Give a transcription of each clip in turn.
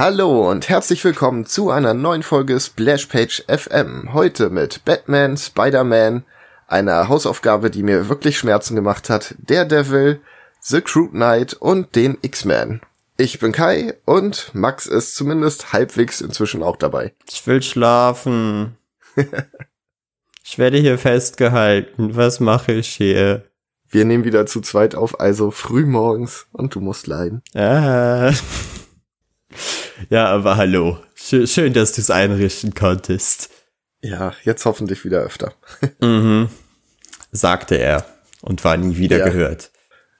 Hallo und herzlich willkommen zu einer neuen Folge Splashpage FM. Heute mit Batman, Spider-Man, einer Hausaufgabe, die mir wirklich Schmerzen gemacht hat, Daredevil, The Crude Knight und den X-Men. Ich bin Kai und Max ist zumindest halbwegs inzwischen auch dabei. Ich will schlafen. ich werde hier festgehalten. Was mache ich hier? Wir nehmen wieder zu zweit auf, also früh morgens und du musst leiden. Ah. Ja, aber hallo. Schön, dass du es einrichten konntest. Ja, jetzt hoffentlich wieder öfter. mhm. Sagte er und war nie wieder ja. gehört.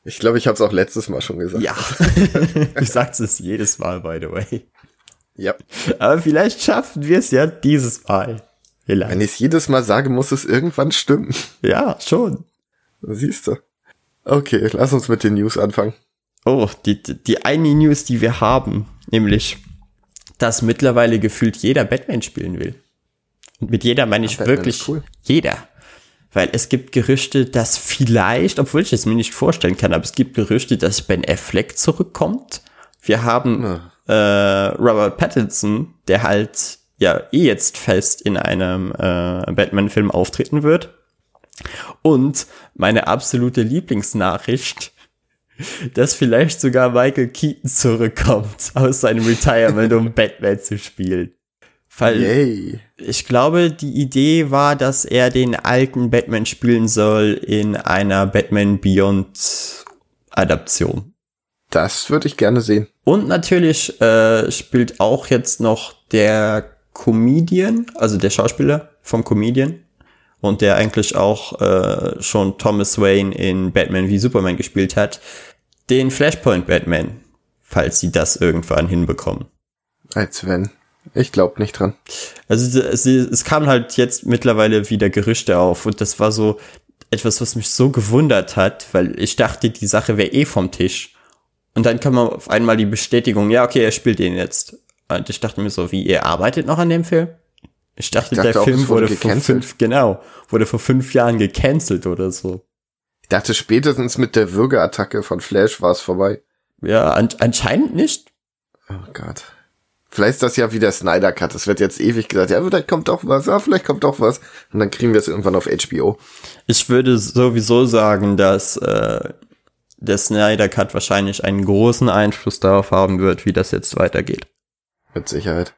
Ich glaube, ich habe es auch letztes Mal schon gesagt. Ja, du sagst es jedes Mal, by the way. Ja. Aber vielleicht schaffen wir es ja dieses Mal. Vielleicht. Wenn ich es jedes Mal sage, muss es irgendwann stimmen. Ja, schon. Siehst du. Okay, lass uns mit den News anfangen. Oh, die, die eine News, die wir haben, nämlich, dass mittlerweile gefühlt jeder Batman spielen will. Und mit jeder meine ich ja, wirklich cool. jeder. Weil es gibt Gerüchte, dass vielleicht, obwohl ich es mir nicht vorstellen kann, aber es gibt Gerüchte, dass Ben Affleck zurückkommt. Wir haben ja. äh, Robert Pattinson, der halt ja eh jetzt fest in einem äh, Batman-Film auftreten wird. Und meine absolute Lieblingsnachricht, dass vielleicht sogar Michael Keaton zurückkommt aus seinem Retirement, um Batman zu spielen. Weil Yay. ich glaube, die Idee war, dass er den alten Batman spielen soll in einer Batman Beyond Adaption. Das würde ich gerne sehen. Und natürlich äh, spielt auch jetzt noch der Comedian, also der Schauspieler vom Comedian, und der eigentlich auch äh, schon Thomas Wayne in Batman wie Superman gespielt hat, den Flashpoint Batman, falls sie das irgendwann hinbekommen. Als wenn. Ich glaube nicht dran. Also es, es kam halt jetzt mittlerweile wieder Gerüchte auf und das war so etwas, was mich so gewundert hat, weil ich dachte, die Sache wäre eh vom Tisch. Und dann kam auf einmal die Bestätigung, ja, okay, er spielt den jetzt. Und ich dachte mir so, wie, ihr arbeitet noch an dem Film? Ich dachte, ich dachte der auch, Film wurde, wurde vor fünf, genau, wurde vor fünf Jahren gecancelt oder so. Ich dachte, spätestens mit der Würgeattacke von Flash war es vorbei. Ja, an, anscheinend nicht. Oh Gott. Vielleicht ist das ja wie der Snyder Cut. Es wird jetzt ewig gesagt, ja, vielleicht kommt doch was, ja, vielleicht kommt doch was. Und dann kriegen wir es irgendwann auf HBO. Ich würde sowieso sagen, dass äh, der Snyder Cut wahrscheinlich einen großen Einfluss darauf haben wird, wie das jetzt weitergeht. Mit Sicherheit.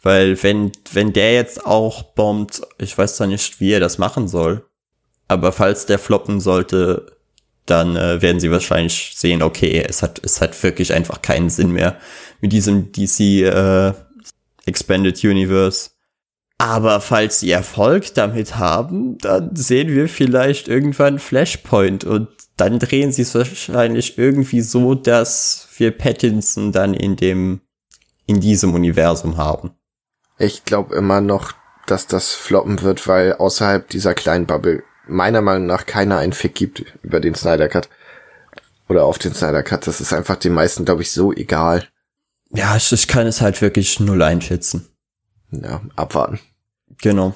Weil wenn, wenn der jetzt auch bombt, ich weiß zwar nicht, wie er das machen soll, aber falls der floppen sollte, dann äh, werden sie wahrscheinlich sehen, okay, es hat, es hat wirklich einfach keinen Sinn mehr mit diesem DC äh, Expanded Universe. Aber falls sie Erfolg damit haben, dann sehen wir vielleicht irgendwann Flashpoint und dann drehen sie es wahrscheinlich irgendwie so, dass wir Pattinson dann in dem, in diesem Universum haben. Ich glaube immer noch, dass das floppen wird, weil außerhalb dieser kleinen Bubble meiner Meinung nach keiner einen Fick gibt über den Snyder Cut. Oder auf den Snyder Cut. Das ist einfach den meisten, glaube ich, so egal. Ja, ich, ich kann es halt wirklich null einschätzen. Ja, abwarten. Genau.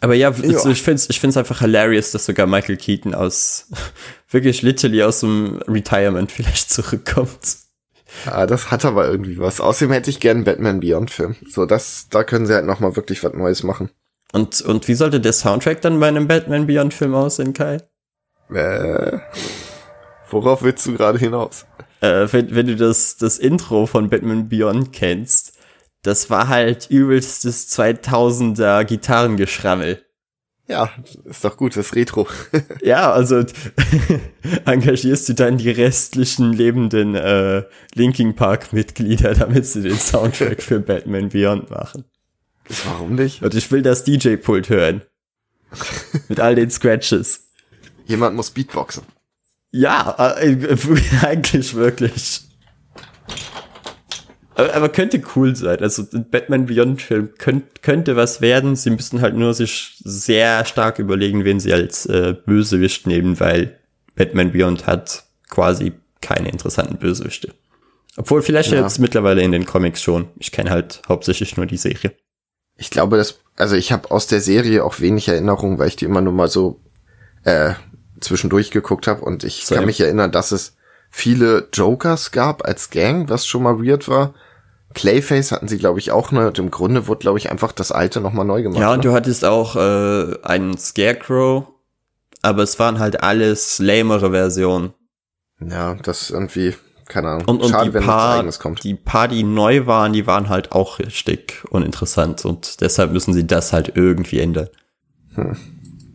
Aber ja, ja. ich finde es ich find's einfach hilarious, dass sogar Michael Keaton aus, wirklich literally aus dem Retirement vielleicht zurückkommt. Ah, das hat aber irgendwie was. Außerdem hätte ich gern einen Batman Beyond Film. So, das, da können sie halt nochmal wirklich was Neues machen. Und, und wie sollte der Soundtrack dann bei einem Batman Beyond Film aussehen, Kai? Äh, worauf willst du gerade hinaus? Äh, wenn, wenn du das, das Intro von Batman Beyond kennst, das war halt übelstes 2000er Gitarrengeschrammel. Ja, ist doch gut, das Retro. ja, also engagierst du dann die restlichen lebenden äh, Linking Park Mitglieder, damit sie den Soundtrack für Batman Beyond machen. Warum nicht? Und ich will das DJ-Pult hören. Mit all den Scratches. Jemand muss Beatboxen. Ja, äh, eigentlich wirklich. Aber, aber, könnte cool sein. Also ein Batman Beyond Film könnt, könnte was werden. Sie müssten halt nur sich sehr stark überlegen, wen sie als äh, Bösewicht nehmen, weil Batman Beyond hat quasi keine interessanten Bösewichte. Obwohl vielleicht ja. jetzt mittlerweile in den Comics schon. Ich kenne halt hauptsächlich nur die Serie. Ich glaube, dass, also ich habe aus der Serie auch wenig Erinnerung, weil ich die immer nur mal so äh, zwischendurch geguckt habe und ich Same. kann mich erinnern, dass es viele Jokers gab als Gang, was schon mal weird war. Clayface hatten sie, glaube ich, auch ne. Und im Grunde wurde, glaube ich, einfach das alte nochmal neu gemacht. Ja, und ne? du hattest auch äh, einen Scarecrow, aber es waren halt alles lamere Versionen. Ja, das irgendwie, keine Ahnung. Und, und Schade, die, paar, die paar, die neu waren, die waren halt auch richtig uninteressant und deshalb müssen sie das halt irgendwie ändern. Hm.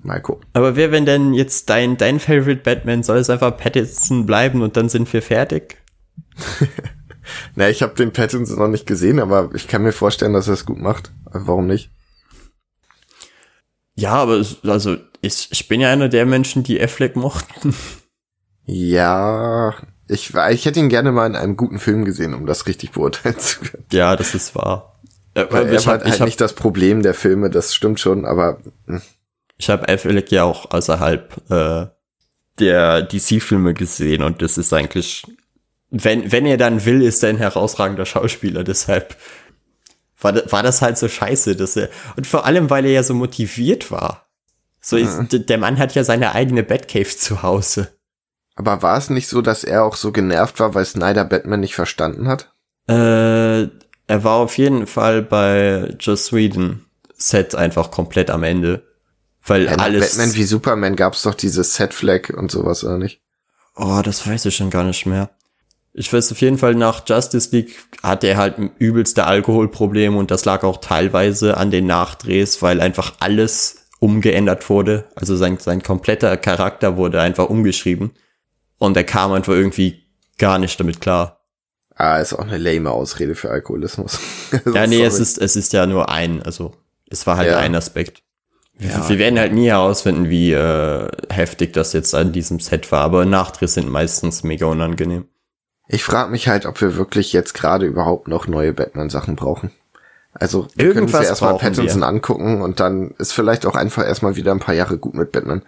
Mal gucken. Aber wer, wenn denn jetzt dein, dein Favorite Batman, soll es einfach Pattinson bleiben und dann sind wir fertig? Na, ich habe den Pattinson noch nicht gesehen, aber ich kann mir vorstellen, dass er es gut macht. Warum nicht? Ja, aber es, also ich, ich bin ja einer der Menschen, die Affleck mochten. Ja, ich, ich hätte ihn gerne mal in einem guten Film gesehen, um das richtig beurteilen zu können. Ja, das ist wahr. Äh, Weil er war halt hab, nicht das Problem der Filme, das stimmt schon, aber. Hm. Ich habe Affleck ja auch außerhalb äh, der DC-Filme gesehen und das ist eigentlich, wenn, wenn er dann will, ist er ein herausragender Schauspieler, deshalb war, war das halt so scheiße, dass er, und vor allem, weil er ja so motiviert war. So ist, mhm. der Mann hat ja seine eigene Batcave zu Hause. Aber war es nicht so, dass er auch so genervt war, weil Snyder Batman nicht verstanden hat? Äh, er war auf jeden Fall bei Joss Sweden Set einfach komplett am Ende. Weil ja, alles. Batman wie Superman gab's doch dieses Set Flag und sowas, oder nicht? Oh, das weiß ich schon gar nicht mehr. Ich weiß auf jeden Fall, nach Justice League hatte er halt ein übelste Alkoholproblem und das lag auch teilweise an den Nachdrehs, weil einfach alles umgeändert wurde. Also sein, sein kompletter Charakter wurde einfach umgeschrieben. Und er kam einfach irgendwie gar nicht damit klar. Ah, ist auch eine lame Ausrede für Alkoholismus. ja, nee, es ist, es ist ja nur ein, also es war halt ja. ein Aspekt. Ja. Wir werden halt nie herausfinden, wie äh, heftig das jetzt an diesem Set war, aber Nachdrehs sind meistens mega unangenehm. Ich frage mich halt, ob wir wirklich jetzt gerade überhaupt noch neue Batman-Sachen brauchen. Also wir Irgendwas können ja erstmal Pattinson wir. angucken und dann ist vielleicht auch einfach erstmal wieder ein paar Jahre gut mit Batman.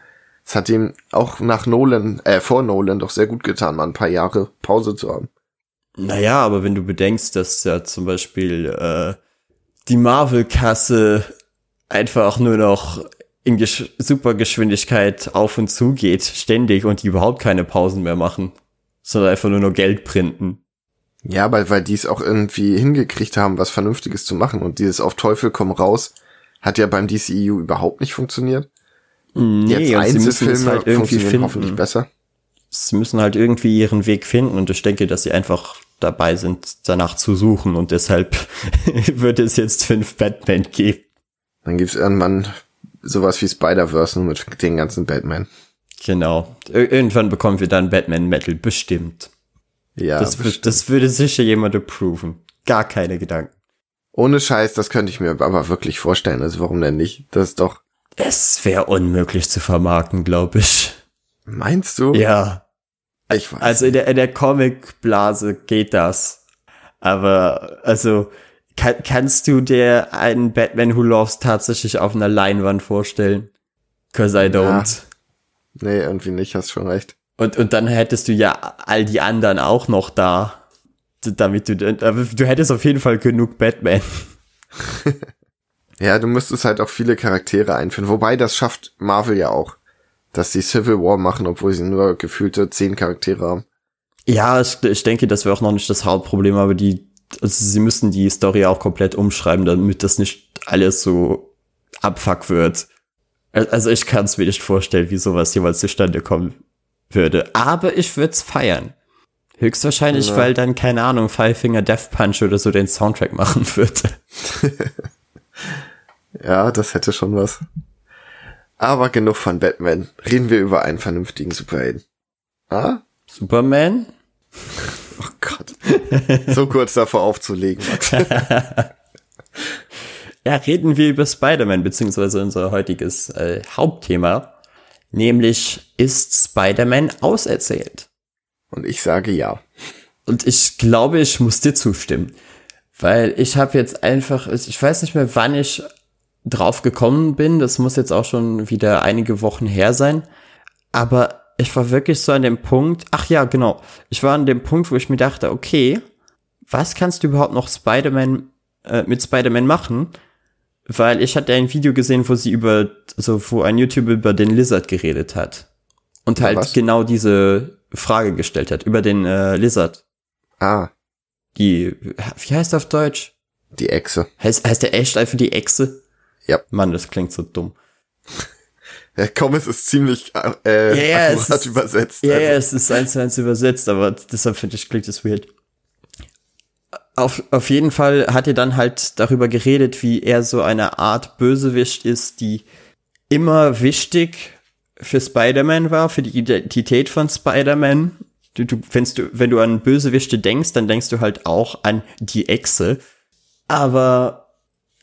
Es hat ihm auch nach Nolan, äh, vor Nolan doch sehr gut getan, mal ein paar Jahre Pause zu haben. Naja, aber wenn du bedenkst, dass ja zum Beispiel äh, die Marvel-Kasse einfach nur noch in Gesch Supergeschwindigkeit auf und zu geht, ständig und die überhaupt keine Pausen mehr machen, sondern einfach nur noch Geld printen. Ja, weil, weil die es auch irgendwie hingekriegt haben, was Vernünftiges zu machen und dieses auf Teufel komm raus hat ja beim DCEU überhaupt nicht funktioniert. Nee, Jetzt Einzelfilme halt irgendwie finden. hoffentlich besser. Sie müssen halt irgendwie ihren Weg finden und ich denke, dass sie einfach dabei sind, danach zu suchen und deshalb wird es jetzt fünf Batman geben. Dann gibt's irgendwann sowas wie Spider-Verse nur mit den ganzen Batman. Genau. Ir irgendwann bekommen wir dann Batman Metal, bestimmt. Ja. Das, bestimmt. das würde sicher jemand approven. Gar keine Gedanken. Ohne Scheiß, das könnte ich mir aber wirklich vorstellen. Also warum denn nicht? Das ist doch. Es wäre unmöglich zu vermarkten, glaube ich. Meinst du? Ja. Ich weiß. Also in der, in der Comic-Blase geht das. Aber, also, kann, kannst du dir einen Batman Who Loves tatsächlich auf einer Leinwand vorstellen? Cause I don't. Ja. Nee, irgendwie nicht, hast schon recht. Und, und dann hättest du ja all die anderen auch noch da. Damit du, du hättest auf jeden Fall genug Batman. ja, du müsstest halt auch viele Charaktere einführen. Wobei, das schafft Marvel ja auch. Dass sie Civil War machen, obwohl sie nur gefühlte zehn Charaktere haben. Ja, ich, ich denke, das wäre auch noch nicht das Hauptproblem, aber die also sie müssen die Story auch komplett umschreiben, damit das nicht alles so abfuck wird. Also ich kann es mir nicht vorstellen, wie sowas jemals zustande kommen würde. Aber ich würde es feiern. Höchstwahrscheinlich, ja. weil dann, keine Ahnung, Five Finger Death Punch oder so den Soundtrack machen würde. ja, das hätte schon was. Aber genug von Batman. Reden wir über einen vernünftigen Superhelden. Ah? Superman? Oh Gott. So kurz davor aufzulegen. ja, reden wir über Spider-Man, beziehungsweise unser heutiges äh, Hauptthema. Nämlich, ist Spider-Man auserzählt? Und ich sage ja. Und ich glaube, ich muss dir zustimmen. Weil ich habe jetzt einfach, ich weiß nicht mehr, wann ich drauf gekommen bin. Das muss jetzt auch schon wieder einige Wochen her sein. Aber ich war wirklich so an dem Punkt, ach ja, genau, ich war an dem Punkt, wo ich mir dachte, okay, was kannst du überhaupt noch Spider-Man äh, mit Spider-Man machen? Weil ich hatte ein Video gesehen, wo sie über, so wo ein YouTuber über den Lizard geredet hat. Und halt ja, genau diese Frage gestellt hat, über den äh, Lizard. Ah. Die, wie heißt auf Deutsch? Die Echse. Heißt, heißt der echt einfach die Echse? Ja. Mann, das klingt so dumm. Ja, komm, es ist ziemlich äh, ja, akkurat es ist, übersetzt. Ja, also. ja, es ist eins zu eins übersetzt, aber deshalb finde ich, klingt das weird. Auf, auf jeden Fall hat er dann halt darüber geredet, wie er so eine Art Bösewicht ist, die immer wichtig für Spider-Man war, für die Identität von Spider-Man. Du, du, wenn du, wenn du an Bösewichte denkst, dann denkst du halt auch an die Echse. Aber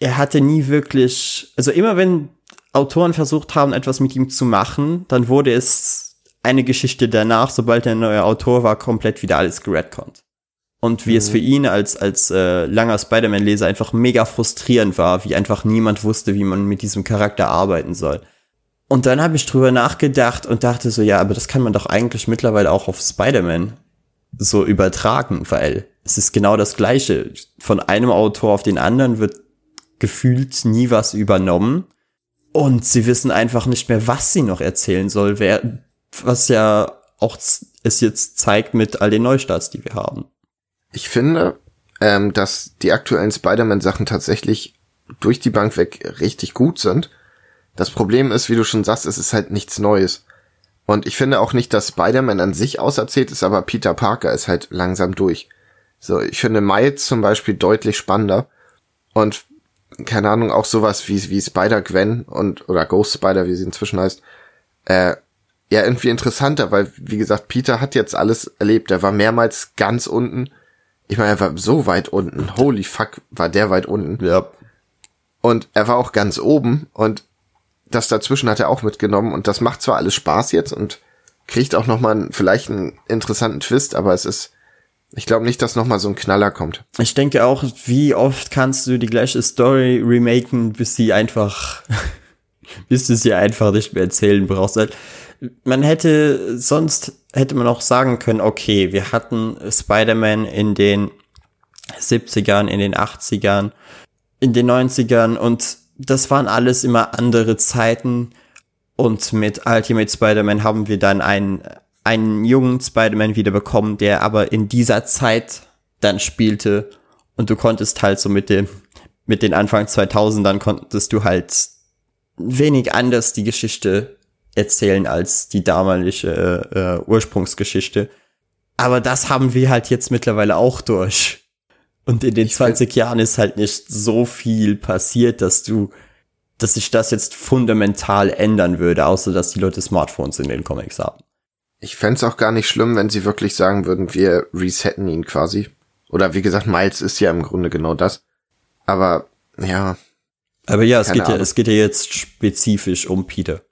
er hatte nie wirklich, also immer wenn Autoren versucht haben, etwas mit ihm zu machen, dann wurde es eine Geschichte danach, sobald er ein neuer Autor war, komplett wieder alles geredconnt. Und wie mhm. es für ihn als, als äh, langer Spider-Man-Leser einfach mega frustrierend war, wie einfach niemand wusste, wie man mit diesem Charakter arbeiten soll. Und dann habe ich drüber nachgedacht und dachte so, ja, aber das kann man doch eigentlich mittlerweile auch auf Spider-Man so übertragen, weil es ist genau das Gleiche. Von einem Autor auf den anderen wird gefühlt nie was übernommen. Und sie wissen einfach nicht mehr, was sie noch erzählen soll, wer, was ja auch es jetzt zeigt mit all den Neustarts, die wir haben. Ich finde, ähm, dass die aktuellen Spider-Man-Sachen tatsächlich durch die Bank weg richtig gut sind. Das Problem ist, wie du schon sagst, es ist halt nichts Neues. Und ich finde auch nicht, dass Spider-Man an sich auserzählt ist, aber Peter Parker ist halt langsam durch. So, ich finde Miles zum Beispiel deutlich spannender. Und keine Ahnung, auch sowas wie, wie Spider-Gwen und, oder Ghost Spider, wie sie inzwischen heißt, äh, ja, irgendwie interessanter, weil, wie gesagt, Peter hat jetzt alles erlebt. Er war mehrmals ganz unten. Ich meine, er war so weit unten. Holy fuck, war der weit unten. Ja. Und er war auch ganz oben und das dazwischen hat er auch mitgenommen und das macht zwar alles Spaß jetzt und kriegt auch nochmal vielleicht einen interessanten Twist, aber es ist ich glaube nicht, dass nochmal so ein Knaller kommt. Ich denke auch, wie oft kannst du die gleiche Story remaken, bis sie einfach, bis du sie einfach nicht mehr erzählen brauchst. Man hätte, sonst hätte man auch sagen können, okay, wir hatten Spider-Man in den 70ern, in den 80ern, in den 90ern und das waren alles immer andere Zeiten. Und mit Ultimate Spider-Man haben wir dann einen einen jungen Spider-Man wieder bekommen, der aber in dieser Zeit dann spielte und du konntest halt so mit dem mit den Anfang 2000ern konntest du halt wenig anders die Geschichte erzählen als die damalige äh, äh, Ursprungsgeschichte. Aber das haben wir halt jetzt mittlerweile auch durch. Und in den ich 20 Jahren ist halt nicht so viel passiert, dass du, dass sich das jetzt fundamental ändern würde, außer dass die Leute Smartphones in den Comics haben. Ich fände auch gar nicht schlimm, wenn sie wirklich sagen würden, wir resetten ihn quasi. Oder wie gesagt, Miles ist ja im Grunde genau das. Aber ja. Aber ja, es geht Ahnung. ja, es geht ja jetzt spezifisch um Peter.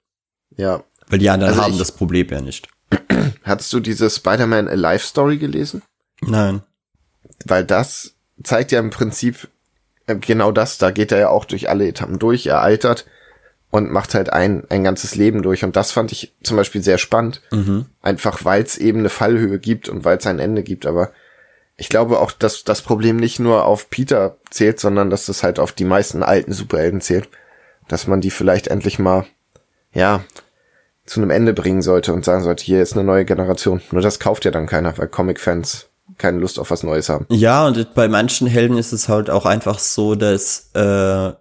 Ja. Weil die anderen also haben ich, das Problem ja nicht. Hattest du diese Spider-Man Alive Story gelesen? Nein. Weil das zeigt ja im Prinzip äh, genau das. Da geht er ja auch durch alle Etappen durch. Er altert und macht halt ein, ein ganzes Leben durch. Und das fand ich zum Beispiel sehr spannend. Mhm. Einfach weil es eben eine Fallhöhe gibt und weil es ein Ende gibt. Aber ich glaube auch, dass das Problem nicht nur auf Peter zählt, sondern dass das halt auf die meisten alten Superhelden zählt. Dass man die vielleicht endlich mal, ja, zu einem Ende bringen sollte und sagen sollte, hier ist eine neue Generation. Nur das kauft ja dann keiner, weil Comic-Fans keine Lust auf was Neues haben. Ja, und bei manchen Helden ist es halt auch einfach so, dass äh,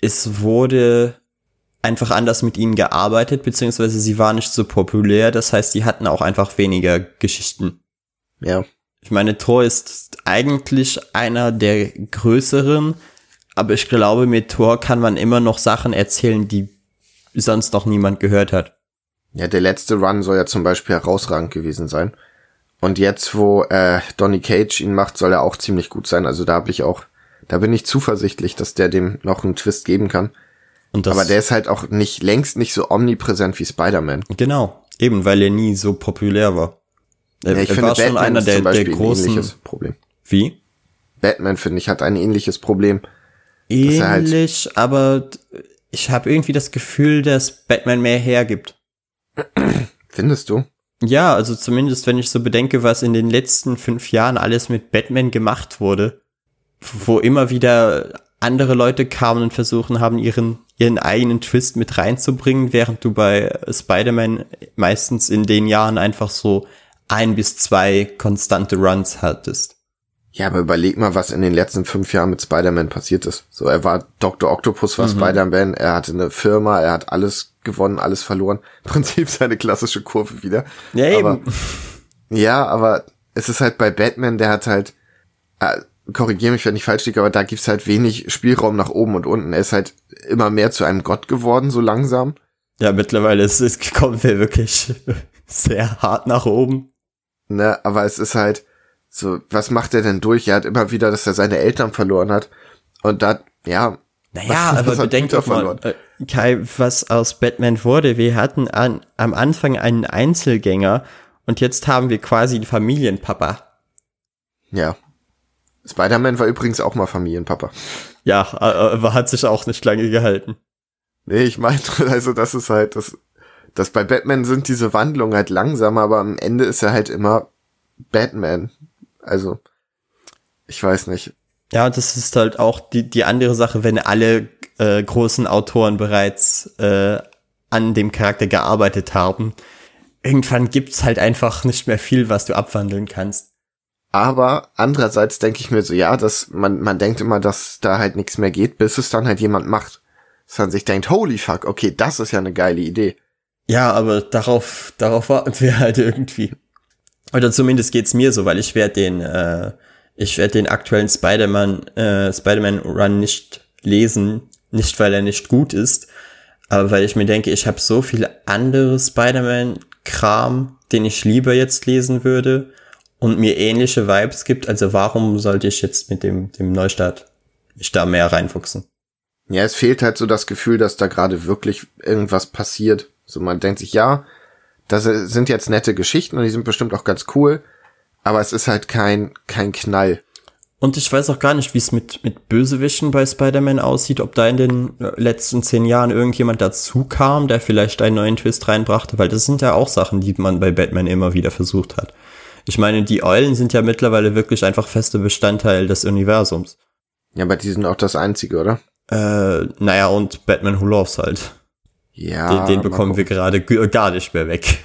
es wurde einfach anders mit ihnen gearbeitet, beziehungsweise sie waren nicht so populär. Das heißt, die hatten auch einfach weniger Geschichten. Ja. Ich meine, Thor ist eigentlich einer der größeren, aber ich glaube, mit Thor kann man immer noch Sachen erzählen, die sonst noch niemand gehört hat. Ja, der letzte Run soll ja zum Beispiel herausragend gewesen sein. Und jetzt, wo äh, Donny Cage ihn macht, soll er auch ziemlich gut sein. Also da habe ich auch, da bin ich zuversichtlich, dass der dem noch einen Twist geben kann. Und das, Aber der ist halt auch nicht längst nicht so omnipräsent wie Spider-Man. Genau, eben weil er nie so populär war. Er, ja, ich er finde, war Batman schon einer der, der großen. Problem. Wie? Batman finde ich hat ein ähnliches Problem. Halt Ähnlich, halt aber ich habe irgendwie das Gefühl, dass Batman mehr hergibt. Findest du? Ja, also zumindest wenn ich so bedenke, was in den letzten fünf Jahren alles mit Batman gemacht wurde, wo immer wieder andere Leute kamen und versuchen haben, ihren, ihren eigenen Twist mit reinzubringen, während du bei Spider-Man meistens in den Jahren einfach so ein bis zwei konstante Runs hattest. Ja, aber überleg mal, was in den letzten fünf Jahren mit Spider-Man passiert ist. So, er war Dr. Octopus, war mhm. Spider-Man, er hatte eine Firma, er hat alles gewonnen, alles verloren. Im Prinzip seine klassische Kurve wieder. Ja, eben. Aber, ja, aber es ist halt bei Batman, der hat halt, äh, korrigiere mich, wenn ich falsch liege, aber da gibt's halt wenig Spielraum nach oben und unten. Er ist halt immer mehr zu einem Gott geworden, so langsam. Ja, mittlerweile ist es kommt er wirklich sehr hart nach oben. Ne, aber es ist halt, so, was macht er denn durch? Er hat immer wieder, dass er seine Eltern verloren hat. Und da, ja. Naja, aber bedenkt doch mal, äh, Kai, was aus Batman wurde. Wir hatten an, am Anfang einen Einzelgänger und jetzt haben wir quasi einen Familienpapa. Ja. Spider-Man war übrigens auch mal Familienpapa. Ja, aber hat sich auch nicht lange gehalten. Nee, ich meine, also das ist halt, das, das bei Batman sind diese Wandlungen halt langsam, aber am Ende ist er halt immer Batman. Also, ich weiß nicht. Ja, das ist halt auch die, die andere Sache, wenn alle äh, großen Autoren bereits äh, an dem Charakter gearbeitet haben. Irgendwann gibt's halt einfach nicht mehr viel, was du abwandeln kannst. Aber andererseits denke ich mir so, ja, dass man, man denkt immer, dass da halt nichts mehr geht, bis es dann halt jemand macht. Dass man sich denkt, holy fuck, okay, das ist ja eine geile Idee. Ja, aber darauf, darauf warten wir halt irgendwie. Oder zumindest geht's mir so, weil ich werde den, äh, ich werde den aktuellen Spider-Man, äh, Spider-Man Run nicht lesen, nicht weil er nicht gut ist, aber weil ich mir denke, ich habe so viel andere Spider-Man-Kram, den ich lieber jetzt lesen würde und mir ähnliche Vibes gibt. Also warum sollte ich jetzt mit dem, dem Neustart mich da mehr reinfuchsen? Ja, es fehlt halt so das Gefühl, dass da gerade wirklich irgendwas passiert. So man denkt sich, ja, das sind jetzt nette Geschichten und die sind bestimmt auch ganz cool, aber es ist halt kein, kein Knall. Und ich weiß auch gar nicht, wie es mit, mit Bösewichten bei Spider-Man aussieht, ob da in den äh, letzten zehn Jahren irgendjemand dazu kam, der vielleicht einen neuen Twist reinbrachte, weil das sind ja auch Sachen, die man bei Batman immer wieder versucht hat. Ich meine, die Eulen sind ja mittlerweile wirklich einfach feste Bestandteil des Universums. Ja, aber die sind auch das Einzige, oder? Äh, naja, und Batman Who Loves halt. Ja. Den, den bekommen wir gerade gar nicht mehr weg.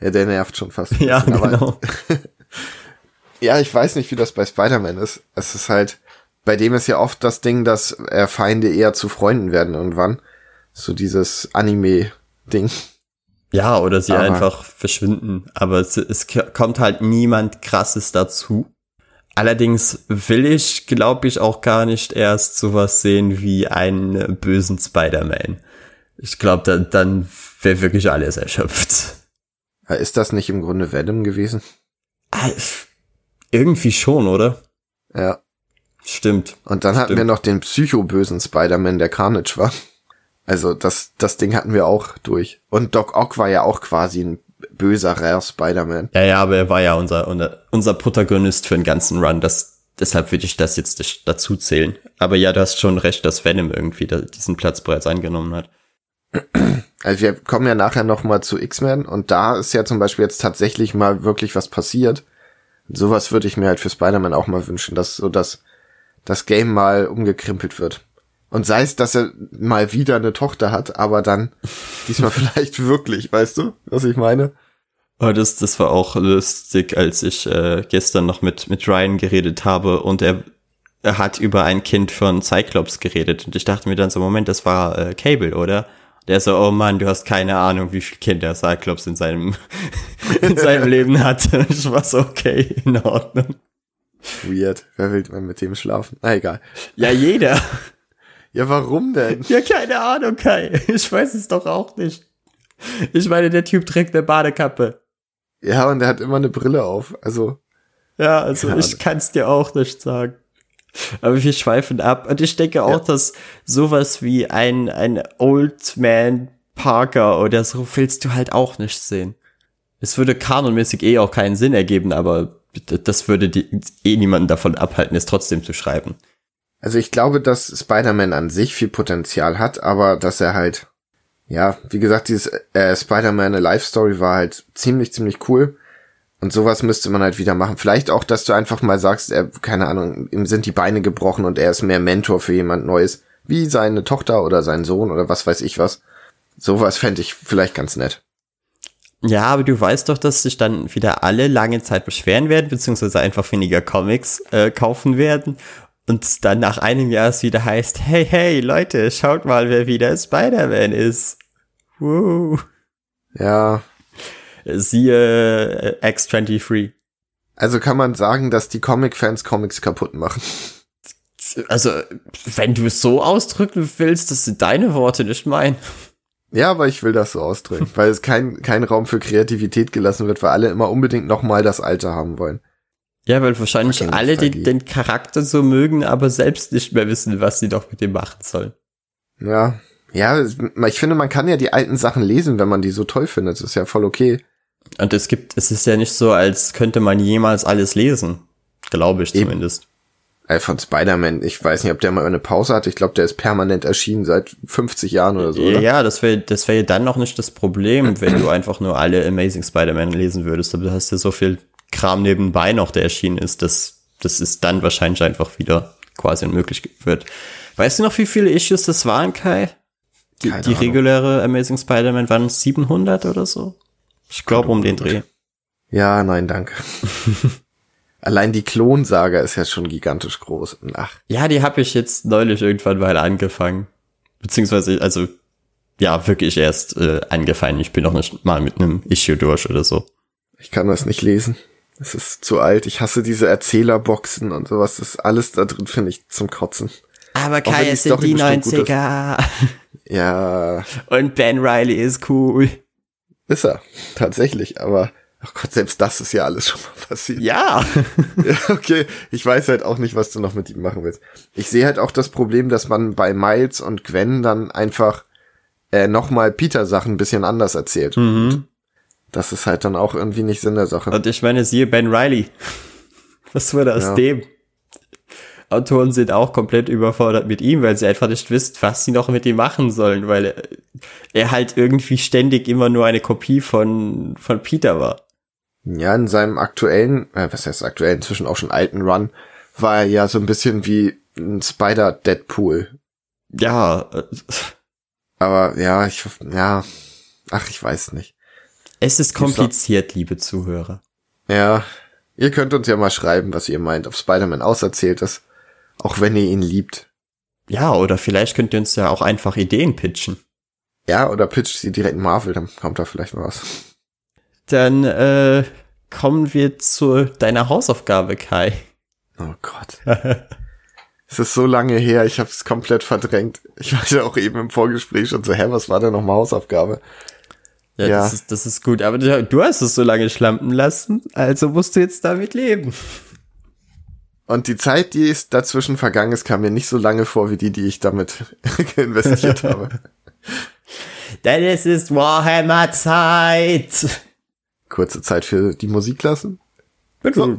Ja, der nervt schon fast. Ja, genau. ja, ich weiß nicht, wie das bei Spider-Man ist. Es ist halt, bei dem ist ja oft das Ding, dass äh, Feinde eher zu Freunden werden irgendwann. So dieses Anime-Ding. Ja, oder sie Aber einfach verschwinden. Aber es, es kommt halt niemand krasses dazu. Allerdings will ich, glaube ich, auch gar nicht erst sowas sehen wie einen bösen Spider-Man. Ich glaube, dann, dann wäre wirklich alles erschöpft. Ist das nicht im Grunde Venom gewesen? Ah, irgendwie schon, oder? Ja. Stimmt. Und dann Stimmt. hatten wir noch den psychobösen Spider-Man, der Carnage war. Also das, das Ding hatten wir auch durch. Und Doc Ock war ja auch quasi ein böserer Spider-Man. Ja, ja, aber er war ja unser, unser, unser Protagonist für den ganzen Run. Das, deshalb würde ich das jetzt dazu zählen. Aber ja, du hast schon recht, dass Venom irgendwie diesen Platz bereits eingenommen hat. Also wir kommen ja nachher noch mal zu X-Men und da ist ja zum Beispiel jetzt tatsächlich mal wirklich was passiert. Sowas würde ich mir halt für Spider-Man auch mal wünschen, dass so das, das Game mal umgekrimpelt wird. Und sei es, dass er mal wieder eine Tochter hat, aber dann diesmal vielleicht wirklich, weißt du, was ich meine? Oh, das, das war auch lustig, als ich äh, gestern noch mit, mit Ryan geredet habe und er, er hat über ein Kind von Cyclops geredet und ich dachte mir dann so, Moment, das war äh, Cable, oder? Der so, oh Mann, du hast keine Ahnung, wie viel Kinder Cyclops in seinem, in seinem Leben hatte. Ich war so, okay, in Ordnung. Weird. Wer will denn mit dem schlafen? Na, egal. Ja, jeder. Ja, warum denn? Ja, keine Ahnung, Kai. Ich weiß es doch auch nicht. Ich meine, der Typ trägt eine Badekappe. Ja, und er hat immer eine Brille auf. Also. Ja, also ich kann es dir auch nicht sagen. Aber wir schweifen ab. Und ich denke auch, ja. dass sowas wie ein, ein Old Man Parker oder so willst du halt auch nicht sehen. Es würde kanonmäßig eh auch keinen Sinn ergeben, aber das würde die, eh niemanden davon abhalten, es trotzdem zu schreiben. Also ich glaube, dass Spider-Man an sich viel Potenzial hat, aber dass er halt, ja, wie gesagt, dieses äh, Spider-Man Life Story war halt ziemlich, ziemlich cool. Und sowas müsste man halt wieder machen. Vielleicht auch, dass du einfach mal sagst, er, keine Ahnung, ihm sind die Beine gebrochen und er ist mehr Mentor für jemand Neues, wie seine Tochter oder sein Sohn oder was weiß ich was. Sowas fände ich vielleicht ganz nett. Ja, aber du weißt doch, dass sich dann wieder alle lange Zeit beschweren werden, beziehungsweise einfach weniger Comics äh, kaufen werden. Und dann nach einem Jahr es wieder heißt, hey, hey, Leute, schaut mal, wer wieder Spider-Man ist. Woo. Ja. Siehe äh, X23. Also kann man sagen, dass die Comic-Fans Comics kaputt machen. Also, wenn du es so ausdrücken willst, das sind deine Worte, nicht mein. Ja, aber ich will das so ausdrücken, weil es kein, kein Raum für Kreativität gelassen wird, weil alle immer unbedingt nochmal das Alte haben wollen. Ja, weil wahrscheinlich alle den, den Charakter so mögen, aber selbst nicht mehr wissen, was sie doch mit dem machen sollen. Ja, ja, ich finde, man kann ja die alten Sachen lesen, wenn man die so toll findet. Das ist ja voll okay. Und es gibt, es ist ja nicht so, als könnte man jemals alles lesen. Glaube ich Eben. zumindest. Äh, von Spider-Man, ich weiß nicht, ob der mal eine Pause hat. Ich glaube, der ist permanent erschienen seit 50 Jahren oder so. Oder? Ja, das wäre das wäre dann noch nicht das Problem, wenn du einfach nur alle Amazing Spider-Man lesen würdest. Aber du hast ja so viel Kram nebenbei noch, der erschienen ist, dass das ist dann wahrscheinlich einfach wieder quasi unmöglich wird. Weißt du noch, wie viele Issues das waren, Kai? Die, die reguläre Amazing Spider-Man waren 700 oder so? Ich glaube um den Dreh. Ja, nein, danke. Allein die Klonsaga ist ja schon gigantisch groß. Ach. Ja, die habe ich jetzt neulich irgendwann mal angefangen. Beziehungsweise, also, ja, wirklich erst äh, angefangen. Ich bin noch nicht mal mit einem Issue durch oder so. Ich kann das nicht lesen. Es ist zu alt. Ich hasse diese Erzählerboxen und sowas. Das ist alles da drin, finde ich, zum Kotzen. Aber Kai, es sind die 90er. Ja. Und Ben Riley ist cool. Ist er. Tatsächlich. Aber Ach Gott, selbst das ist ja alles schon mal passiert. Ja. Okay, ich weiß halt auch nicht, was du noch mit ihm machen willst. Ich sehe halt auch das Problem, dass man bei Miles und Gwen dann einfach äh, nochmal Peter-Sachen ein bisschen anders erzählt. Mhm. Das ist halt dann auch irgendwie nicht Sinn der Sache. Und ich meine, siehe Ben Riley. Was wurde aus ja. dem? Autoren sind auch komplett überfordert mit ihm, weil sie einfach nicht wissen, was sie noch mit ihm machen sollen, weil er halt irgendwie ständig immer nur eine Kopie von, von Peter war. Ja, in seinem aktuellen, äh, was heißt aktuell, inzwischen auch schon alten Run, war er ja so ein bisschen wie ein Spider-Deadpool. Ja. Aber ja, ich, ja, ach, ich weiß nicht. Es ist kompliziert, liebe Zuhörer. Ja, ihr könnt uns ja mal schreiben, was ihr meint, ob Spider-Man auserzählt ist, auch wenn ihr ihn liebt. Ja, oder vielleicht könnt ihr uns ja auch einfach Ideen pitchen. Ja, oder pitcht sie direkt Marvel, dann kommt da vielleicht mal was. Dann äh, kommen wir zu deiner Hausaufgabe, Kai. Oh Gott. es ist so lange her, ich habe es komplett verdrängt. Ich war ja auch eben im Vorgespräch schon so, hä, was war denn nochmal Hausaufgabe? Ja, ja. Das, ist, das ist gut. Aber du hast es so lange schlampen lassen, also musst du jetzt damit leben. Und die Zeit, die ist dazwischen vergangen ist, kam mir nicht so lange vor, wie die, die ich damit investiert habe. Denn es ist Warhammer-Zeit kurze Zeit für die Musikklassen. So,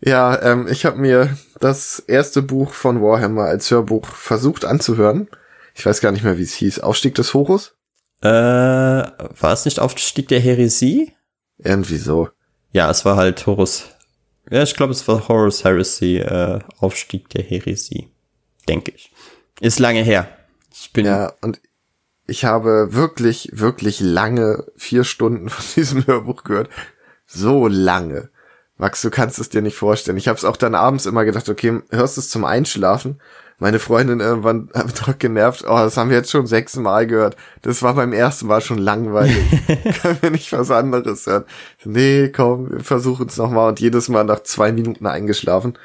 ja, ähm, ich habe mir das erste Buch von Warhammer als Hörbuch versucht anzuhören. Ich weiß gar nicht mehr, wie es hieß. Aufstieg des Horus? Äh, war es nicht Aufstieg der Heresie? Irgendwie so. Ja, es war halt Horus. Ja, ich glaube, es war Horus Heresy, äh, Aufstieg der Heresie. Denke ich. Ist lange her. Ich bin ja, und ich habe wirklich, wirklich lange vier Stunden von diesem Hörbuch gehört. So lange. Max, du kannst es dir nicht vorstellen. Ich habe es auch dann abends immer gedacht, okay, hörst du es zum Einschlafen? Meine Freundin irgendwann hat doch genervt, oh, das haben wir jetzt schon sechsmal gehört. Das war beim ersten Mal schon langweilig. Können wir nicht was anderes hören? Nee, komm, wir versuchen es nochmal und jedes Mal nach zwei Minuten eingeschlafen.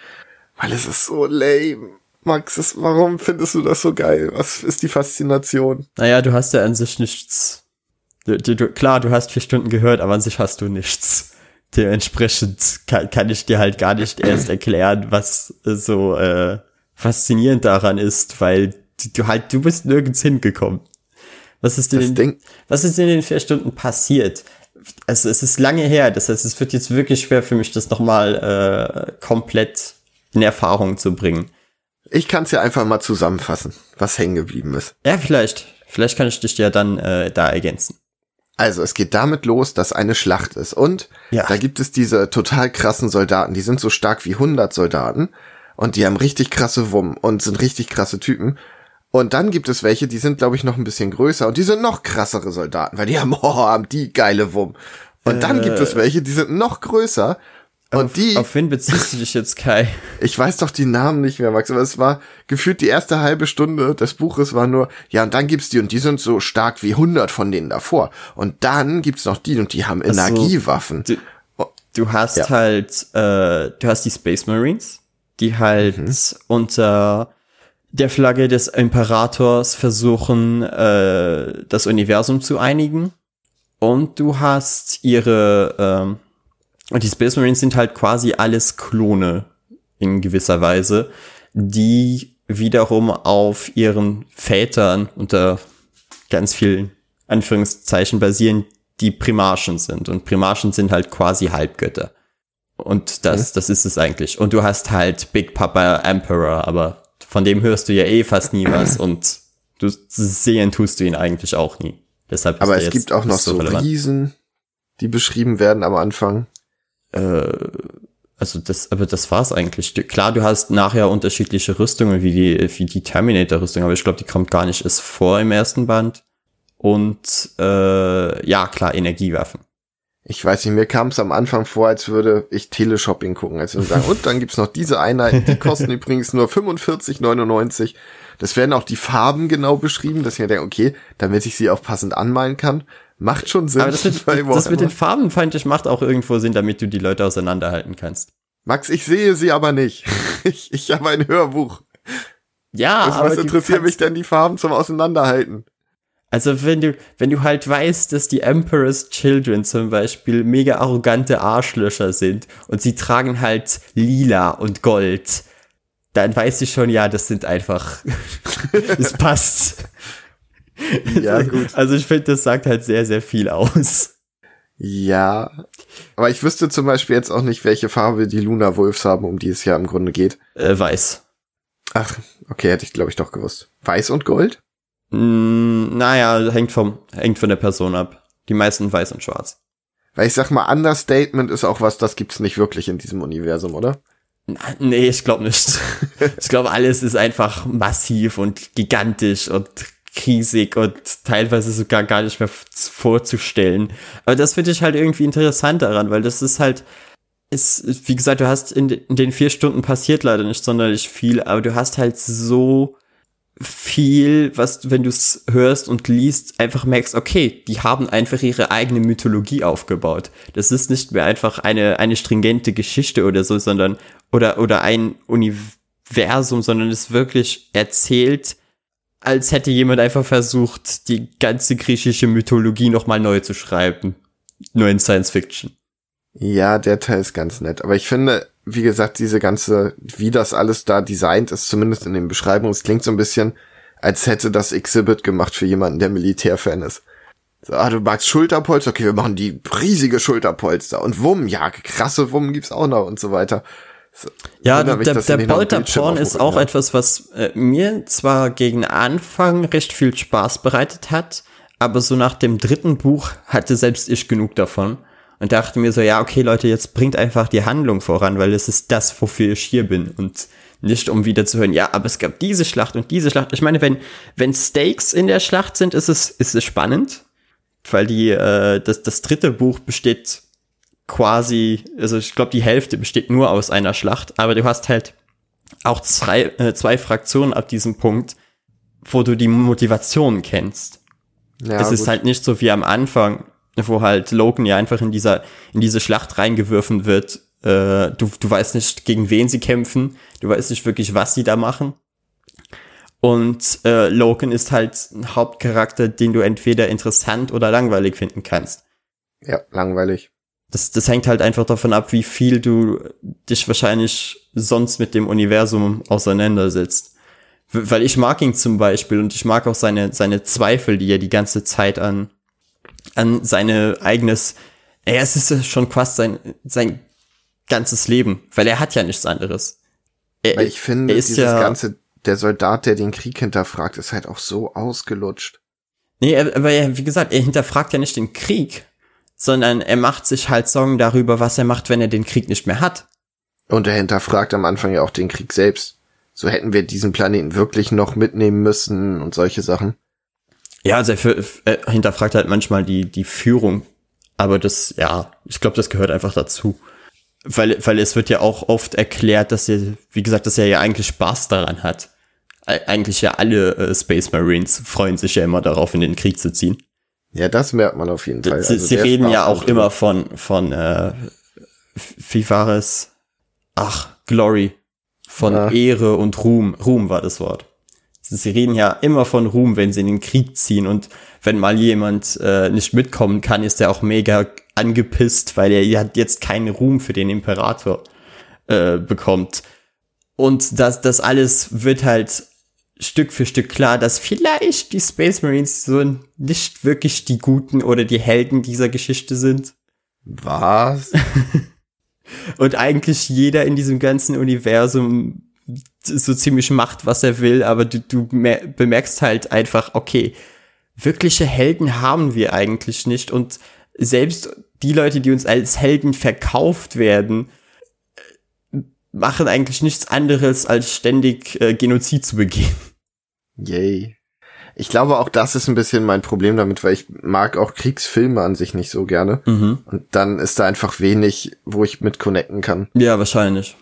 Weil es ist so lame. Max, das, warum findest du das so geil? Was ist die Faszination? Naja, du hast ja an sich nichts. Du, du, klar, du hast vier Stunden gehört, aber an sich hast du nichts. Dementsprechend kann, kann ich dir halt gar nicht erst erklären, was so äh, faszinierend daran ist, weil du halt, du bist nirgends hingekommen. Was ist denn, was ist in den vier Stunden passiert? Also es ist lange her, das heißt, es wird jetzt wirklich schwer für mich, das nochmal äh, komplett in Erfahrung zu bringen. Ich kann es ja einfach mal zusammenfassen, was hängen geblieben ist. Ja, vielleicht. Vielleicht kann ich dich ja dann äh, da ergänzen. Also, es geht damit los, dass eine Schlacht ist. Und ja. da gibt es diese total krassen Soldaten. Die sind so stark wie 100 Soldaten. Und die haben richtig krasse Wumm und sind richtig krasse Typen. Und dann gibt es welche, die sind, glaube ich, noch ein bisschen größer und die sind noch krassere Soldaten, weil die haben, oh, haben die geile Wumm. Und äh, dann gibt es welche, die sind noch größer und auf, die. Auf wen beziehst du dich jetzt, Kai? Ich weiß doch die Namen nicht mehr, Max, aber es war gefühlt die erste halbe Stunde des Buches war nur, ja, und dann gibt's die und die sind so stark wie 100 von denen davor. Und dann gibt's noch die und die haben also, Energiewaffen. Du, du hast ja. halt, äh, du hast die Space Marines, die halt mhm. unter der Flagge des Imperators versuchen, äh, das Universum zu einigen. Und du hast ihre, ähm, und die Space Marines sind halt quasi alles Klone in gewisser Weise, die wiederum auf ihren Vätern unter ganz vielen Anführungszeichen basieren, die Primarchen sind. Und Primarchen sind halt quasi Halbgötter. Und das, das ist es eigentlich. Und du hast halt Big Papa Emperor, aber von dem hörst du ja eh fast nie was und du sehen tust du ihn eigentlich auch nie. Deshalb aber es gibt auch noch so, so Riesen, die beschrieben werden am Anfang äh, also das, aber das war's eigentlich. Klar, du hast nachher unterschiedliche Rüstungen, wie die, wie die Terminator-Rüstung, aber ich glaube, die kommt gar nicht erst vor im ersten Band. Und äh, ja, klar, Energiewaffen. Ich weiß nicht, mir kam es am Anfang vor, als würde ich Teleshopping gucken. Als würde sagen, und dann gibt's noch diese Einheiten, die kosten übrigens nur 45,99. Das werden auch die Farben genau beschrieben, dass ich mir denke, okay, damit ich sie auch passend anmalen kann. Macht schon Sinn. Aber das mit, das mit den Farben fand ich macht auch irgendwo Sinn, damit du die Leute auseinanderhalten kannst. Max, ich sehe sie aber nicht. Ich, ich habe ein Hörbuch. Ja, was, aber was interessiert mich denn die Farben zum Auseinanderhalten? Also wenn du, wenn du halt weißt, dass die Emperor's Children zum Beispiel mega arrogante Arschlöcher sind und sie tragen halt lila und Gold, dann weiß ich schon, ja, das sind einfach, es passt. Ja, gut. Also ich finde, das sagt halt sehr, sehr viel aus. Ja, aber ich wüsste zum Beispiel jetzt auch nicht, welche Farbe die Luna Wolves haben, um die es ja im Grunde geht. Äh, weiß. Ach, okay, hätte ich glaube ich doch gewusst. Weiß und Gold? Mm, naja, hängt vom, hängt von der Person ab. Die meisten weiß und schwarz. Weil ich sag mal, Understatement ist auch was, das gibt's nicht wirklich in diesem Universum, oder? Nee, ich glaube nicht. ich glaube, alles ist einfach massiv und gigantisch und riesig und teilweise sogar gar nicht mehr vorzustellen. Aber das finde ich halt irgendwie interessant daran, weil das ist halt, ist, wie gesagt, du hast in, in den vier Stunden passiert leider nicht sonderlich viel, aber du hast halt so viel, was wenn du es hörst und liest, einfach merkst, okay, die haben einfach ihre eigene Mythologie aufgebaut. Das ist nicht mehr einfach eine, eine stringente Geschichte oder so, sondern, oder, oder ein Universum, sondern es wirklich erzählt als hätte jemand einfach versucht, die ganze griechische Mythologie nochmal neu zu schreiben. Nur in Science Fiction. Ja, der Teil ist ganz nett. Aber ich finde, wie gesagt, diese ganze, wie das alles da designt ist, zumindest in den Beschreibungen, es klingt so ein bisschen, als hätte das Exhibit gemacht für jemanden, der Militärfan ist. So, ah, du magst Schulterpolster? Okay, wir machen die riesige Schulterpolster. Und Wumm, ja, krasse Wumm gibt's auch noch und so weiter. Ja, mich, der, der Polterporn ist auch ja. etwas, was äh, mir zwar gegen Anfang recht viel Spaß bereitet hat, aber so nach dem dritten Buch hatte selbst ich genug davon und dachte mir so, ja, okay, Leute, jetzt bringt einfach die Handlung voran, weil es ist das, wofür ich hier bin und nicht um wieder zu hören, ja, aber es gab diese Schlacht und diese Schlacht. Ich meine, wenn, wenn Stakes in der Schlacht sind, ist es, ist es spannend, weil die, äh, das, das dritte Buch besteht quasi, also ich glaube, die Hälfte besteht nur aus einer Schlacht, aber du hast halt auch zwei, äh, zwei Fraktionen ab diesem Punkt, wo du die Motivation kennst. Ja, es ist halt nicht so wie am Anfang, wo halt Logan ja einfach in dieser, in diese Schlacht reingewürfen wird. Äh, du, du weißt nicht, gegen wen sie kämpfen, du weißt nicht wirklich, was sie da machen. Und äh, Logan ist halt ein Hauptcharakter, den du entweder interessant oder langweilig finden kannst. Ja, langweilig das, das hängt halt einfach davon ab, wie viel du dich wahrscheinlich sonst mit dem Universum auseinandersetzt. Weil ich mag ihn zum Beispiel und ich mag auch seine, seine Zweifel, die er die ganze Zeit an, an seine eigenes, ja, es ist schon fast sein, sein ganzes Leben, weil er hat ja nichts anderes. Er, ich finde, dieses ja, ganze, der Soldat, der den Krieg hinterfragt, ist halt auch so ausgelutscht. Nee, aber wie gesagt, er hinterfragt ja nicht den Krieg, sondern er macht sich halt Sorgen darüber, was er macht, wenn er den Krieg nicht mehr hat. Und er hinterfragt am Anfang ja auch den Krieg selbst. So hätten wir diesen Planeten wirklich noch mitnehmen müssen und solche Sachen. Ja, also er, er hinterfragt halt manchmal die, die Führung. Aber das, ja, ich glaube, das gehört einfach dazu. Weil, weil es wird ja auch oft erklärt, dass er, wie gesagt, dass er ja eigentlich Spaß daran hat. Eigentlich ja alle äh, Space Marines freuen sich ja immer darauf, in den Krieg zu ziehen. Ja, das merkt man auf jeden Fall. Sie, also sie reden ja auch immer von, von, äh, wie war es? Ach, Glory. Von ja. Ehre und Ruhm. Ruhm war das Wort. Sie reden ja immer von Ruhm, wenn sie in den Krieg ziehen und wenn mal jemand äh, nicht mitkommen kann, ist er auch mega angepisst, weil er jetzt keinen Ruhm für den Imperator äh, bekommt. Und das, das alles wird halt Stück für Stück klar, dass vielleicht die Space Marines so nicht wirklich die Guten oder die Helden dieser Geschichte sind. Was? Und eigentlich jeder in diesem ganzen Universum so ziemlich macht, was er will, aber du, du bemerkst halt einfach, okay, wirkliche Helden haben wir eigentlich nicht und selbst die Leute, die uns als Helden verkauft werden, machen eigentlich nichts anderes, als ständig äh, Genozid zu begehen. Yay. Ich glaube, auch das ist ein bisschen mein Problem damit, weil ich mag auch Kriegsfilme an sich nicht so gerne. Mhm. Und dann ist da einfach wenig, wo ich mit connecten kann. Ja, wahrscheinlich.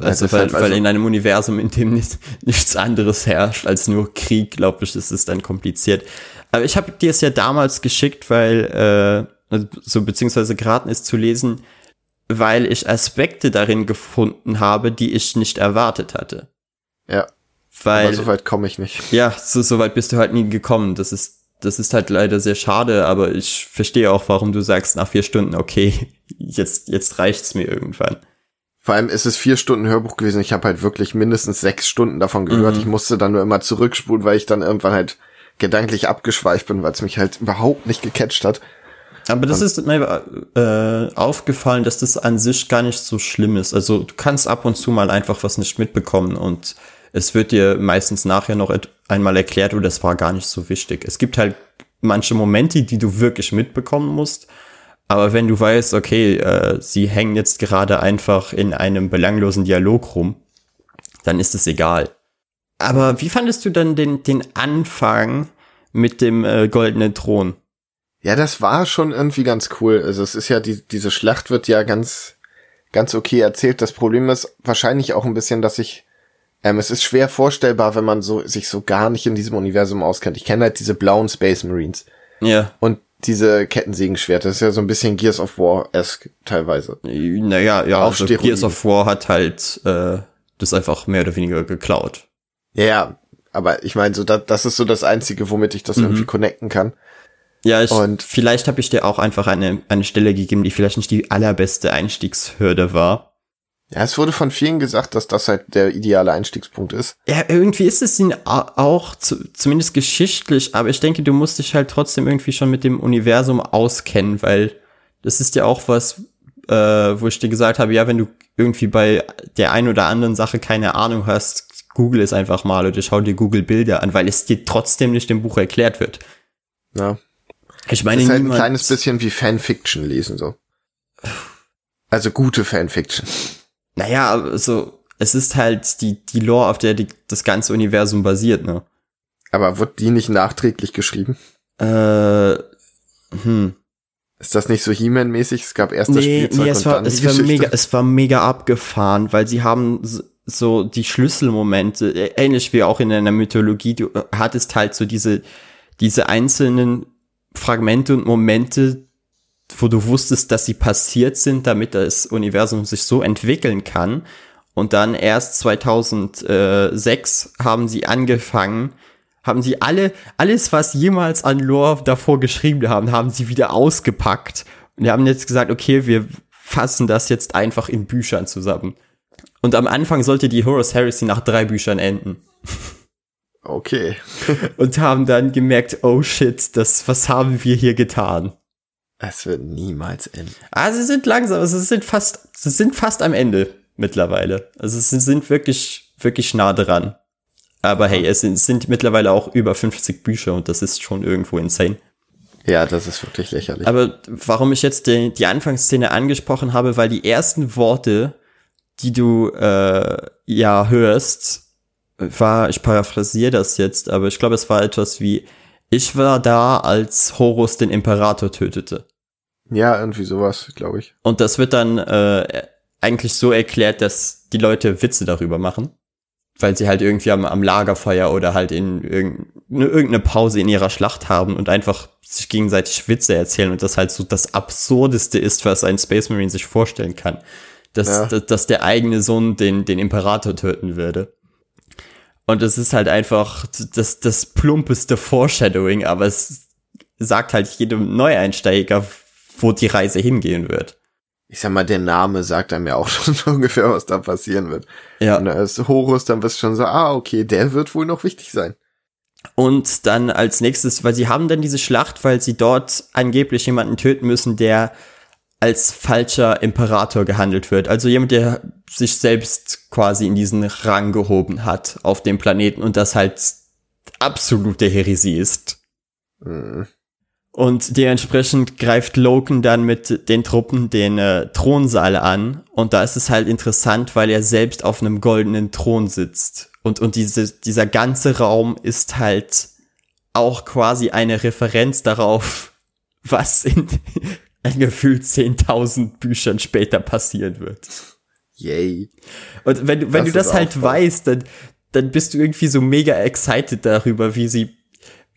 Also, weil, weil also in einem Universum, in dem nicht, nichts anderes herrscht als nur Krieg, glaube ich, ist es dann kompliziert. Aber ich habe dir es ja damals geschickt, weil, äh, also so beziehungsweise geraten ist zu lesen, weil ich Aspekte darin gefunden habe, die ich nicht erwartet hatte. Ja. Weil, aber so weit komme ich nicht. Ja, so, so weit bist du halt nie gekommen. Das ist, das ist halt leider sehr schade, aber ich verstehe auch, warum du sagst nach vier Stunden, okay, jetzt, jetzt reicht's mir irgendwann. Vor allem ist es vier Stunden Hörbuch gewesen. Ich habe halt wirklich mindestens sechs Stunden davon gehört. Mhm. Ich musste dann nur immer zurückspulen, weil ich dann irgendwann halt gedanklich abgeschweift bin, weil es mich halt überhaupt nicht gecatcht hat. Aber das ist mir äh, aufgefallen, dass das an sich gar nicht so schlimm ist. Also du kannst ab und zu mal einfach was nicht mitbekommen und es wird dir meistens nachher noch einmal erklärt oder es war gar nicht so wichtig. Es gibt halt manche Momente, die du wirklich mitbekommen musst. Aber wenn du weißt, okay, äh, sie hängen jetzt gerade einfach in einem belanglosen Dialog rum, dann ist es egal. Aber wie fandest du dann den, den Anfang mit dem äh, goldenen Thron? Ja, das war schon irgendwie ganz cool. Also es ist ja, die, diese Schlacht wird ja ganz, ganz okay erzählt. Das Problem ist wahrscheinlich auch ein bisschen, dass ich ähm, es ist schwer vorstellbar, wenn man so sich so gar nicht in diesem Universum auskennt. Ich kenne halt diese blauen Space Marines. Ja. Und diese Kettensägenschwerter, das ist ja so ein bisschen Gears of War-esque teilweise. Naja, ja, also Gears of War hat halt äh, das einfach mehr oder weniger geklaut. Ja, aber ich meine, so da, das ist so das Einzige, womit ich das mhm. irgendwie connecten kann. Ja, ich, und vielleicht habe ich dir auch einfach eine, eine Stelle gegeben, die vielleicht nicht die allerbeste Einstiegshürde war. Ja, es wurde von vielen gesagt, dass das halt der ideale Einstiegspunkt ist. Ja, irgendwie ist es ihn auch, zu, zumindest geschichtlich, aber ich denke, du musst dich halt trotzdem irgendwie schon mit dem Universum auskennen, weil das ist ja auch was, äh, wo ich dir gesagt habe, ja, wenn du irgendwie bei der einen oder anderen Sache keine Ahnung hast, google es einfach mal oder schau dir Google Bilder an, weil es dir trotzdem nicht im Buch erklärt wird. Ja. Ich meine, es ist halt ein kleines bisschen wie Fanfiction lesen, so. Also gute Fanfiction. Naja, also es ist halt die, die Lore, auf der die, das ganze Universum basiert, ne? Aber wird die nicht nachträglich geschrieben? Äh, hm. Ist das nicht so He-Man-mäßig? Es gab erst das nee, Spielzeug nee, es war, es war mega, es war mega abgefahren, weil sie haben so die Schlüsselmomente, ähnlich wie auch in einer Mythologie, du hattest halt so diese, diese einzelnen Fragmente und Momente, wo du wusstest, dass sie passiert sind, damit das Universum sich so entwickeln kann. Und dann erst 2006 haben sie angefangen, haben sie alle, alles, was jemals an Lore davor geschrieben haben, haben sie wieder ausgepackt. Und die haben jetzt gesagt, okay, wir fassen das jetzt einfach in Büchern zusammen. Und am Anfang sollte die Horus Heresy nach drei Büchern enden. Okay. und haben dann gemerkt, oh shit, das, was haben wir hier getan? Es wird niemals enden. Ah, sie sind langsam, also sie sind fast, sie sind fast am Ende mittlerweile. Also sie sind wirklich, wirklich nah dran. Aber hey, es sind, sind mittlerweile auch über 50 Bücher und das ist schon irgendwo insane. Ja, das ist wirklich lächerlich. Aber warum ich jetzt die, die Anfangsszene angesprochen habe, weil die ersten Worte, die du äh, ja hörst, war, ich paraphrasiere das jetzt, aber ich glaube, es war etwas wie, ich war da, als Horus den Imperator tötete. Ja, irgendwie sowas, glaube ich. Und das wird dann äh, eigentlich so erklärt, dass die Leute Witze darüber machen, weil sie halt irgendwie am, am Lagerfeuer oder halt in irgendeine, irgendeine Pause in ihrer Schlacht haben und einfach sich gegenseitig Witze erzählen und das halt so das Absurdeste ist, was ein Space Marine sich vorstellen kann. Dass, ja. dass, dass der eigene Sohn den, den Imperator töten würde. Und es ist halt einfach das, das plumpeste Foreshadowing, aber es sagt halt jedem Neueinsteiger, wo die Reise hingehen wird. Ich sag mal, der Name sagt einem ja auch schon ungefähr, was da passieren wird. Ja. Und als Horus, dann wirst du schon so, ah, okay, der wird wohl noch wichtig sein. Und dann als nächstes, weil sie haben dann diese Schlacht, weil sie dort angeblich jemanden töten müssen, der als falscher Imperator gehandelt wird. Also jemand, der sich selbst quasi in diesen Rang gehoben hat auf dem Planeten und das halt absolute Heresie ist. Mhm. Und dementsprechend greift Loken dann mit den Truppen den äh, Thronsaal an. Und da ist es halt interessant, weil er selbst auf einem goldenen Thron sitzt. Und, und diese, dieser ganze Raum ist halt auch quasi eine Referenz darauf, was in gefühlt 10.000 Büchern später passieren wird. Yay. Und wenn, du wenn das du das halt weißt, dann, dann bist du irgendwie so mega excited darüber, wie sie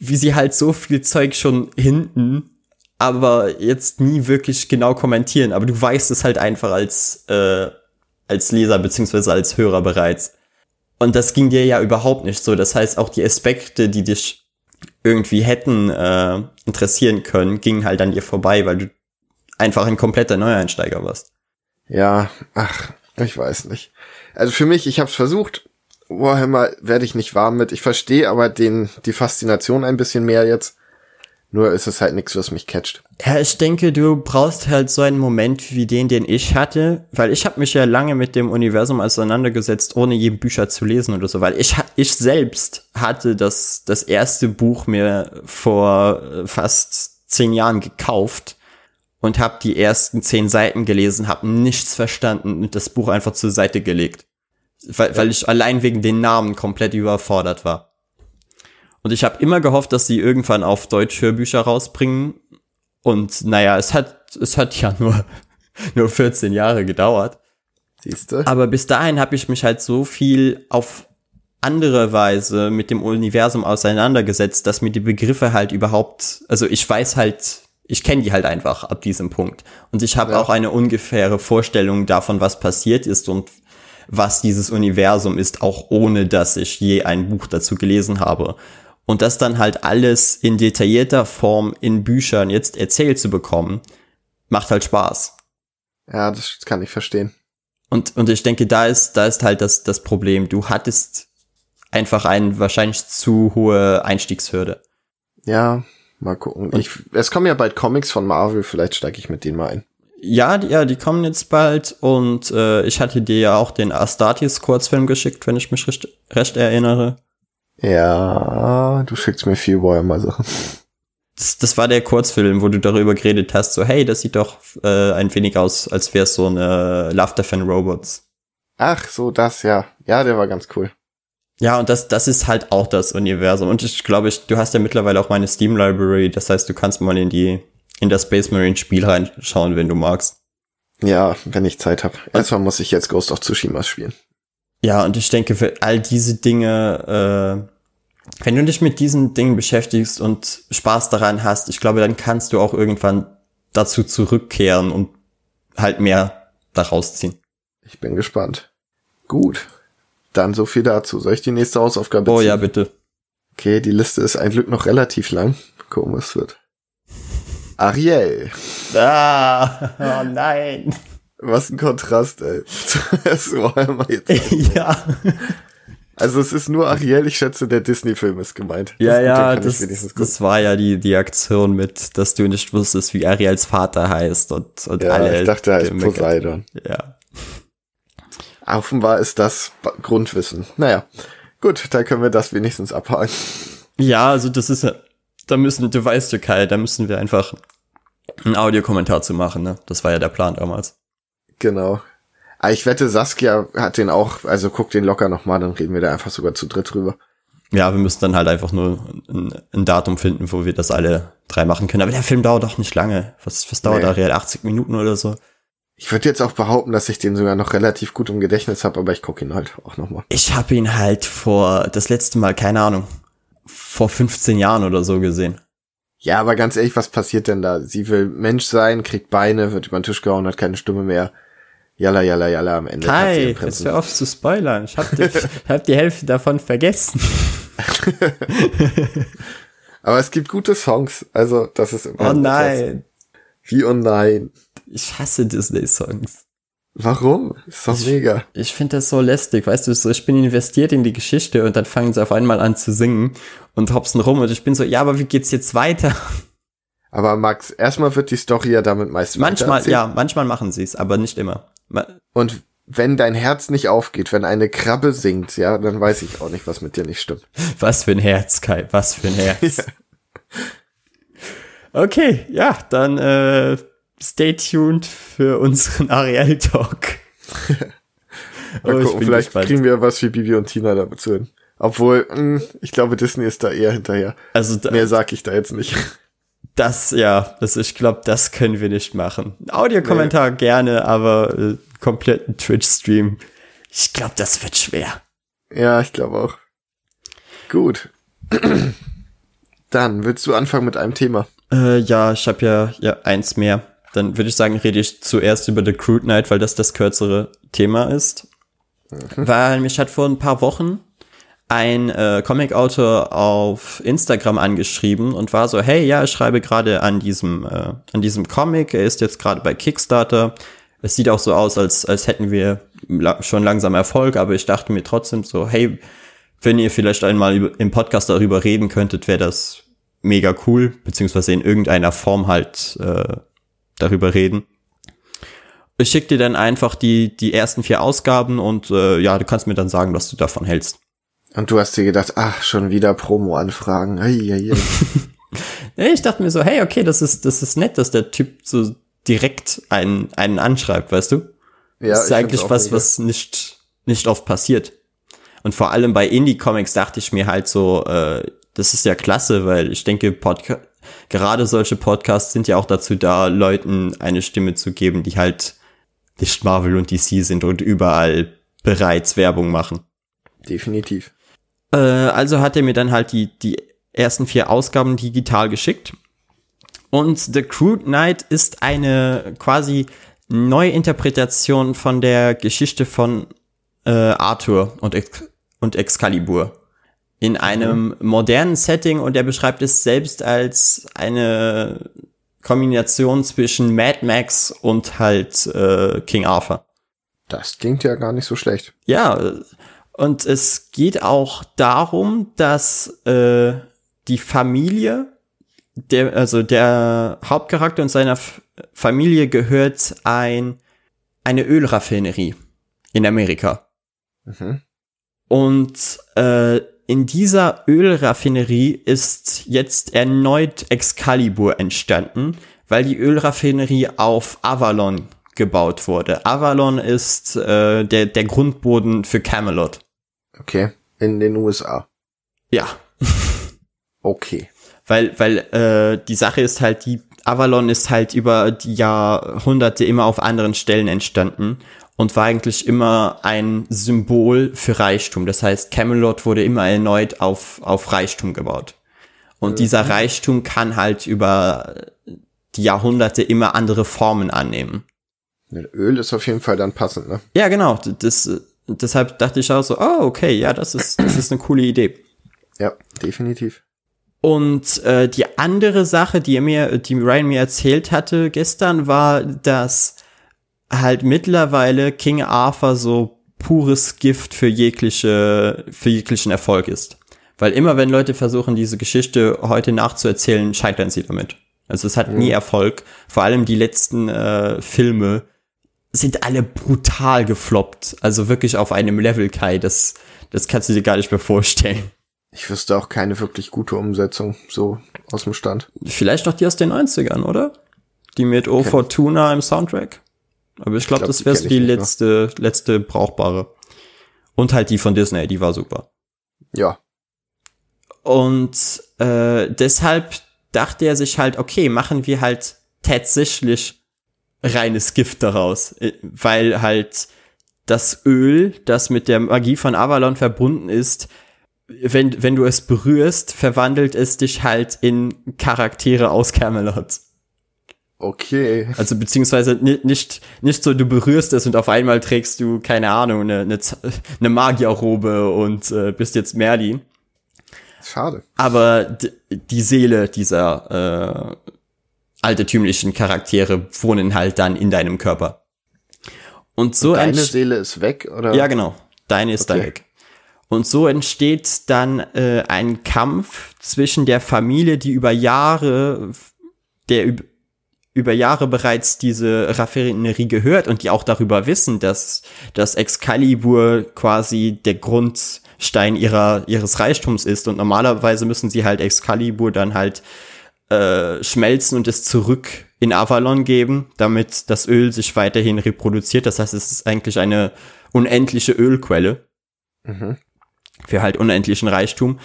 wie sie halt so viel Zeug schon hinten, aber jetzt nie wirklich genau kommentieren. Aber du weißt es halt einfach als, äh, als Leser beziehungsweise als Hörer bereits. Und das ging dir ja überhaupt nicht so. Das heißt, auch die Aspekte, die dich irgendwie hätten äh, interessieren können, gingen halt an dir vorbei, weil du einfach ein kompletter Neueinsteiger warst. Ja, ach, ich weiß nicht. Also für mich, ich habe es versucht, Warhammer werde ich nicht warm mit. Ich verstehe aber den, die Faszination ein bisschen mehr jetzt. Nur ist es halt nichts, was mich catcht. Ja, ich denke, du brauchst halt so einen Moment wie den, den ich hatte, weil ich habe mich ja lange mit dem Universum auseinandergesetzt, ohne je Bücher zu lesen oder so, weil ich ich selbst hatte das das erste Buch mir vor äh, fast zehn Jahren gekauft und habe die ersten zehn Seiten gelesen, habe nichts verstanden und das Buch einfach zur Seite gelegt weil, weil ich allein wegen den Namen komplett überfordert war. Und ich habe immer gehofft, dass sie irgendwann auf Deutsch Hörbücher rausbringen. Und naja, es hat, es hat ja nur, nur 14 Jahre gedauert. Siehste. Aber bis dahin habe ich mich halt so viel auf andere Weise mit dem Universum auseinandergesetzt, dass mir die Begriffe halt überhaupt, also ich weiß halt, ich kenne die halt einfach ab diesem Punkt. Und ich habe ja. auch eine ungefähre Vorstellung davon, was passiert ist und was dieses Universum ist, auch ohne dass ich je ein Buch dazu gelesen habe. Und das dann halt alles in detaillierter Form in Büchern jetzt erzählt zu bekommen, macht halt Spaß. Ja, das kann ich verstehen. Und, und ich denke, da ist, da ist halt das, das Problem. Du hattest einfach eine wahrscheinlich zu hohe Einstiegshürde. Ja, mal gucken. Ich, es kommen ja bald Comics von Marvel, vielleicht steige ich mit denen mal ein. Ja, die, ja, die kommen jetzt bald und äh, ich hatte dir ja auch den Astartes Kurzfilm geschickt, wenn ich mich recht, recht erinnere. Ja, du schickst mir viel Warhammer Sachen. Das, das war der Kurzfilm, wo du darüber geredet hast, so hey, das sieht doch äh, ein wenig aus, als wäre es so eine Love Death and Robots. Ach, so das, ja. Ja, der war ganz cool. Ja, und das, das ist halt auch das Universum. Und ich glaube, ich, du hast ja mittlerweile auch meine Steam Library, das heißt, du kannst mal in die in das Space Marine Spiel reinschauen, wenn du magst. Ja, wenn ich Zeit habe. Erstmal muss ich jetzt Ghost of Tsushima spielen. Ja, und ich denke, für all diese Dinge, äh, wenn du dich mit diesen Dingen beschäftigst und Spaß daran hast, ich glaube, dann kannst du auch irgendwann dazu zurückkehren und halt mehr daraus ziehen. Ich bin gespannt. Gut. Dann so viel dazu. Soll ich die nächste Hausaufgabe Oh ziehen? ja, bitte. Okay, die Liste ist ein Glück noch relativ lang. Gucken, was wird. Ariel. Ah, oh nein. Was ein Kontrast, ey. Das war jetzt. ja. Also es ist nur Ariel, ich schätze, der Disney-Film ist gemeint. Ja, das ja, das, das war ja die, die Aktion mit, dass du nicht wusstest, wie Ariels Vater heißt und, und ja, alle. Ich dachte, er heißt Poseidon. Ja. Offenbar ist das Grundwissen. Naja, gut, da können wir das wenigstens abhaken. Ja, also das ist ja da müssen, du weißt ja Kai, da müssen wir einfach einen Audiokommentar zu machen, ne? Das war ja der Plan damals. Genau. Ah, ich wette, Saskia hat den auch, also guck den locker nochmal, dann reden wir da einfach sogar zu dritt drüber. Ja, wir müssen dann halt einfach nur ein, ein, Datum finden, wo wir das alle drei machen können. Aber der Film dauert doch nicht lange. Was, was dauert nee. da real? 80 Minuten oder so? Ich würde jetzt auch behaupten, dass ich den sogar noch relativ gut im Gedächtnis habe, aber ich gucke ihn halt auch nochmal. Ich habe ihn halt vor das letzte Mal, keine Ahnung, vor 15 Jahren oder so gesehen. Ja, aber ganz ehrlich, was passiert denn da? Sie will Mensch sein, kriegt Beine, wird über den Tisch gehauen, hat keine Stimme mehr. Jalla, jalla, jalla, am Ende. Hi, jetzt hör auf zu spoilern. Ich hab, die, ich hab die Hälfte davon vergessen. Aber es gibt gute Songs, also das ist immer. Oh nein. Wie oh nein. Ich hasse Disney-Songs. Warum? Ist doch ich, mega. Ich finde das so lästig, weißt du, so, ich bin investiert in die Geschichte und dann fangen sie auf einmal an zu singen und hopsen rum und ich bin so, ja, aber wie geht's jetzt weiter? Aber Max, erstmal wird die Story ja damit meist Manchmal, ja, manchmal machen sie es, aber nicht immer. Und wenn dein Herz nicht aufgeht, wenn eine Krabbe singt, ja, dann weiß ich auch nicht, was mit dir nicht stimmt. Was für ein Herz, Kai, was für ein Herz. ja. Okay, ja, dann äh, stay tuned für unseren Ariel Talk. oh, gucken, vielleicht gespannt. kriegen wir was wie Bibi und Tina dazu hin. Obwohl, mh, hm, ich glaube, Disney ist da eher hinterher. Also da, mehr sag ich da jetzt nicht. Das, ja, das, ich glaube, das können wir nicht machen. Audiokommentar nee. gerne, aber äh, kompletten Twitch-Stream. Ich glaube, das wird schwer. Ja, ich glaube auch. Gut. Dann willst du anfangen mit einem Thema? Äh, ja, ich habe ja, ja eins mehr. Dann würde ich sagen, rede ich zuerst über The Crude Night, weil das das kürzere Thema ist. Mhm. Weil mich hat vor ein paar Wochen ein äh, Comic-Autor auf Instagram angeschrieben und war so, hey, ja, ich schreibe gerade an diesem, äh, an diesem Comic, er ist jetzt gerade bei Kickstarter, es sieht auch so aus, als, als hätten wir schon langsam Erfolg, aber ich dachte mir trotzdem so, hey, wenn ihr vielleicht einmal im Podcast darüber reden könntet, wäre das mega cool, beziehungsweise in irgendeiner Form halt äh, darüber reden. Ich schicke dir dann einfach die, die ersten vier Ausgaben und äh, ja, du kannst mir dann sagen, was du davon hältst. Und du hast dir gedacht, ach, schon wieder Promo-Anfragen. ich dachte mir so, hey, okay, das ist, das ist nett, dass der Typ so direkt einen, einen anschreibt, weißt du? Ja, das ist eigentlich was, mega. was nicht, nicht oft passiert. Und vor allem bei Indie-Comics dachte ich mir halt so, äh, das ist ja klasse, weil ich denke, Podca gerade solche Podcasts sind ja auch dazu da, Leuten eine Stimme zu geben, die halt nicht Marvel und DC sind und überall bereits Werbung machen. Definitiv. Äh, also hat er mir dann halt die, die ersten vier Ausgaben digital geschickt. Und The Crude Knight ist eine quasi Neuinterpretation von der Geschichte von äh, Arthur und, Ex und Excalibur. In einem mhm. modernen Setting und er beschreibt es selbst als eine Kombination zwischen Mad Max und halt äh, King Arthur. Das klingt ja gar nicht so schlecht. Ja, und es geht auch darum, dass äh, die Familie der, also der Hauptcharakter und seiner F Familie gehört ein, eine Ölraffinerie in Amerika. Mhm. Und äh, in dieser Ölraffinerie ist jetzt erneut Excalibur entstanden, weil die Ölraffinerie auf Avalon gebaut wurde. Avalon ist äh, der, der Grundboden für Camelot. Okay, in den USA. Ja. okay weil, weil äh, die Sache ist halt, die Avalon ist halt über die Jahrhunderte immer auf anderen Stellen entstanden und war eigentlich immer ein Symbol für Reichtum. Das heißt, Camelot wurde immer erneut auf, auf Reichtum gebaut. Und mhm. dieser Reichtum kann halt über die Jahrhunderte immer andere Formen annehmen. Öl ist auf jeden Fall dann passend, ne? Ja, genau. Das, deshalb dachte ich auch so, oh, okay, ja, das ist, das ist eine coole Idee. Ja, definitiv. Und äh, die andere Sache, die er mir, die Ryan mir erzählt hatte gestern, war, dass halt mittlerweile King Arthur so pures Gift für jegliche, für jeglichen Erfolg ist. Weil immer wenn Leute versuchen, diese Geschichte heute nachzuerzählen, scheitern sie damit. Also es hat mhm. nie Erfolg. Vor allem die letzten äh, Filme sind alle brutal gefloppt. Also wirklich auf einem Level, Kai. Das, das kannst du dir gar nicht mehr vorstellen. Ich wüsste auch keine wirklich gute Umsetzung, so aus dem Stand. Vielleicht noch die aus den 90ern, oder? Die mit O okay. Fortuna im Soundtrack? Aber ich glaube, glaub, das wäre so die letzte, mehr. letzte brauchbare. Und halt die von Disney, die war super. Ja. Und äh, deshalb dachte er sich halt, okay, machen wir halt tatsächlich reines Gift daraus, äh, weil halt das Öl, das mit der Magie von Avalon verbunden ist, wenn, wenn du es berührst, verwandelt es dich halt in Charaktere aus Camelot. Okay. Also beziehungsweise nicht, nicht so, du berührst es und auf einmal trägst du, keine Ahnung, eine, eine, eine Magierrobe und äh, bist jetzt Merlin. Schade. Aber die Seele dieser äh, altertümlichen Charaktere wohnen halt dann in deinem Körper. Und so und deine Seele ist weg, oder? Ja, genau. Deine ist okay. da weg. Und so entsteht dann äh, ein Kampf zwischen der Familie, die über Jahre, der über Jahre bereits diese Raffinerie gehört und die auch darüber wissen, dass das Excalibur quasi der Grundstein ihrer, ihres Reichtums ist. Und normalerweise müssen sie halt Excalibur dann halt äh, schmelzen und es zurück in Avalon geben, damit das Öl sich weiterhin reproduziert. Das heißt, es ist eigentlich eine unendliche Ölquelle. Mhm. Für halt unendlichen Reichtum.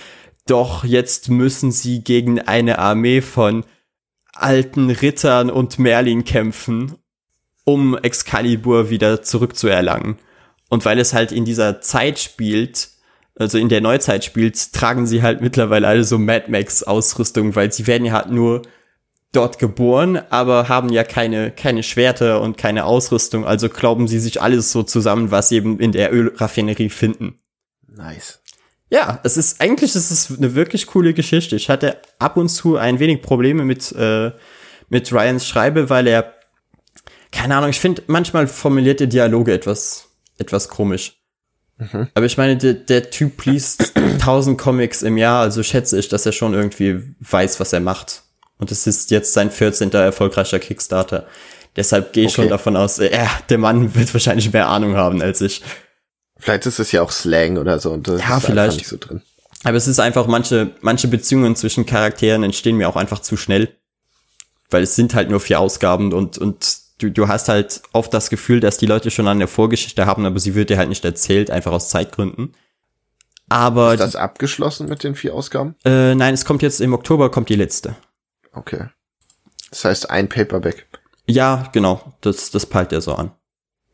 Doch jetzt müssen sie gegen eine Armee von alten Rittern und Merlin kämpfen, um Excalibur wieder zurückzuerlangen. Und weil es halt in dieser Zeit spielt, also in der Neuzeit spielt, tragen sie halt mittlerweile alle so Mad Max Ausrüstung, weil sie werden ja halt nur dort geboren, aber haben ja keine, keine Schwerter und keine Ausrüstung, also glauben sie sich alles so zusammen, was sie eben in der Ölraffinerie finden. Nice. Ja, es ist, eigentlich ist es eine wirklich coole Geschichte. Ich hatte ab und zu ein wenig Probleme mit, äh, mit Ryans Schreibe, weil er, keine Ahnung, ich finde manchmal formulierte Dialoge etwas, etwas komisch. Mhm. Aber ich meine, der, der Typ liest tausend Comics im Jahr, also schätze ich, dass er schon irgendwie weiß, was er macht. Und es ist jetzt sein 14. erfolgreicher Kickstarter. Deshalb gehe ich okay. schon davon aus, äh, der Mann wird wahrscheinlich mehr Ahnung haben als ich. Vielleicht ist es ja auch Slang oder so und das ja, ist vielleicht. nicht so drin. Aber es ist einfach, manche, manche Beziehungen zwischen Charakteren entstehen mir auch einfach zu schnell. Weil es sind halt nur vier Ausgaben und, und du, du hast halt oft das Gefühl, dass die Leute schon eine Vorgeschichte haben, aber sie wird dir halt nicht erzählt, einfach aus Zeitgründen. Aber. Ist das abgeschlossen mit den vier Ausgaben? Äh, nein, es kommt jetzt im Oktober kommt die letzte. Okay. Das heißt ein Paperback. Ja, genau. Das, das peilt er so an.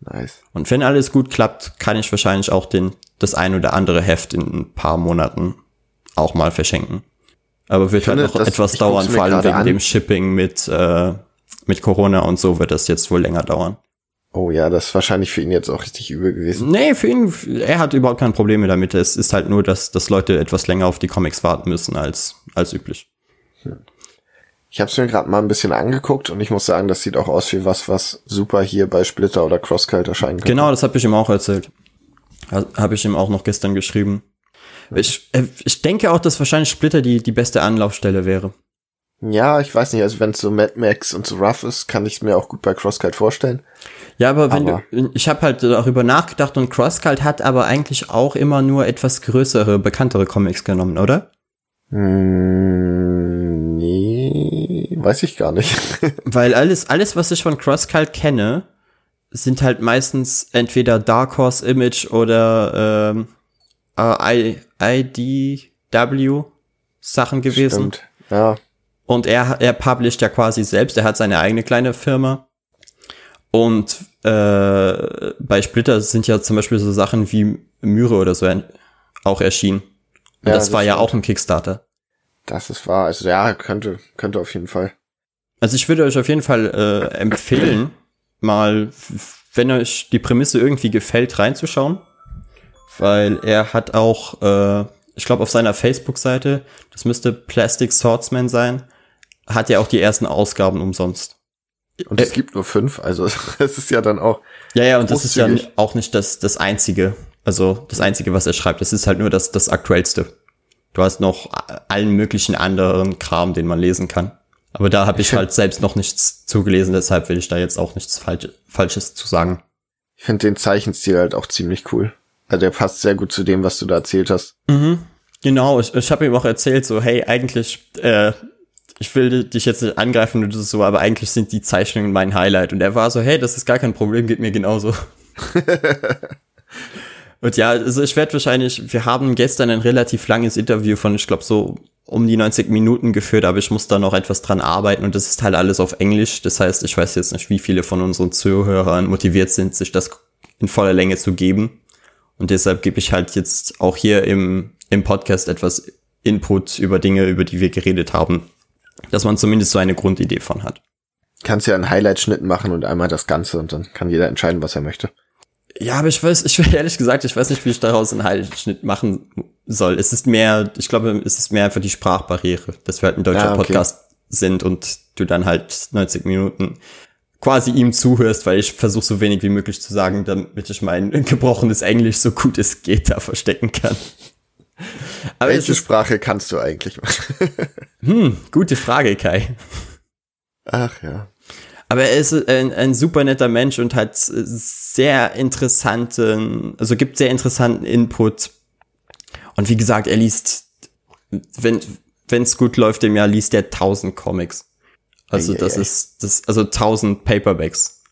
Nice. Und wenn alles gut klappt, kann ich wahrscheinlich auch den, das ein oder andere Heft in ein paar Monaten auch mal verschenken. Aber wird halt noch etwas dauern, vor allem wegen an. dem Shipping mit, äh, mit Corona und so wird das jetzt wohl länger dauern. Oh ja, das ist wahrscheinlich für ihn jetzt auch richtig übel gewesen. Nee, für ihn, er hat überhaupt keine Probleme damit. Es ist halt nur, dass, dass Leute etwas länger auf die Comics warten müssen als, als üblich. Hm. Ich habe es mir gerade mal ein bisschen angeguckt und ich muss sagen, das sieht auch aus wie was, was super hier bei Splitter oder Crosscult erscheinen kann. Genau, das habe ich ihm auch erzählt. Habe ich ihm auch noch gestern geschrieben. Ich, äh, ich denke auch, dass wahrscheinlich Splitter die, die beste Anlaufstelle wäre. Ja, ich weiß nicht, also wenn es so Mad Max und so rough ist, kann ich es mir auch gut bei Crosscut vorstellen. Ja, aber wenn aber du, ich habe halt darüber nachgedacht und Crosscut hat aber eigentlich auch immer nur etwas größere, bekanntere Comics genommen, oder? Hm, nee, weiß ich gar nicht. Weil alles, alles, was ich von Crosscut kenne, sind halt meistens entweder Dark Horse Image oder ähm, äh, IDW Sachen gewesen. Stimmt, ja. Und er, er published ja quasi selbst, er hat seine eigene kleine Firma. Und äh, bei Splitter sind ja zum Beispiel so Sachen wie Myre oder so auch erschienen. Und ja, das, das war ja auch ein Kickstarter. Das ist wahr. Also ja, könnte, könnte auf jeden Fall. Also ich würde euch auf jeden Fall äh, empfehlen, mal, wenn euch die Prämisse irgendwie gefällt, reinzuschauen. Weil er hat auch, äh, ich glaube, auf seiner Facebook-Seite, das müsste Plastic Swordsman sein, hat ja auch die ersten Ausgaben umsonst. Und es äh, gibt nur fünf, also es ist ja dann auch. Ja, ja, und das ist ja auch nicht das, das einzige, also das einzige, was er schreibt. Das ist halt nur das, das aktuellste. Du hast noch allen möglichen anderen Kram, den man lesen kann. Aber da habe ich, ich halt selbst noch nichts zugelesen, deshalb will ich da jetzt auch nichts Falsch, Falsches zu sagen. Ich finde den Zeichenstil halt auch ziemlich cool. Also der passt sehr gut zu dem, was du da erzählt hast. Mhm. Genau, ich, ich habe ihm auch erzählt, so, hey, eigentlich äh, ich will dich jetzt nicht angreifen oder so, aber eigentlich sind die Zeichnungen mein Highlight. Und er war so, hey, das ist gar kein Problem, geht mir genauso. und ja, also ich werde wahrscheinlich, wir haben gestern ein relativ langes Interview von, ich glaube, so um die 90 Minuten geführt, aber ich muss da noch etwas dran arbeiten und das ist halt alles auf Englisch. Das heißt, ich weiß jetzt nicht, wie viele von unseren Zuhörern motiviert sind, sich das in voller Länge zu geben. Und deshalb gebe ich halt jetzt auch hier im, im Podcast etwas Input über Dinge, über die wir geredet haben, dass man zumindest so eine Grundidee von hat. Kannst ja einen Highlight-Schnitt machen und einmal das Ganze und dann kann jeder entscheiden, was er möchte. Ja, aber ich weiß, ich ehrlich gesagt, ich weiß nicht, wie ich daraus einen Highlight-Schnitt machen soll. Es ist mehr, ich glaube, es ist mehr einfach die Sprachbarriere, dass wir halt ein deutscher ah, okay. Podcast sind und du dann halt 90 Minuten quasi ihm zuhörst, weil ich versuche so wenig wie möglich zu sagen, damit ich mein gebrochenes Englisch so gut es geht da verstecken kann. Aber Welche Sprache kannst du eigentlich hm, gute Frage, Kai. Ach ja. Aber er ist ein, ein super netter Mensch und hat sehr interessanten, also gibt sehr interessanten Input. Und wie gesagt, er liest, wenn es gut läuft im Jahr, liest er tausend Comics. Also ei, das ei, ist das, also tausend Paperbacks.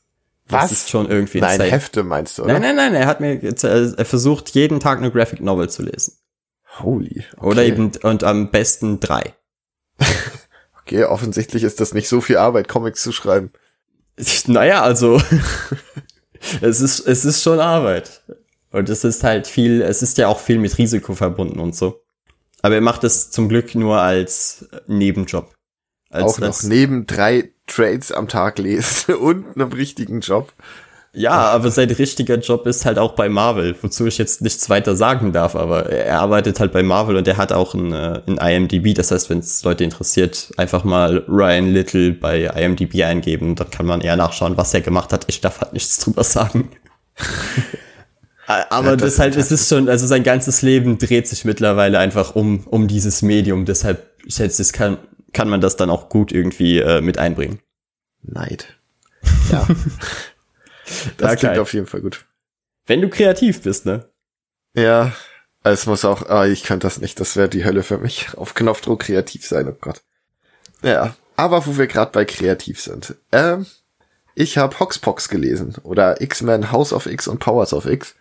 Was? Das ist schon irgendwie Nein. Hefte meinst du, oder? Nein, nein, nein, er hat mir, er versucht jeden Tag eine Graphic Novel zu lesen. Holy. Okay. Oder eben, und am besten drei. okay, offensichtlich ist das nicht so viel Arbeit, Comics zu schreiben. Naja, also, es ist, es ist schon Arbeit. Und es ist halt viel, es ist ja auch viel mit Risiko verbunden und so. Aber er macht es zum Glück nur als Nebenjob. Als auch noch neben drei Trades am Tag lesen und einem richtigen Job. Ja, aber sein richtiger Job ist halt auch bei Marvel, wozu ich jetzt nichts weiter sagen darf, aber er arbeitet halt bei Marvel und er hat auch ein, äh, ein IMDb, das heißt, wenn es Leute interessiert, einfach mal Ryan Little bei IMDb eingeben, dann kann man eher nachschauen, was er gemacht hat. Ich darf halt nichts drüber sagen. aber ja, das deshalb ist es schon, also sein ganzes Leben dreht sich mittlerweile einfach um, um dieses Medium, deshalb schätze ich, kann, kann man das dann auch gut irgendwie äh, mit einbringen. Neid. Ja. Das ja, klingt auf jeden Fall gut. Wenn du kreativ bist, ne? Ja, es muss auch, ah, ich könnte das nicht, das wäre die Hölle für mich. Auf Knopfdruck kreativ sein, oh Gott. Ja, aber wo wir gerade bei kreativ sind. Ähm, ich habe Hoxpox gelesen oder X-Men House of X und Powers of X.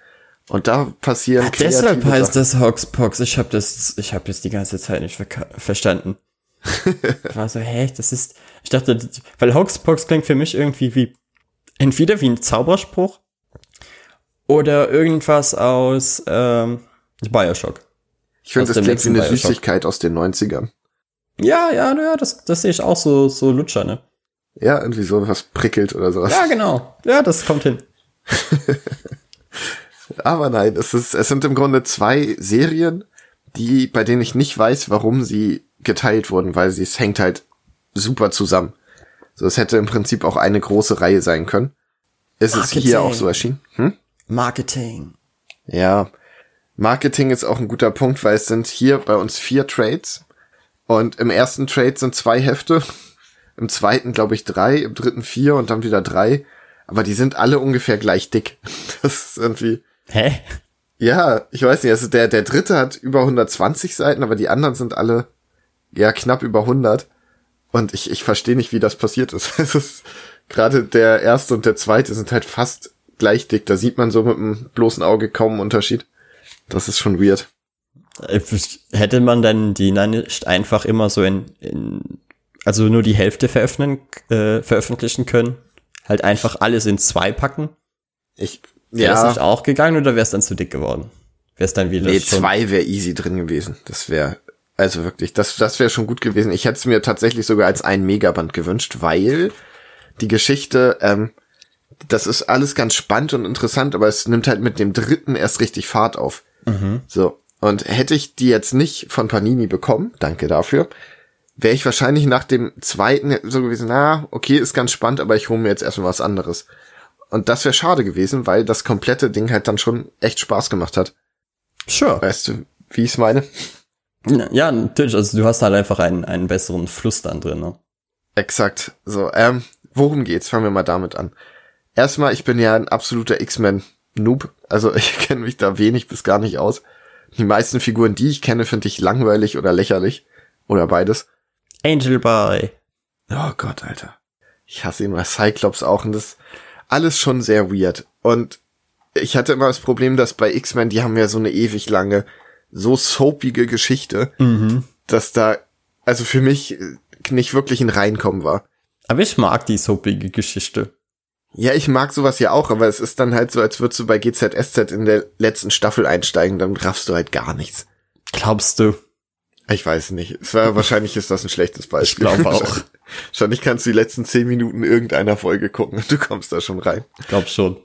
Und da passieren Ach, Deshalb heißt Sachen. das Hoxpox. Ich habe das, ich habe das die ganze Zeit nicht ver verstanden. ich war so, hä, das ist, ich dachte, weil Hoxpox klingt für mich irgendwie wie entweder wie ein Zauberspruch oder irgendwas aus ähm, Bioshock. Ich finde, das klingt wie eine Bioshock. Süßigkeit aus den 90ern. Ja, ja, ja, das, das sehe ich auch so, so Lutscher, ne? Ja, irgendwie so was prickelt oder sowas. Ja, genau. Ja, das kommt hin. Aber nein, es ist, es sind im Grunde zwei Serien, die, bei denen ich nicht weiß, warum sie geteilt wurden, weil sie, es hängt halt super zusammen. So, es hätte im Prinzip auch eine große Reihe sein können. Ist Marketing. es hier auch so erschienen? Hm? Marketing. Ja. Marketing ist auch ein guter Punkt, weil es sind hier bei uns vier Trades. Und im ersten Trade sind zwei Hefte. Im zweiten, glaube ich, drei. Im dritten vier und dann wieder drei. Aber die sind alle ungefähr gleich dick. Das ist irgendwie. Hä? Ja, ich weiß nicht. Also der, der dritte hat über 120 Seiten, aber die anderen sind alle, ja, knapp über 100. Und ich, ich verstehe nicht, wie das passiert ist. es ist gerade der erste und der zweite sind halt fast gleich dick. Da sieht man so mit dem bloßen Auge kaum einen Unterschied. Das ist schon weird. Äh, hätte man dann die nicht einfach immer so in, in also nur die Hälfte veröffnen, äh, veröffentlichen können? Halt einfach alles in zwei packen? Ich, Wäre ja. das nicht auch gegangen oder wäre es dann zu dick geworden? Wäre es dann wieder Nee, zwei wäre easy drin gewesen. Das wäre also wirklich, das, das wäre schon gut gewesen. Ich hätte es mir tatsächlich sogar als ein Megaband gewünscht, weil die Geschichte, ähm, das ist alles ganz spannend und interessant, aber es nimmt halt mit dem dritten erst richtig Fahrt auf. Mhm. So. Und hätte ich die jetzt nicht von Panini bekommen, danke dafür, wäre ich wahrscheinlich nach dem zweiten so gewesen, na, okay, ist ganz spannend, aber ich hole mir jetzt erstmal was anderes. Und das wäre schade gewesen, weil das komplette Ding halt dann schon echt Spaß gemacht hat. Sure. Weißt du, wie ich es meine? Ja, natürlich. Also du hast halt einfach einen, einen besseren Fluss dann drin, ne? Exakt. So, ähm, worum geht's? Fangen wir mal damit an. Erstmal, ich bin ja ein absoluter X-Men-Noob. Also ich kenne mich da wenig bis gar nicht aus. Die meisten Figuren, die ich kenne, finde ich langweilig oder lächerlich. Oder beides. Angel Boy. Oh Gott, Alter. Ich hasse immer Cyclops auch und das alles schon sehr weird. Und ich hatte immer das Problem, dass bei X-Men, die haben ja so eine ewig lange, so soapige Geschichte, mhm. dass da, also für mich nicht wirklich ein Reinkommen war. Aber ich mag die soapige Geschichte. Ja, ich mag sowas ja auch, aber es ist dann halt so, als würdest du bei GZSZ in der letzten Staffel einsteigen, dann raffst du halt gar nichts. Glaubst du? Ich weiß nicht. Es war, wahrscheinlich ist das ein schlechtes Beispiel. Ich glaube auch. Wahrscheinlich kannst du die letzten zehn Minuten irgendeiner Folge gucken und du kommst da schon rein. Ich glaub schon.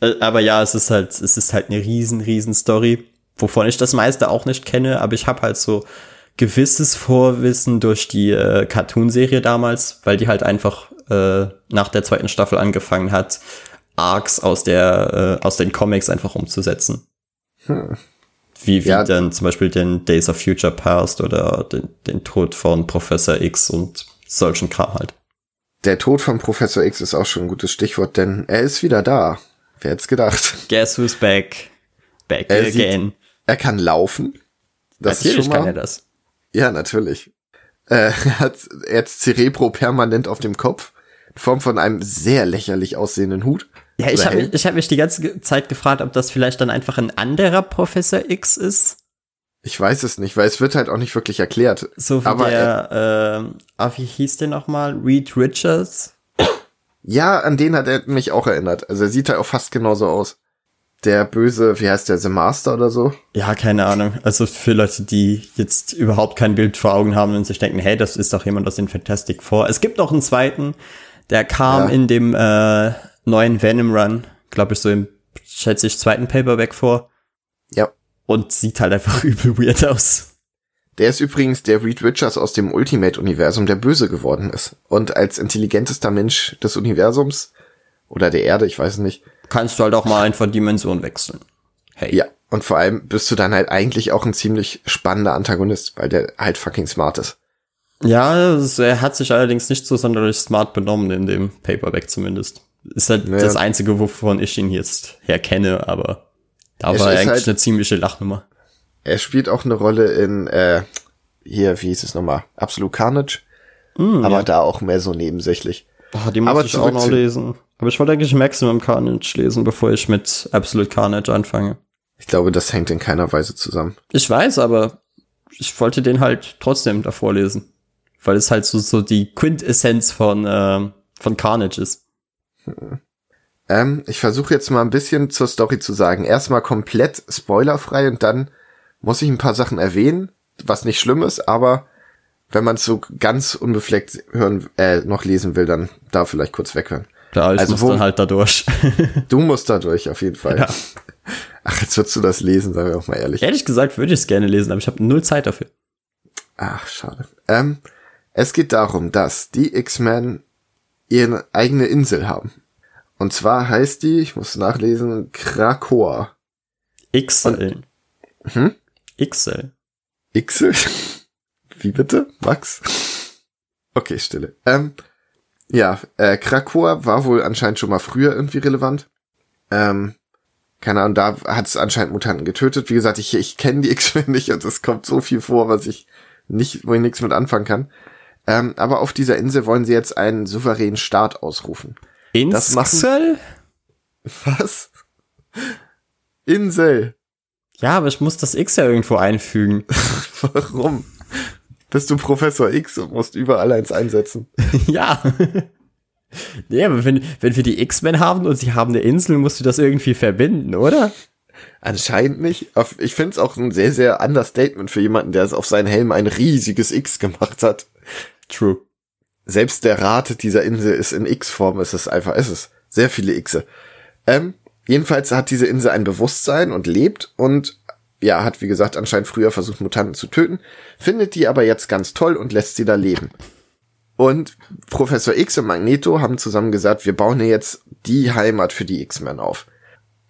Äh, aber ja, es ist halt, es ist halt eine riesen, riesen Story, wovon ich das meiste auch nicht kenne, aber ich habe halt so gewisses Vorwissen durch die äh, Cartoon-Serie damals, weil die halt einfach äh, nach der zweiten Staffel angefangen hat, Arcs aus der äh, aus den Comics einfach umzusetzen. Hm. Wie, wie ja. dann zum Beispiel den Days of Future Past oder den, den Tod von Professor X und solchen Kram halt. Der Tod von Professor X ist auch schon ein gutes Stichwort, denn er ist wieder da. Wer hätte gedacht? Guess who's back? Back er again. Sieht, er kann laufen. Das natürlich ist schon mal, kann er das. Ja, natürlich. Äh, er hat jetzt Cerebro permanent auf dem Kopf. In Form von einem sehr lächerlich aussehenden Hut. Ja, ich habe hab mich die ganze Zeit gefragt, ob das vielleicht dann einfach ein anderer Professor X ist. Ich weiß es nicht, weil es wird halt auch nicht wirklich erklärt. So wie Aber der, äh, ah, wie hieß der nochmal? Reed Richards? Ja, an den hat er mich auch erinnert. Also er sieht halt auch fast genauso aus. Der böse, wie heißt der, The Master oder so? Ja, keine Ahnung. Also für Leute, die jetzt überhaupt kein Bild vor Augen haben und sich denken, hey, das ist doch jemand aus den Fantastic Four. Es gibt noch einen zweiten, der kam ja. in dem äh, neuen Venom Run, glaube ich, so im, schätze ich, zweiten Paperback vor. Ja. Und sieht halt einfach übel weird aus. Der ist übrigens der Reed Richards aus dem Ultimate-Universum, der böse geworden ist. Und als intelligentester Mensch des Universums oder der Erde, ich weiß nicht. Kannst du halt auch mal einfach Dimension wechseln. Hey. Ja, und vor allem bist du dann halt eigentlich auch ein ziemlich spannender Antagonist, weil der halt fucking smart ist. Ja, er hat sich allerdings nicht so sonderlich smart benommen in dem Paperback zumindest. Ist halt naja. das Einzige, wovon ich ihn jetzt her kenne, aber da war er eigentlich halt, eine ziemliche Lachnummer. Er spielt auch eine Rolle in, äh, hier, wie hieß es nochmal? Absolute Carnage. Mm, aber ja. da auch mehr so nebensächlich. Oh, die muss aber ich auch noch lesen. Aber ich wollte eigentlich Maximum Carnage lesen, bevor ich mit Absolute Carnage anfange. Ich glaube, das hängt in keiner Weise zusammen. Ich weiß, aber ich wollte den halt trotzdem davor lesen. Weil es halt so, so die Quintessenz von, äh, von Carnage ist. Ähm, ich versuche jetzt mal ein bisschen zur Story zu sagen. Erstmal komplett spoilerfrei und dann muss ich ein paar Sachen erwähnen, was nicht schlimm ist, aber wenn man es so ganz unbefleckt hören, äh, noch lesen will, dann da vielleicht kurz weghören. Ja, ich also muss wo, dann halt da durch. du musst da durch, auf jeden Fall. Ja. Ach, jetzt würdest du das lesen, sagen wir auch mal ehrlich. Ehrlich gesagt würde ich es gerne lesen, aber ich habe null Zeit dafür. Ach, schade. Ähm, es geht darum, dass die X-Men ihre eigene Insel haben. Und zwar heißt die, ich muss nachlesen, Krakoa. Ixel. Hm? Ixel. Ixel? Wie bitte? Max? Okay, Stille. Ähm, ja, äh, Krakoa war wohl anscheinend schon mal früher irgendwie relevant. Ähm, keine Ahnung, da hat es anscheinend Mutanten getötet. Wie gesagt, ich, ich kenne die X-Men nicht und es kommt so viel vor, was ich nicht, wo ich nichts mit anfangen kann. Ähm, aber auf dieser Insel wollen sie jetzt einen souveränen Staat ausrufen. Insel? Was? Insel. Ja, aber ich muss das X ja irgendwo einfügen. Warum? Bist du Professor X und musst überall eins einsetzen? ja. nee, aber wenn, wenn wir die X-Men haben und sie haben eine Insel, musst du das irgendwie verbinden, oder? Anscheinend nicht. Ich finde es auch ein sehr, sehr Understatement für jemanden, der es auf seinen Helm ein riesiges X gemacht hat. True. Selbst der Rat dieser Insel ist in X-Form, es ist einfach, es ist sehr viele Xe. Ähm, jedenfalls hat diese Insel ein Bewusstsein und lebt und ja, hat wie gesagt anscheinend früher versucht, Mutanten zu töten, findet die aber jetzt ganz toll und lässt sie da leben. Und Professor X und Magneto haben zusammen gesagt, wir bauen hier jetzt die Heimat für die X-Men auf.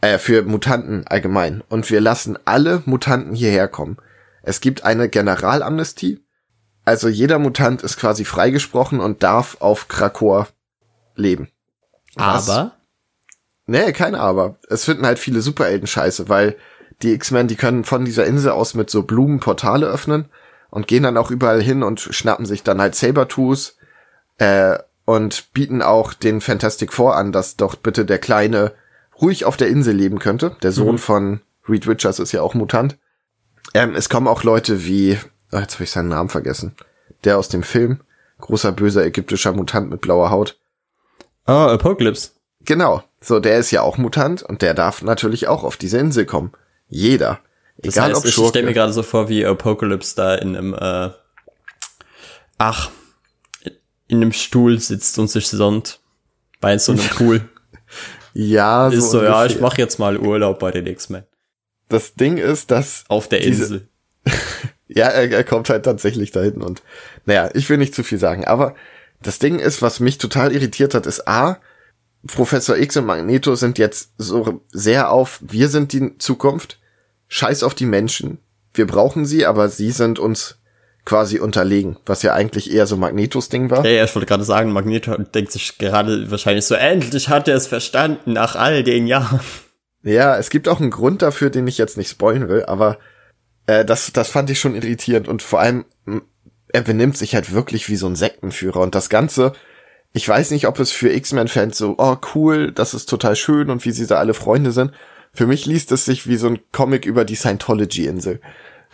Äh, für Mutanten allgemein. Und wir lassen alle Mutanten hierher kommen. Es gibt eine Generalamnestie also jeder Mutant ist quasi freigesprochen und darf auf Krakor leben. Was? Aber? Nee, kein Aber. Es finden halt viele Superhelden scheiße, weil die X-Men, die können von dieser Insel aus mit so Blumen Portale öffnen und gehen dann auch überall hin und schnappen sich dann halt Sabertooths äh, und bieten auch den Fantastic Four an, dass doch bitte der Kleine ruhig auf der Insel leben könnte. Der Sohn mhm. von Reed Richards ist ja auch Mutant. Ähm, es kommen auch Leute wie, oh, jetzt habe ich seinen Namen vergessen, der aus dem Film, großer böser ägyptischer Mutant mit blauer Haut. Ah, Apocalypse. Genau, so der ist ja auch Mutant und der darf natürlich auch auf diese Insel kommen. Jeder. Egal das heißt, ob Schurke. Ich stelle mir gerade so vor, wie Apocalypse da in einem, äh, ach, in einem Stuhl sitzt und sich sonnt. Bei so einem Pool. ja, so. Ist so, ungefähr. ja, ich mache jetzt mal Urlaub bei den X-Men. Das Ding ist, dass. Auf der Insel. ja, er, er kommt halt tatsächlich dahin und, naja, ich will nicht zu viel sagen, aber das Ding ist, was mich total irritiert hat, ist A, Professor X und Magneto sind jetzt so sehr auf, wir sind die Zukunft, scheiß auf die Menschen. Wir brauchen sie, aber sie sind uns quasi unterlegen, was ja eigentlich eher so Magnetos Ding war. Ja, ja ich wollte gerade sagen, Magneto denkt sich gerade wahrscheinlich so, endlich hat er es verstanden nach all den Jahren. Ja, es gibt auch einen Grund dafür, den ich jetzt nicht spoilen will, aber äh, das, das fand ich schon irritierend und vor allem, er benimmt sich halt wirklich wie so ein Sektenführer und das Ganze, ich weiß nicht, ob es für X-Men-Fans so, oh cool, das ist total schön und wie sie da alle Freunde sind. Für mich liest es sich wie so ein Comic über die Scientology-Insel.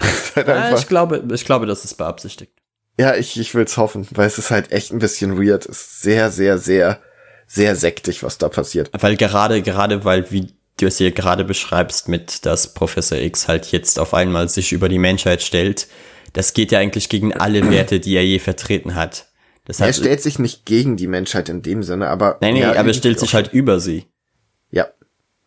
halt ja, ich glaube, ich glaube, das ist beabsichtigt. Ja, ich, ich will's hoffen, weil es ist halt echt ein bisschen weird. Es ist sehr, sehr, sehr, sehr sektig, was da passiert. Weil gerade, gerade weil, wie du es hier gerade beschreibst, mit dass Professor X halt jetzt auf einmal sich über die Menschheit stellt, das geht ja eigentlich gegen alle Werte, die er je vertreten hat. Das heißt, er stellt sich nicht gegen die Menschheit in dem Sinne, aber. Nein, nee, ja, aber er stellt sich halt über sie. Ja,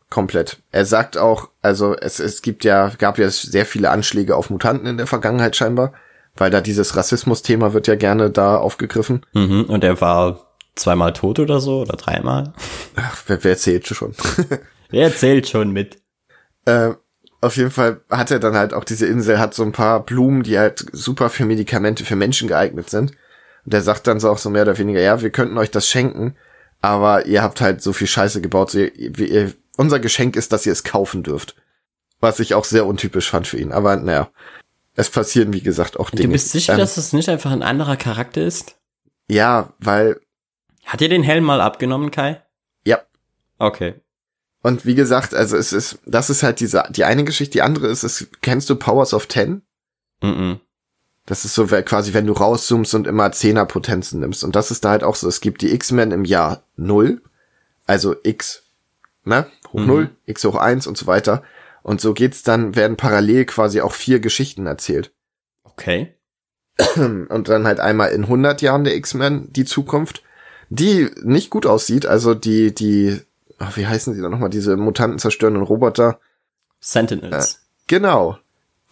komplett. Er sagt auch, also es, es gibt ja, gab ja sehr viele Anschläge auf Mutanten in der Vergangenheit scheinbar, weil da dieses Rassismus-Thema wird ja gerne da aufgegriffen. Mhm, und er war zweimal tot oder so oder dreimal. Ach, wer, wer zählt schon? wer zählt schon mit? Äh, auf jeden Fall hat er dann halt auch diese Insel, hat so ein paar Blumen, die halt super für Medikamente für Menschen geeignet sind. Und der sagt dann so auch so mehr oder weniger, ja, wir könnten euch das schenken, aber ihr habt halt so viel Scheiße gebaut, so ihr, ihr, unser Geschenk ist, dass ihr es kaufen dürft. Was ich auch sehr untypisch fand für ihn. Aber naja, es passieren, wie gesagt, auch Dinge. Du bist sicher, ähm, dass es nicht einfach ein anderer Charakter ist? Ja, weil. Hat ihr den Helm mal abgenommen, Kai? Ja. Okay. Und wie gesagt, also es ist, das ist halt diese, die eine Geschichte, die andere ist, es, kennst du Powers of Ten? Mhm. -mm. Das ist so quasi, wenn du rauszoomst und immer Zehnerpotenzen nimmst. Und das ist da halt auch so. Es gibt die X-Men im Jahr null, also X, ne, hoch mhm. null, X hoch eins und so weiter. Und so geht's dann, werden parallel quasi auch vier Geschichten erzählt. Okay. Und dann halt einmal in 100 Jahren der X-Men die Zukunft, die nicht gut aussieht. Also die, die, ach, wie heißen sie dann nochmal, diese Mutanten zerstörenden Roboter? Sentinels. Äh, genau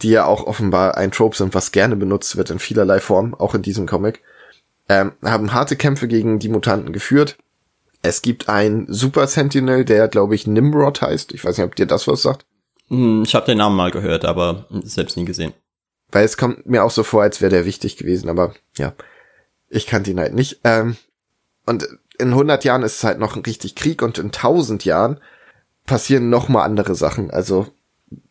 die ja auch offenbar ein Trope sind, was gerne benutzt wird in vielerlei Form, auch in diesem Comic, ähm, haben harte Kämpfe gegen die Mutanten geführt. Es gibt ein Super Sentinel, der glaube ich Nimrod heißt. Ich weiß nicht, ob dir das was sagt. Hm, ich habe den Namen mal gehört, aber selbst nie gesehen. Weil es kommt mir auch so vor, als wäre der wichtig gewesen, aber ja, ich kannte ihn halt nicht. Ähm, und in 100 Jahren ist es halt noch ein richtig Krieg und in 1000 Jahren passieren noch mal andere Sachen. Also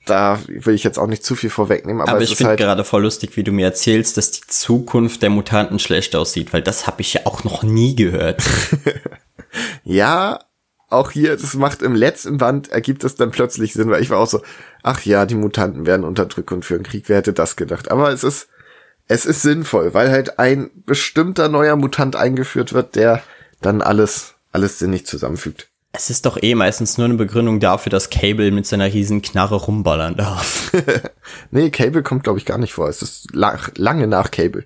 da will ich jetzt auch nicht zu viel vorwegnehmen. Aber, aber ich finde halt gerade voll lustig, wie du mir erzählst, dass die Zukunft der Mutanten schlecht aussieht, weil das habe ich ja auch noch nie gehört. ja, auch hier, das macht im letzten Band, ergibt es dann plötzlich Sinn, weil ich war auch so, ach ja, die Mutanten werden unterdrückt und für einen Krieg, wer hätte das gedacht? Aber es ist, es ist sinnvoll, weil halt ein bestimmter neuer Mutant eingeführt wird, der dann alles, alles sinnig zusammenfügt. Es ist doch eh meistens nur eine Begründung dafür, dass Cable mit seiner riesen Knarre rumballern darf. nee, Cable kommt glaube ich gar nicht vor. Es ist lang, lange nach Cable.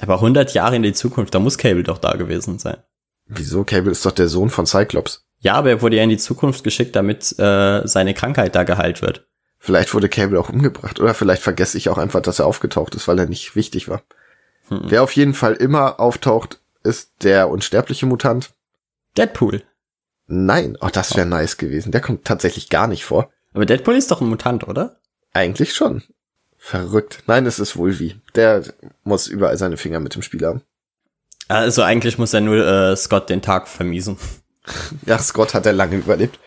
Aber 100 Jahre in die Zukunft, da muss Cable doch da gewesen sein. Wieso? Cable ist doch der Sohn von Cyclops. Ja, aber er wurde ja in die Zukunft geschickt, damit äh, seine Krankheit da geheilt wird. Vielleicht wurde Cable auch umgebracht. Oder vielleicht vergesse ich auch einfach, dass er aufgetaucht ist, weil er nicht wichtig war. Hm. Wer auf jeden Fall immer auftaucht, ist der unsterbliche Mutant. Deadpool. Nein, oh, das wäre nice gewesen. Der kommt tatsächlich gar nicht vor. Aber Deadpool ist doch ein Mutant, oder? Eigentlich schon. Verrückt. Nein, es ist wohl wie. Der muss überall seine Finger mit dem Spiel haben. Also eigentlich muss er nur äh, Scott den Tag vermiesen. ja, Scott hat er lange überlebt.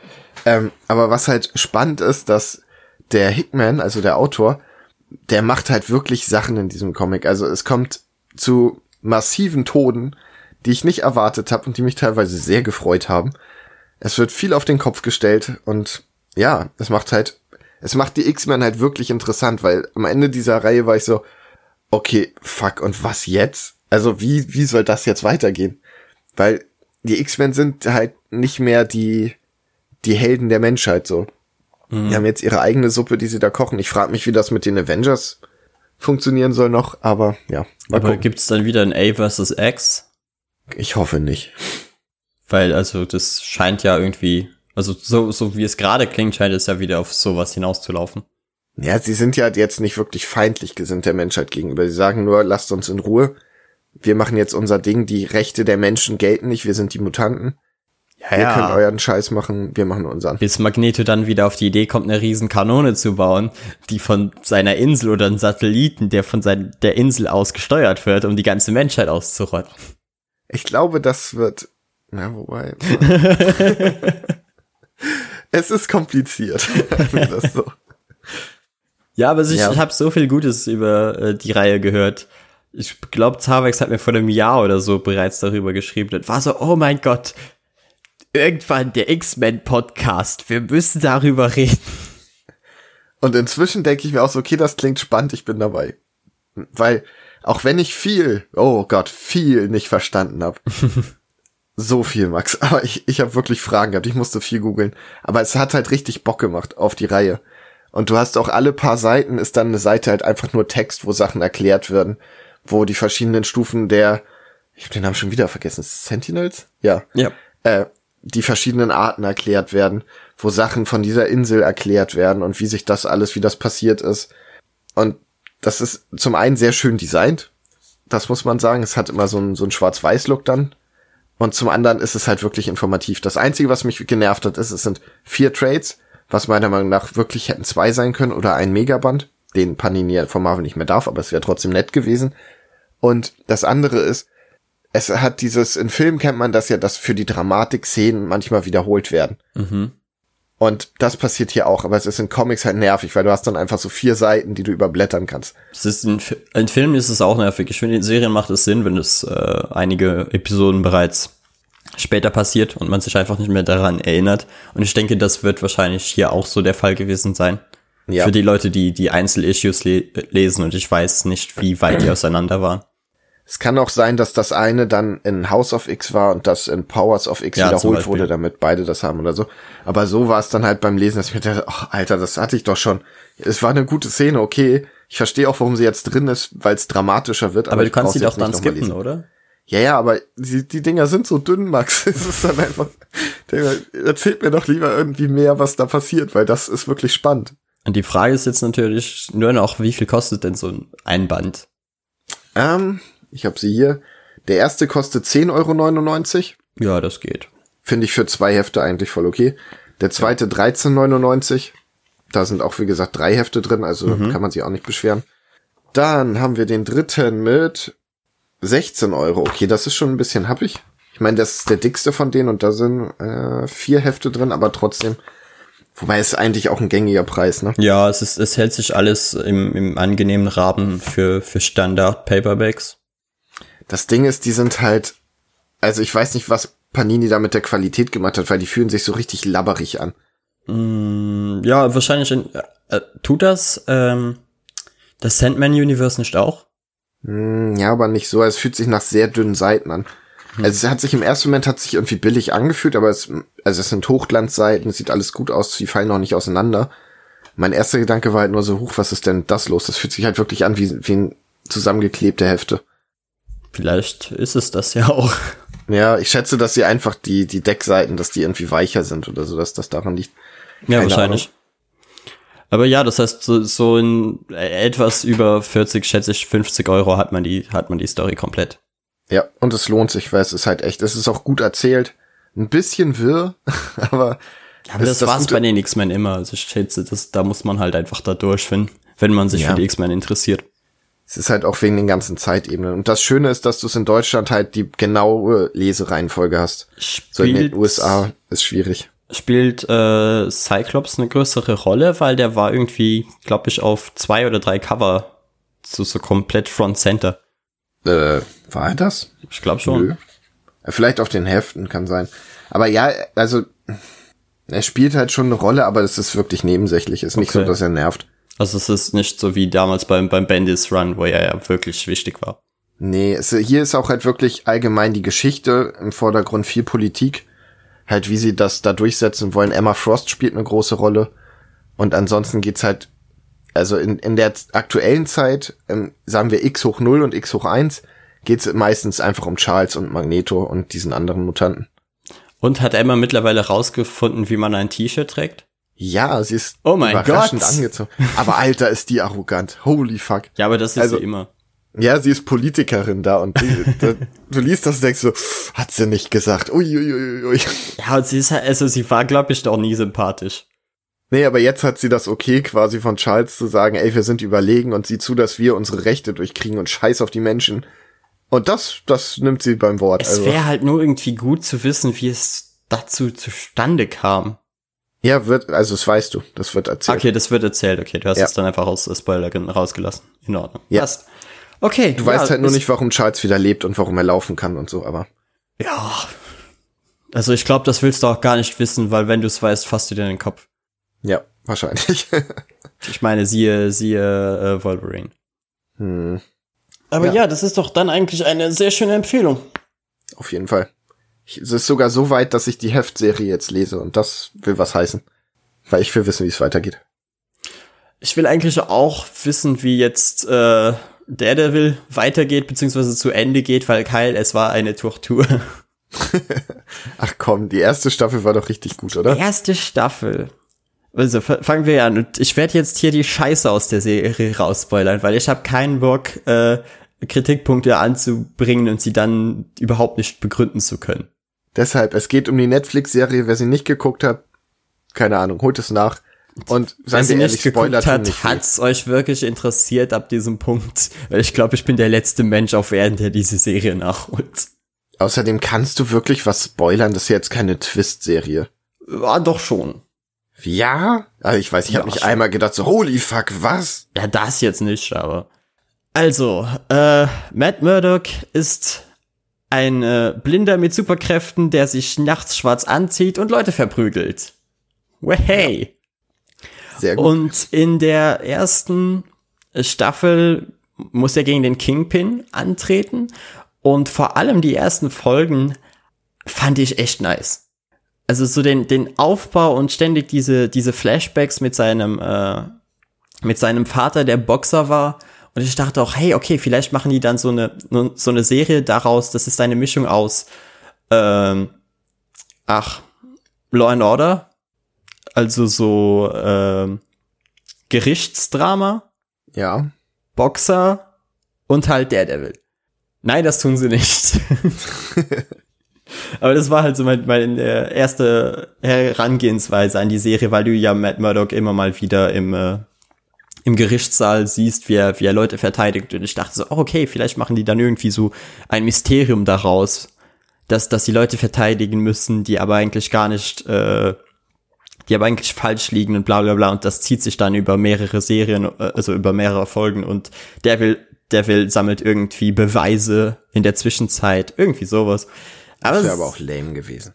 Ähm, aber was halt spannend ist, dass der Hickman, also der Autor, der macht halt wirklich Sachen in diesem Comic. Also es kommt zu massiven Toden, die ich nicht erwartet habe und die mich teilweise sehr gefreut haben. Es wird viel auf den Kopf gestellt und ja, es macht halt, es macht die X-Men halt wirklich interessant, weil am Ende dieser Reihe war ich so, okay, fuck, und was jetzt? Also wie, wie soll das jetzt weitergehen? Weil die X-Men sind halt nicht mehr die, die Helden der Menschheit so. Mhm. Die haben jetzt ihre eigene Suppe, die sie da kochen. Ich frage mich, wie das mit den Avengers funktionieren soll noch, aber ja. Aber gucken. gibt's dann wieder ein A versus X? Ich hoffe nicht. Weil, also, das scheint ja irgendwie, also so, so wie es gerade klingt, scheint es ja wieder auf sowas hinauszulaufen. Ja, sie sind ja jetzt nicht wirklich feindlich gesinnt der Menschheit gegenüber. Sie sagen nur, lasst uns in Ruhe. Wir machen jetzt unser Ding. Die Rechte der Menschen gelten nicht. Wir sind die Mutanten. Ja, Ihr ja. könnt euren Scheiß machen, wir machen unseren. Bis Magneto dann wieder auf die Idee kommt, eine riesen Kanone zu bauen, die von seiner Insel oder einem Satelliten, der von sein, der Insel aus gesteuert wird, um die ganze Menschheit auszurotten. Ich glaube, das wird, na, wobei. es ist kompliziert. das so. Ja, aber ich, ja. habe so viel Gutes über äh, die Reihe gehört. Ich glaube, Zavex hat mir vor einem Jahr oder so bereits darüber geschrieben und war so, oh mein Gott, irgendwann der X-Men-Podcast. Wir müssen darüber reden. Und inzwischen denke ich mir auch so, okay, das klingt spannend, ich bin dabei. Weil, auch wenn ich viel, oh Gott, viel nicht verstanden habe. so viel, Max. Aber ich, ich habe wirklich Fragen gehabt. Ich musste viel googeln. Aber es hat halt richtig Bock gemacht auf die Reihe. Und du hast auch alle paar Seiten, ist dann eine Seite halt einfach nur Text, wo Sachen erklärt werden. Wo die verschiedenen Stufen der, ich habe den Namen schon wieder vergessen, Sentinels? Ja. Ja. Äh, die verschiedenen Arten erklärt werden, wo Sachen von dieser Insel erklärt werden und wie sich das alles, wie das passiert ist. Und das ist zum einen sehr schön designt. Das muss man sagen. Es hat immer so ein, so ein Schwarz-Weiß-Look dann. Und zum anderen ist es halt wirklich informativ. Das Einzige, was mich genervt hat, ist, es sind vier Trades, was meiner Meinung nach wirklich hätten zwei sein können oder ein Megaband, den Panini von Marvel nicht mehr darf, aber es wäre trotzdem nett gewesen. Und das andere ist, es hat dieses, in Filmen kennt man das ja, dass für die Dramatik-Szenen manchmal wiederholt werden. Mhm. Und das passiert hier auch, aber es ist in Comics halt nervig, weil du hast dann einfach so vier Seiten, die du überblättern kannst. Es ist in, in Filmen ist es auch nervig. Ich finde, in Serien macht es Sinn, wenn es äh, einige Episoden bereits später passiert und man sich einfach nicht mehr daran erinnert. Und ich denke, das wird wahrscheinlich hier auch so der Fall gewesen sein. Ja. Für die Leute, die die Einzelissues le lesen und ich weiß nicht, wie weit die auseinander waren. Es kann auch sein, dass das eine dann in House of X war und das in Powers of X ja, wiederholt wurde, damit beide das haben oder so. Aber so war es dann halt beim Lesen, dass ich mir dachte, ach, Alter, das hatte ich doch schon. Es war eine gute Szene, okay. Ich verstehe auch, warum sie jetzt drin ist, weil es dramatischer wird. Aber, aber du kannst sie doch dann skippen, oder? Ja, ja, aber die, die Dinger sind so dünn, Max. Es ist dann einfach, erzählt mir doch lieber irgendwie mehr, was da passiert, weil das ist wirklich spannend. Und die Frage ist jetzt natürlich nur noch, wie viel kostet denn so ein Band? Ähm, ich habe sie hier. Der erste kostet 10,99 Euro. Ja, das geht. Finde ich für zwei Hefte eigentlich voll okay. Der zweite ja. 13,99. Da sind auch, wie gesagt, drei Hefte drin, also mhm. kann man sich auch nicht beschweren. Dann haben wir den dritten mit 16 Euro. Okay, das ist schon ein bisschen happig. Ich meine, das ist der dickste von denen und da sind äh, vier Hefte drin, aber trotzdem. Wobei es eigentlich auch ein gängiger Preis, ne? Ja, es ist, es hält sich alles im, im angenehmen Rahmen für, für Standard Paperbacks. Das Ding ist, die sind halt, also ich weiß nicht, was Panini da mit der Qualität gemacht hat, weil die fühlen sich so richtig labberig an. Mm, ja, wahrscheinlich in, äh, tut das ähm, das Sandman Universe nicht auch? Mm, ja, aber nicht so. Es fühlt sich nach sehr dünnen Seiten an. Hm. Also es hat sich im ersten Moment hat sich irgendwie billig angefühlt, aber es, also es sind Hochglanzseiten, es sieht alles gut aus, die fallen noch nicht auseinander. Mein erster Gedanke war halt nur so, hoch, was ist denn das los? Das fühlt sich halt wirklich an wie, wie ein zusammengeklebte Hefte. Vielleicht ist es das ja auch. Ja, ich schätze, dass sie einfach die, die Deckseiten, dass die irgendwie weicher sind oder so, dass das daran liegt. Keine ja, wahrscheinlich. Ahnung. Aber ja, das heißt, so, so in etwas über 40, schätze ich, 50 Euro hat man die, hat man die Story komplett. Ja, und es lohnt sich, weil es ist halt echt, es ist auch gut erzählt. Ein bisschen wirr, aber. Ja, aber das, war's bei den X-Men immer. Also ich schätze, das, da muss man halt einfach da durch, wenn, wenn man sich ja. für die X-Men interessiert. Es ist halt auch wegen den ganzen Zeitebenen. Und das Schöne ist, dass du es in Deutschland halt die genaue Lesereihenfolge hast. Spielt, so in den USA ist schwierig. spielt äh, Cyclops eine größere Rolle, weil der war irgendwie, glaube ich, auf zwei oder drei Cover so, so komplett Front Center. Äh, war er das? Ich glaube schon. Nö. Vielleicht auf den Heften, kann sein. Aber ja, also er spielt halt schon eine Rolle, aber es ist wirklich nebensächlich. Ist okay. nicht so, dass er nervt. Also es ist nicht so wie damals beim, beim Bendis Run, wo er ja wirklich wichtig war. Nee, es, hier ist auch halt wirklich allgemein die Geschichte im Vordergrund, viel Politik. Halt, wie sie das da durchsetzen wollen. Emma Frost spielt eine große Rolle. Und ansonsten geht's halt, also in, in der aktuellen Zeit, ähm, sagen wir x hoch 0 und x hoch 1, geht's meistens einfach um Charles und Magneto und diesen anderen Mutanten. Und hat Emma mittlerweile rausgefunden, wie man ein T-Shirt trägt? Ja, sie ist oh mein überraschend Gott. angezogen. Aber Alter, ist die arrogant. Holy fuck. Ja, aber das ist also, sie immer. Ja, sie ist Politikerin da und die, da, du liest das und denkst so, hat sie nicht gesagt. Uiuiui. Ui, ui. Ja, und sie ist halt, also sie war, glaube ich, doch nie sympathisch. Nee, aber jetzt hat sie das okay quasi von Charles zu sagen, ey, wir sind überlegen und sieh zu, dass wir unsere Rechte durchkriegen und scheiß auf die Menschen. Und das, das nimmt sie beim Wort. Es also. wäre halt nur irgendwie gut zu wissen, wie es dazu zustande kam. Ja, wird, also das weißt du, das wird erzählt. Okay, das wird erzählt, okay, du hast ja. es dann einfach aus Spoiler rausgelassen. In Ordnung. Ja. Passt. Okay. Du ja, weißt halt nur nicht, warum Charles wieder lebt und warum er laufen kann und so, aber. Ja. Also ich glaube, das willst du auch gar nicht wissen, weil wenn du es weißt, fasst du dir den Kopf. Ja, wahrscheinlich. ich meine, siehe, siehe äh, Wolverine. Hm. Aber ja. ja, das ist doch dann eigentlich eine sehr schöne Empfehlung. Auf jeden Fall. Ich, es ist sogar so weit, dass ich die Heftserie jetzt lese und das will was heißen. Weil ich will wissen, wie es weitergeht. Ich will eigentlich auch wissen, wie jetzt äh, Daredevil weitergeht, beziehungsweise zu Ende geht, weil Kyle, es war eine Tortur. Ach komm, die erste Staffel war doch richtig gut, oder? Die erste Staffel. Also fangen wir an. Und ich werde jetzt hier die Scheiße aus der Serie rausspoilern, weil ich habe keinen Bock, äh, Kritikpunkte anzubringen und sie dann überhaupt nicht begründen zu können. Deshalb, es geht um die Netflix-Serie, wer sie nicht geguckt hat, keine Ahnung, holt es nach. Und seien Sie ehrlich, Spoiler hat, hat's euch wirklich interessiert ab diesem Punkt? Weil ich glaube, ich bin der letzte Mensch auf Erden, der diese Serie nachholt. Außerdem kannst du wirklich was spoilern, das ist jetzt keine Twist-Serie. War doch schon. Ja? Also ich weiß, ich ja, habe mich einmal gedacht so, holy fuck, was? Ja, das jetzt nicht, aber. Also, äh, Matt Murdock ist ein äh, Blinder mit Superkräften, der sich nachts schwarz anzieht und Leute verprügelt. Hey. Sehr gut. Und in der ersten Staffel muss er gegen den Kingpin antreten. Und vor allem die ersten Folgen fand ich echt nice. Also so den, den Aufbau und ständig diese, diese Flashbacks mit seinem, äh, mit seinem Vater, der Boxer war und ich dachte auch, hey, okay, vielleicht machen die dann so eine, so eine Serie daraus, das ist eine Mischung aus, ähm, ach, Law and Order, also so ähm, Gerichtsdrama, ja, Boxer und halt Daredevil. Nein, das tun sie nicht. Aber das war halt so meine, meine erste Herangehensweise an die Serie, weil du ja Matt Murdock immer mal wieder im äh, im Gerichtssaal siehst, wie er, wie er Leute verteidigt. Und ich dachte so, oh, okay, vielleicht machen die dann irgendwie so ein Mysterium daraus, dass, dass die Leute verteidigen müssen, die aber eigentlich gar nicht, äh, die aber eigentlich falsch liegen und bla bla bla. Und das zieht sich dann über mehrere Serien, äh, also über mehrere Folgen. Und der will, der will sammelt irgendwie Beweise in der Zwischenzeit, irgendwie sowas. Aber das wäre aber auch lame gewesen.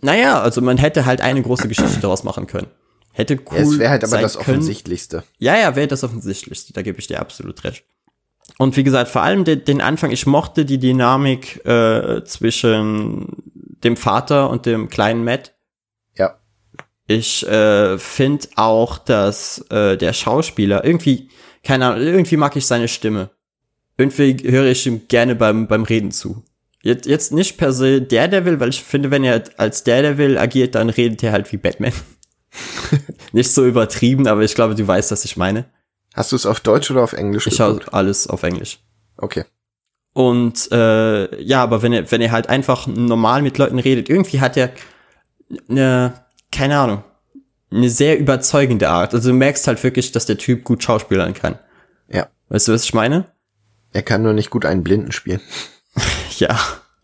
Naja, also man hätte halt eine große Geschichte daraus machen können. Hätte cool. Ja, es wäre halt aber das können. Offensichtlichste. Ja, ja, wäre das Offensichtlichste. Da gebe ich dir absolut recht. Und wie gesagt, vor allem den, den Anfang, ich mochte die Dynamik äh, zwischen dem Vater und dem kleinen Matt. Ja. Ich äh, finde auch, dass äh, der Schauspieler irgendwie, keine Ahnung, irgendwie mag ich seine Stimme. Irgendwie höre ich ihm gerne beim, beim Reden zu. Jetzt, jetzt nicht per se Daredevil, weil ich finde, wenn er als Daredevil agiert, dann redet er halt wie Batman. Nicht so übertrieben, aber ich glaube, du weißt, was ich meine. Hast du es auf Deutsch oder auf Englisch? Ich habe alles auf Englisch. Okay. Und äh, ja, aber wenn er, wenn er halt einfach normal mit Leuten redet, irgendwie hat er eine, keine Ahnung, eine sehr überzeugende Art. Also du merkst halt wirklich, dass der Typ gut schauspielern kann. Ja. Weißt du, was ich meine? Er kann nur nicht gut einen Blinden spielen. ja,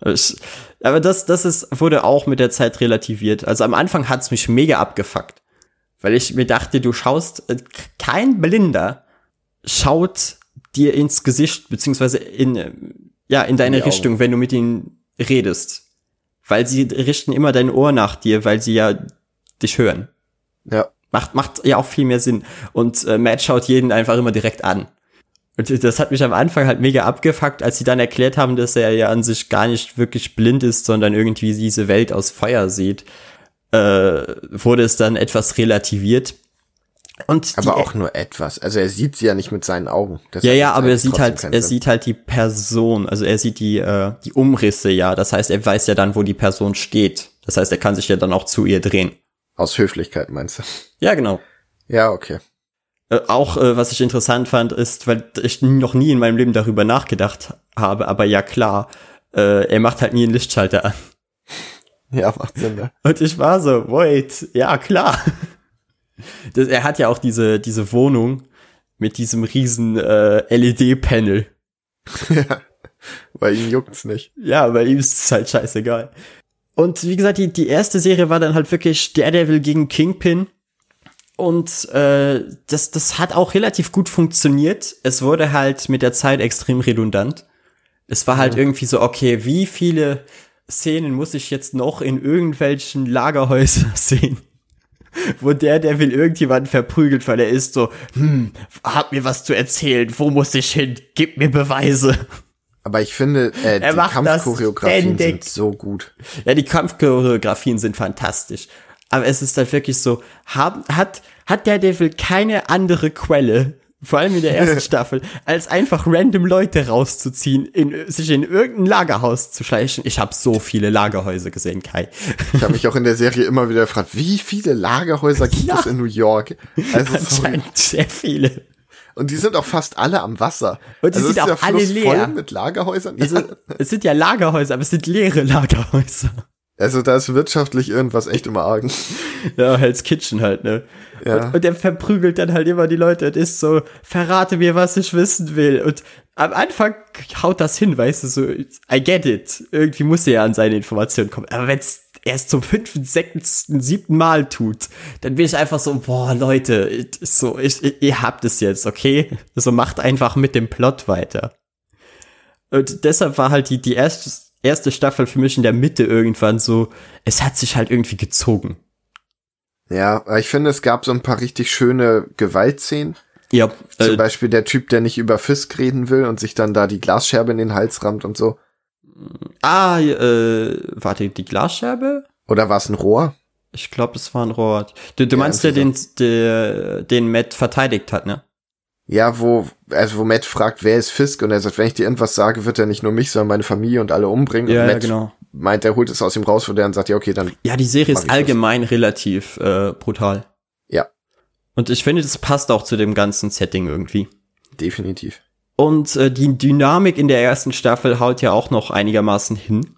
Ich, aber das, das ist, wurde auch mit der Zeit relativiert. Also am Anfang hat's mich mega abgefuckt. Weil ich mir dachte, du schaust, äh, kein Blinder schaut dir ins Gesicht, beziehungsweise in, äh, ja, in deine in Richtung, Augen. wenn du mit ihnen redest. Weil sie richten immer dein Ohr nach dir, weil sie ja dich hören. Ja. Macht, macht ja auch viel mehr Sinn. Und äh, Matt schaut jeden einfach immer direkt an. Und das hat mich am Anfang halt mega abgefuckt, als sie dann erklärt haben, dass er ja an sich gar nicht wirklich blind ist, sondern irgendwie diese Welt aus Feuer sieht, äh, wurde es dann etwas relativiert. Und aber auch nur etwas. Also er sieht sie ja nicht mit seinen Augen. Das ja, ja, aber er sieht halt, er sieht halt die Person. Also er sieht die, äh, die Umrisse ja. Das heißt, er weiß ja dann, wo die Person steht. Das heißt, er kann sich ja dann auch zu ihr drehen. Aus Höflichkeit meinst du? Ja, genau. Ja, okay. Äh, auch äh, was ich interessant fand, ist, weil ich noch nie in meinem Leben darüber nachgedacht habe, aber ja klar, äh, er macht halt nie einen Lichtschalter an. Ja, macht Sinn, ne? Und ich war so, wait, ja klar. Das, er hat ja auch diese, diese Wohnung mit diesem riesen äh, LED-Panel. ja, bei ihm juckt's nicht. Ja, bei ihm ist es halt scheißegal. Und wie gesagt, die, die erste Serie war dann halt wirklich Daredevil gegen Kingpin. Und äh, das, das hat auch relativ gut funktioniert. Es wurde halt mit der Zeit extrem redundant. Es war halt ja. irgendwie so, okay, wie viele Szenen muss ich jetzt noch in irgendwelchen Lagerhäusern sehen? Wo der, der will irgendjemanden verprügelt, weil er ist so, hm, hab mir was zu erzählen, wo muss ich hin? Gib mir Beweise. Aber ich finde, äh, die Kampfchoreografien sind so gut. Ja, die Kampfchoreografien sind fantastisch. Aber es ist halt wirklich so, hab, hat, hat der Devil keine andere Quelle, vor allem in der ersten Staffel, als einfach random Leute rauszuziehen, in, sich in irgendein Lagerhaus zu schleichen. Ich habe so viele Lagerhäuser gesehen, Kai. Ich habe mich auch in der Serie immer wieder gefragt, wie viele Lagerhäuser gibt ja. es in New York? Also Anscheinend sehr viele. Und die sind auch fast alle am Wasser. Und die also sind auch alle leer. Voll mit Lagerhäusern. Also, ja. es sind ja Lagerhäuser, aber es sind leere Lagerhäuser. Also da ist wirtschaftlich irgendwas echt im Argen. Ja, Hell's Kitchen halt, ne? Ja. Und, und der verprügelt dann halt immer die Leute und ist so, verrate mir, was ich wissen will. Und am Anfang haut das hin, weißt du, so, I get it. Irgendwie muss er ja an seine Informationen kommen. Aber wenn's erst zum fünften, sechsten, siebten Mal tut, dann bin ich einfach so, boah, Leute, so, ich, ihr habt es jetzt, okay? So macht einfach mit dem Plot weiter. Und deshalb war halt die, die erste, erste Staffel für mich in der Mitte irgendwann so, es hat sich halt irgendwie gezogen. Ja, ich finde, es gab so ein paar richtig schöne Gewaltszenen. Ja. Zum äh, Beispiel der Typ, der nicht über Fisk reden will und sich dann da die Glasscherbe in den Hals rammt und so. Ah, äh, warte, die Glasscherbe? Oder war es ein Rohr? Ich glaube, es war ein Rohr. Du, du ja, meinst der, den, der, den Matt verteidigt hat, ne? Ja, wo, also wo Matt fragt, wer ist Fisk? Und er sagt, wenn ich dir irgendwas sage, wird er nicht nur mich, sondern meine Familie und alle umbringen. Ja, und Matt ja, genau. meint, er holt es aus ihm raus, wo der dann sagt, ja, okay, dann. Ja, die Serie ist allgemein das. relativ äh, brutal. Ja. Und ich finde, das passt auch zu dem ganzen Setting irgendwie. Definitiv. Und äh, die Dynamik in der ersten Staffel haut ja auch noch einigermaßen hin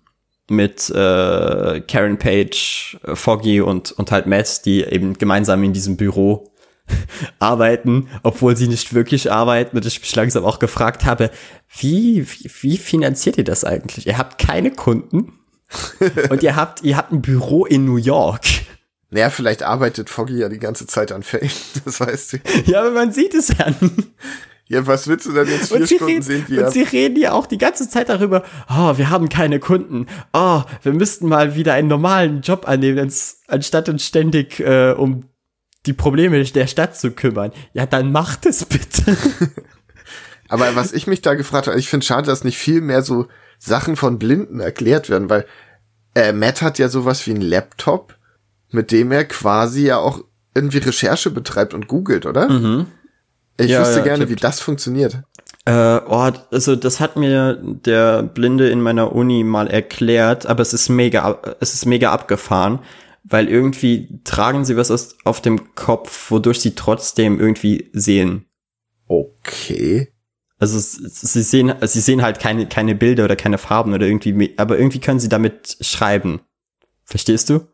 mit äh, Karen Page, äh, Foggy und, und halt Matt, die eben gemeinsam in diesem Büro arbeiten, obwohl sie nicht wirklich arbeiten und ich mich langsam auch gefragt habe, wie, wie, wie finanziert ihr das eigentlich? Ihr habt keine Kunden und ihr habt, ihr habt ein Büro in New York. Naja, vielleicht arbeitet Foggy ja die ganze Zeit an Fame, das weißt du. Ja, aber man sieht es ja. Ja, was willst du denn jetzt vier Stunden reden, sehen? Wie und sie reden ja auch die ganze Zeit darüber, oh, wir haben keine Kunden. Oh, wir müssten mal wieder einen normalen Job annehmen, anstatt uns ständig äh, um die Probleme der Stadt zu kümmern. Ja, dann macht es bitte. Aber was ich mich da gefragt habe, ich finde schade, dass nicht viel mehr so Sachen von Blinden erklärt werden, weil äh, Matt hat ja sowas wie einen Laptop, mit dem er quasi ja auch irgendwie Recherche betreibt und googelt, oder? Mhm. Ich ja, wüsste ja, gerne, wie das funktioniert. Äh, oh, also das hat mir der Blinde in meiner Uni mal erklärt, aber es ist mega, es ist mega abgefahren, weil irgendwie tragen sie was auf dem Kopf, wodurch sie trotzdem irgendwie sehen. Okay. Also sie sehen, sie sehen halt keine, keine Bilder oder keine Farben oder irgendwie, aber irgendwie können sie damit schreiben. Verstehst du?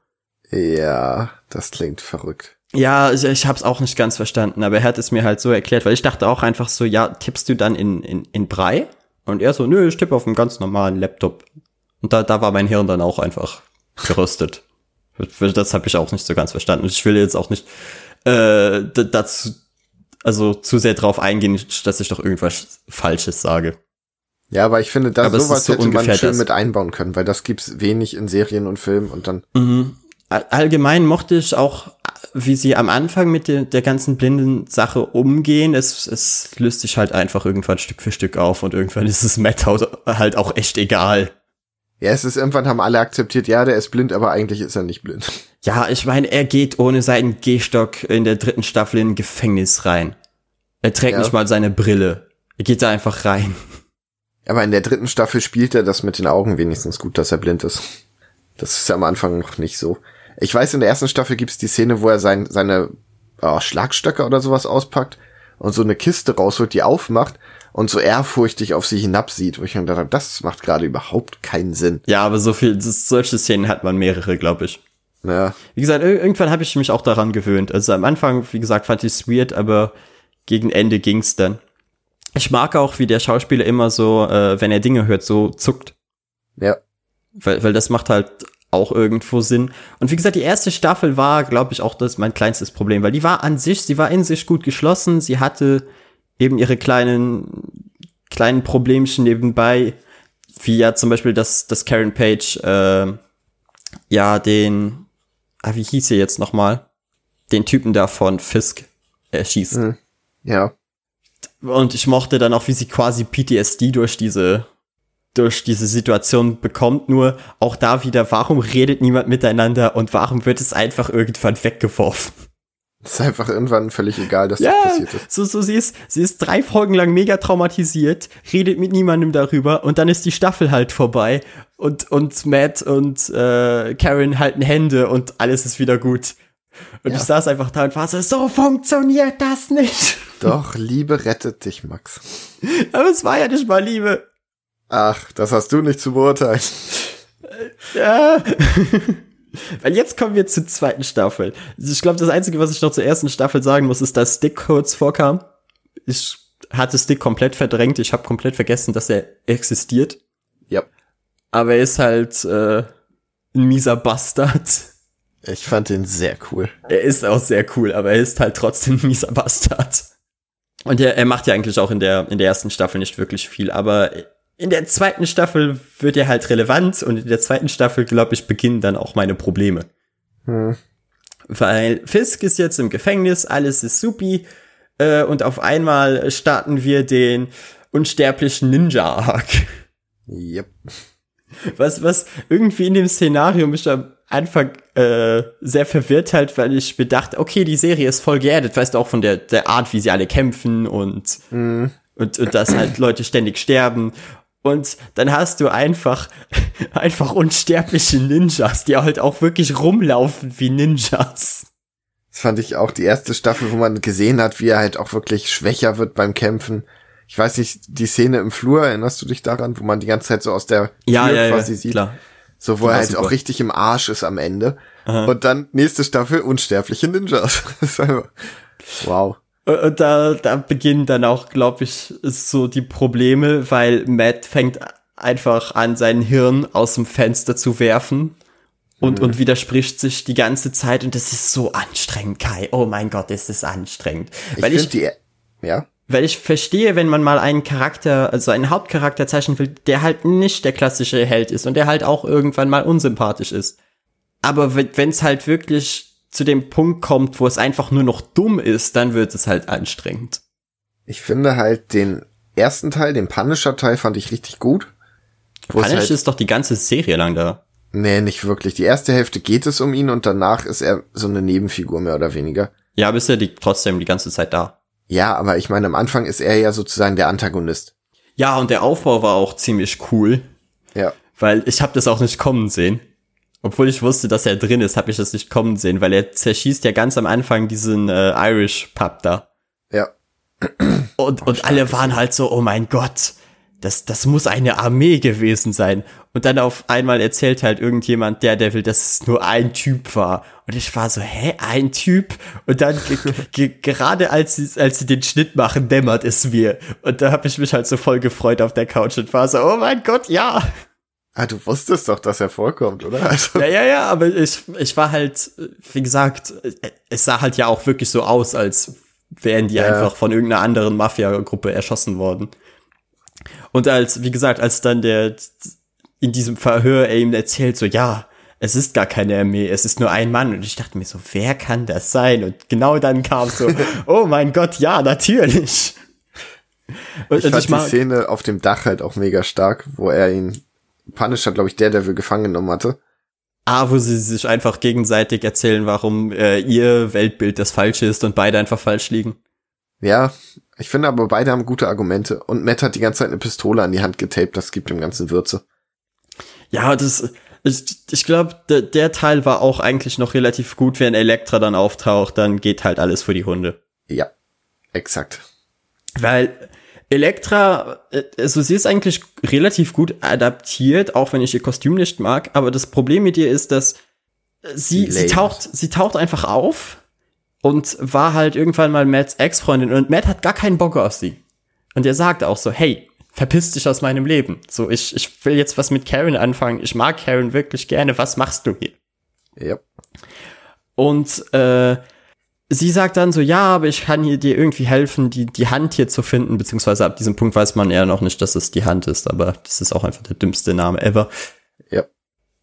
Ja, das klingt verrückt. Ja, ich, ich habe es auch nicht ganz verstanden, aber er hat es mir halt so erklärt, weil ich dachte auch einfach so, ja, tippst du dann in, in, in Brei? Und er so, nö, ich tippe auf einem ganz normalen Laptop. Und da, da war mein Hirn dann auch einfach gerüstet. Das habe ich auch nicht so ganz verstanden. Ich will jetzt auch nicht äh, dazu, also zu sehr drauf eingehen, dass ich doch irgendwas Falsches sage. Ja, aber ich finde, da sowas so hätte man schön das. mit einbauen können, weil das gibt's wenig in Serien und Filmen und dann. Mhm. Allgemein mochte ich auch, wie sie am Anfang mit der, der ganzen blinden Sache umgehen. Es, es löst sich halt einfach irgendwann Stück für Stück auf und irgendwann ist es Matt halt auch echt egal. Ja, es ist irgendwann haben alle akzeptiert, ja, der ist blind, aber eigentlich ist er nicht blind. Ja, ich meine, er geht ohne seinen Gehstock in der dritten Staffel in ein Gefängnis rein. Er trägt ja. nicht mal seine Brille. Er geht da einfach rein. Aber in der dritten Staffel spielt er das mit den Augen wenigstens gut, dass er blind ist. Das ist am Anfang noch nicht so. Ich weiß, in der ersten Staffel gibt's die Szene, wo er sein, seine oh, Schlagstöcke oder sowas auspackt und so eine Kiste rausholt, die aufmacht und so ehrfurchtig auf sie hinabsieht, wo ich mir gedacht habe, das macht gerade überhaupt keinen Sinn. Ja, aber so viel, solche Szenen hat man mehrere, glaube ich. Ja. Wie gesagt, irgendwann habe ich mich auch daran gewöhnt. Also am Anfang, wie gesagt, fand ich es weird, aber gegen Ende ging's dann. Ich mag auch, wie der Schauspieler immer so, äh, wenn er Dinge hört, so zuckt. Ja. Weil, weil das macht halt auch irgendwo Sinn. Und wie gesagt, die erste Staffel war, glaube ich, auch das mein kleinstes Problem, weil die war an sich, sie war in sich gut geschlossen, sie hatte eben ihre kleinen, kleinen Problemchen nebenbei, wie ja zum Beispiel, dass, dass Karen Page, äh, ja, den, ah, wie hieß sie jetzt nochmal? Den Typen da von Fisk erschießt. Mhm. Ja. Und ich mochte dann auch, wie sie quasi PTSD durch diese durch diese Situation bekommt. Nur auch da wieder, warum redet niemand miteinander und warum wird es einfach irgendwann weggeworfen? Es ist einfach irgendwann völlig egal, dass ja, das passiert ist. So, so, sie ist, sie ist drei Folgen lang mega traumatisiert, redet mit niemandem darüber und dann ist die Staffel halt vorbei und, und Matt und äh, Karen halten Hände und alles ist wieder gut. Und ja. ich saß einfach da und war so, so funktioniert das nicht. Doch, Liebe rettet dich, Max. Aber es war ja nicht mal Liebe. Ach, das hast du nicht zu beurteilen. Ja. Weil jetzt kommen wir zur zweiten Staffel. Ich glaube, das Einzige, was ich noch zur ersten Staffel sagen muss, ist, dass Stick kurz vorkam. Ich hatte Stick komplett verdrängt. Ich habe komplett vergessen, dass er existiert. Ja. Aber er ist halt äh, ein mieser Bastard. Ich fand ihn sehr cool. Er ist auch sehr cool, aber er ist halt trotzdem ein mieser Bastard. Und er, er macht ja eigentlich auch in der, in der ersten Staffel nicht wirklich viel, aber in der zweiten Staffel wird er halt relevant und in der zweiten Staffel, glaube ich, beginnen dann auch meine Probleme. Hm. Weil Fisk ist jetzt im Gefängnis, alles ist supi äh, und auf einmal starten wir den unsterblichen Ninja-Arc. Yep. Was, was irgendwie in dem Szenario mich am Anfang äh, sehr verwirrt halt, weil ich bedachte, okay, die Serie ist voll geerdet, weißt du, auch von der, der Art, wie sie alle kämpfen und, mm. und, und dass halt Leute ständig sterben. Und dann hast du einfach, einfach unsterbliche Ninjas, die halt auch wirklich rumlaufen wie Ninjas. Das fand ich auch die erste Staffel, wo man gesehen hat, wie er halt auch wirklich schwächer wird beim Kämpfen. Ich weiß nicht, die Szene im Flur, erinnerst du dich daran, wo man die ganze Zeit so aus der ja, Tür ja, quasi ja, sieht? Klar. So, wo er halt super. auch richtig im Arsch ist am Ende. Aha. Und dann nächste Staffel unsterbliche Ninjas. wow. Und da, da beginnen dann auch, glaube ich, so die Probleme, weil Matt fängt einfach an, sein Hirn aus dem Fenster zu werfen und, mhm. und widerspricht sich die ganze Zeit und das ist so anstrengend, Kai. Oh mein Gott, ist das anstrengend. Ich weil ich, die, ja. Weil ich verstehe, wenn man mal einen Charakter, also einen Hauptcharakter zeichnen will, der halt nicht der klassische Held ist und der halt auch irgendwann mal unsympathisch ist. Aber wenn es halt wirklich zu dem Punkt kommt, wo es einfach nur noch dumm ist, dann wird es halt anstrengend. Ich finde halt den ersten Teil, den Punisher-Teil, fand ich richtig gut. Punisher halt ist doch die ganze Serie lang da. Nee, nicht wirklich. Die erste Hälfte geht es um ihn und danach ist er so eine Nebenfigur mehr oder weniger. Ja, aber ist er die, trotzdem die ganze Zeit da. Ja, aber ich meine, am Anfang ist er ja sozusagen der Antagonist. Ja, und der Aufbau war auch ziemlich cool. Ja. Weil ich habe das auch nicht kommen sehen. Obwohl ich wusste, dass er drin ist, habe ich das nicht kommen sehen, weil er zerschießt ja ganz am Anfang diesen äh, Irish Pub da. Ja. Und, und alle waren halt so, oh mein Gott, das, das muss eine Armee gewesen sein. Und dann auf einmal erzählt halt irgendjemand, der Devil, dass es nur ein Typ war. Und ich war so, hä, ein Typ? Und dann gerade als sie, als sie den Schnitt machen, dämmert es mir. Und da habe ich mich halt so voll gefreut auf der Couch und war so, oh mein Gott, ja. Ah, du wusstest doch, dass er vorkommt, oder? Also. Ja, ja, ja, aber ich, ich war halt, wie gesagt, es sah halt ja auch wirklich so aus, als wären die ja. einfach von irgendeiner anderen Mafia-Gruppe erschossen worden. Und als, wie gesagt, als dann der in diesem Verhör er ihm erzählt, so, ja, es ist gar keine Armee, es ist nur ein Mann. Und ich dachte mir so, wer kann das sein? Und genau dann kam so, oh mein Gott, ja, natürlich. Und, ich fand ich die Szene auf dem Dach halt auch mega stark, wo er ihn, Punisher, glaube ich, der, der wir gefangen genommen hatte. Ah, wo sie sich einfach gegenseitig erzählen, warum äh, ihr Weltbild das falsche ist und beide einfach falsch liegen. Ja, ich finde aber beide haben gute Argumente. Und Matt hat die ganze Zeit eine Pistole an die Hand getaped, das gibt dem ganzen Würze. Ja, das, ich, ich glaube, der, der Teil war auch eigentlich noch relativ gut, wenn Elektra dann auftaucht, dann geht halt alles für die Hunde. Ja, exakt. Weil Elektra, äh, also sie ist eigentlich relativ gut adaptiert, auch wenn ich ihr Kostüm nicht mag, aber das Problem mit ihr ist, dass sie, sie taucht, sie taucht einfach auf und war halt irgendwann mal Matts Ex-Freundin und Matt hat gar keinen Bock auf sie. Und er sagt auch so, hey, verpiss dich aus meinem Leben. So, ich, ich will jetzt was mit Karen anfangen. Ich mag Karen wirklich gerne. Was machst du hier? Ja. Und äh, sie sagt dann so, ja, aber ich kann hier dir irgendwie helfen, die, die Hand hier zu finden, beziehungsweise ab diesem Punkt weiß man eher noch nicht, dass es die Hand ist, aber das ist auch einfach der dümmste Name ever. Ja.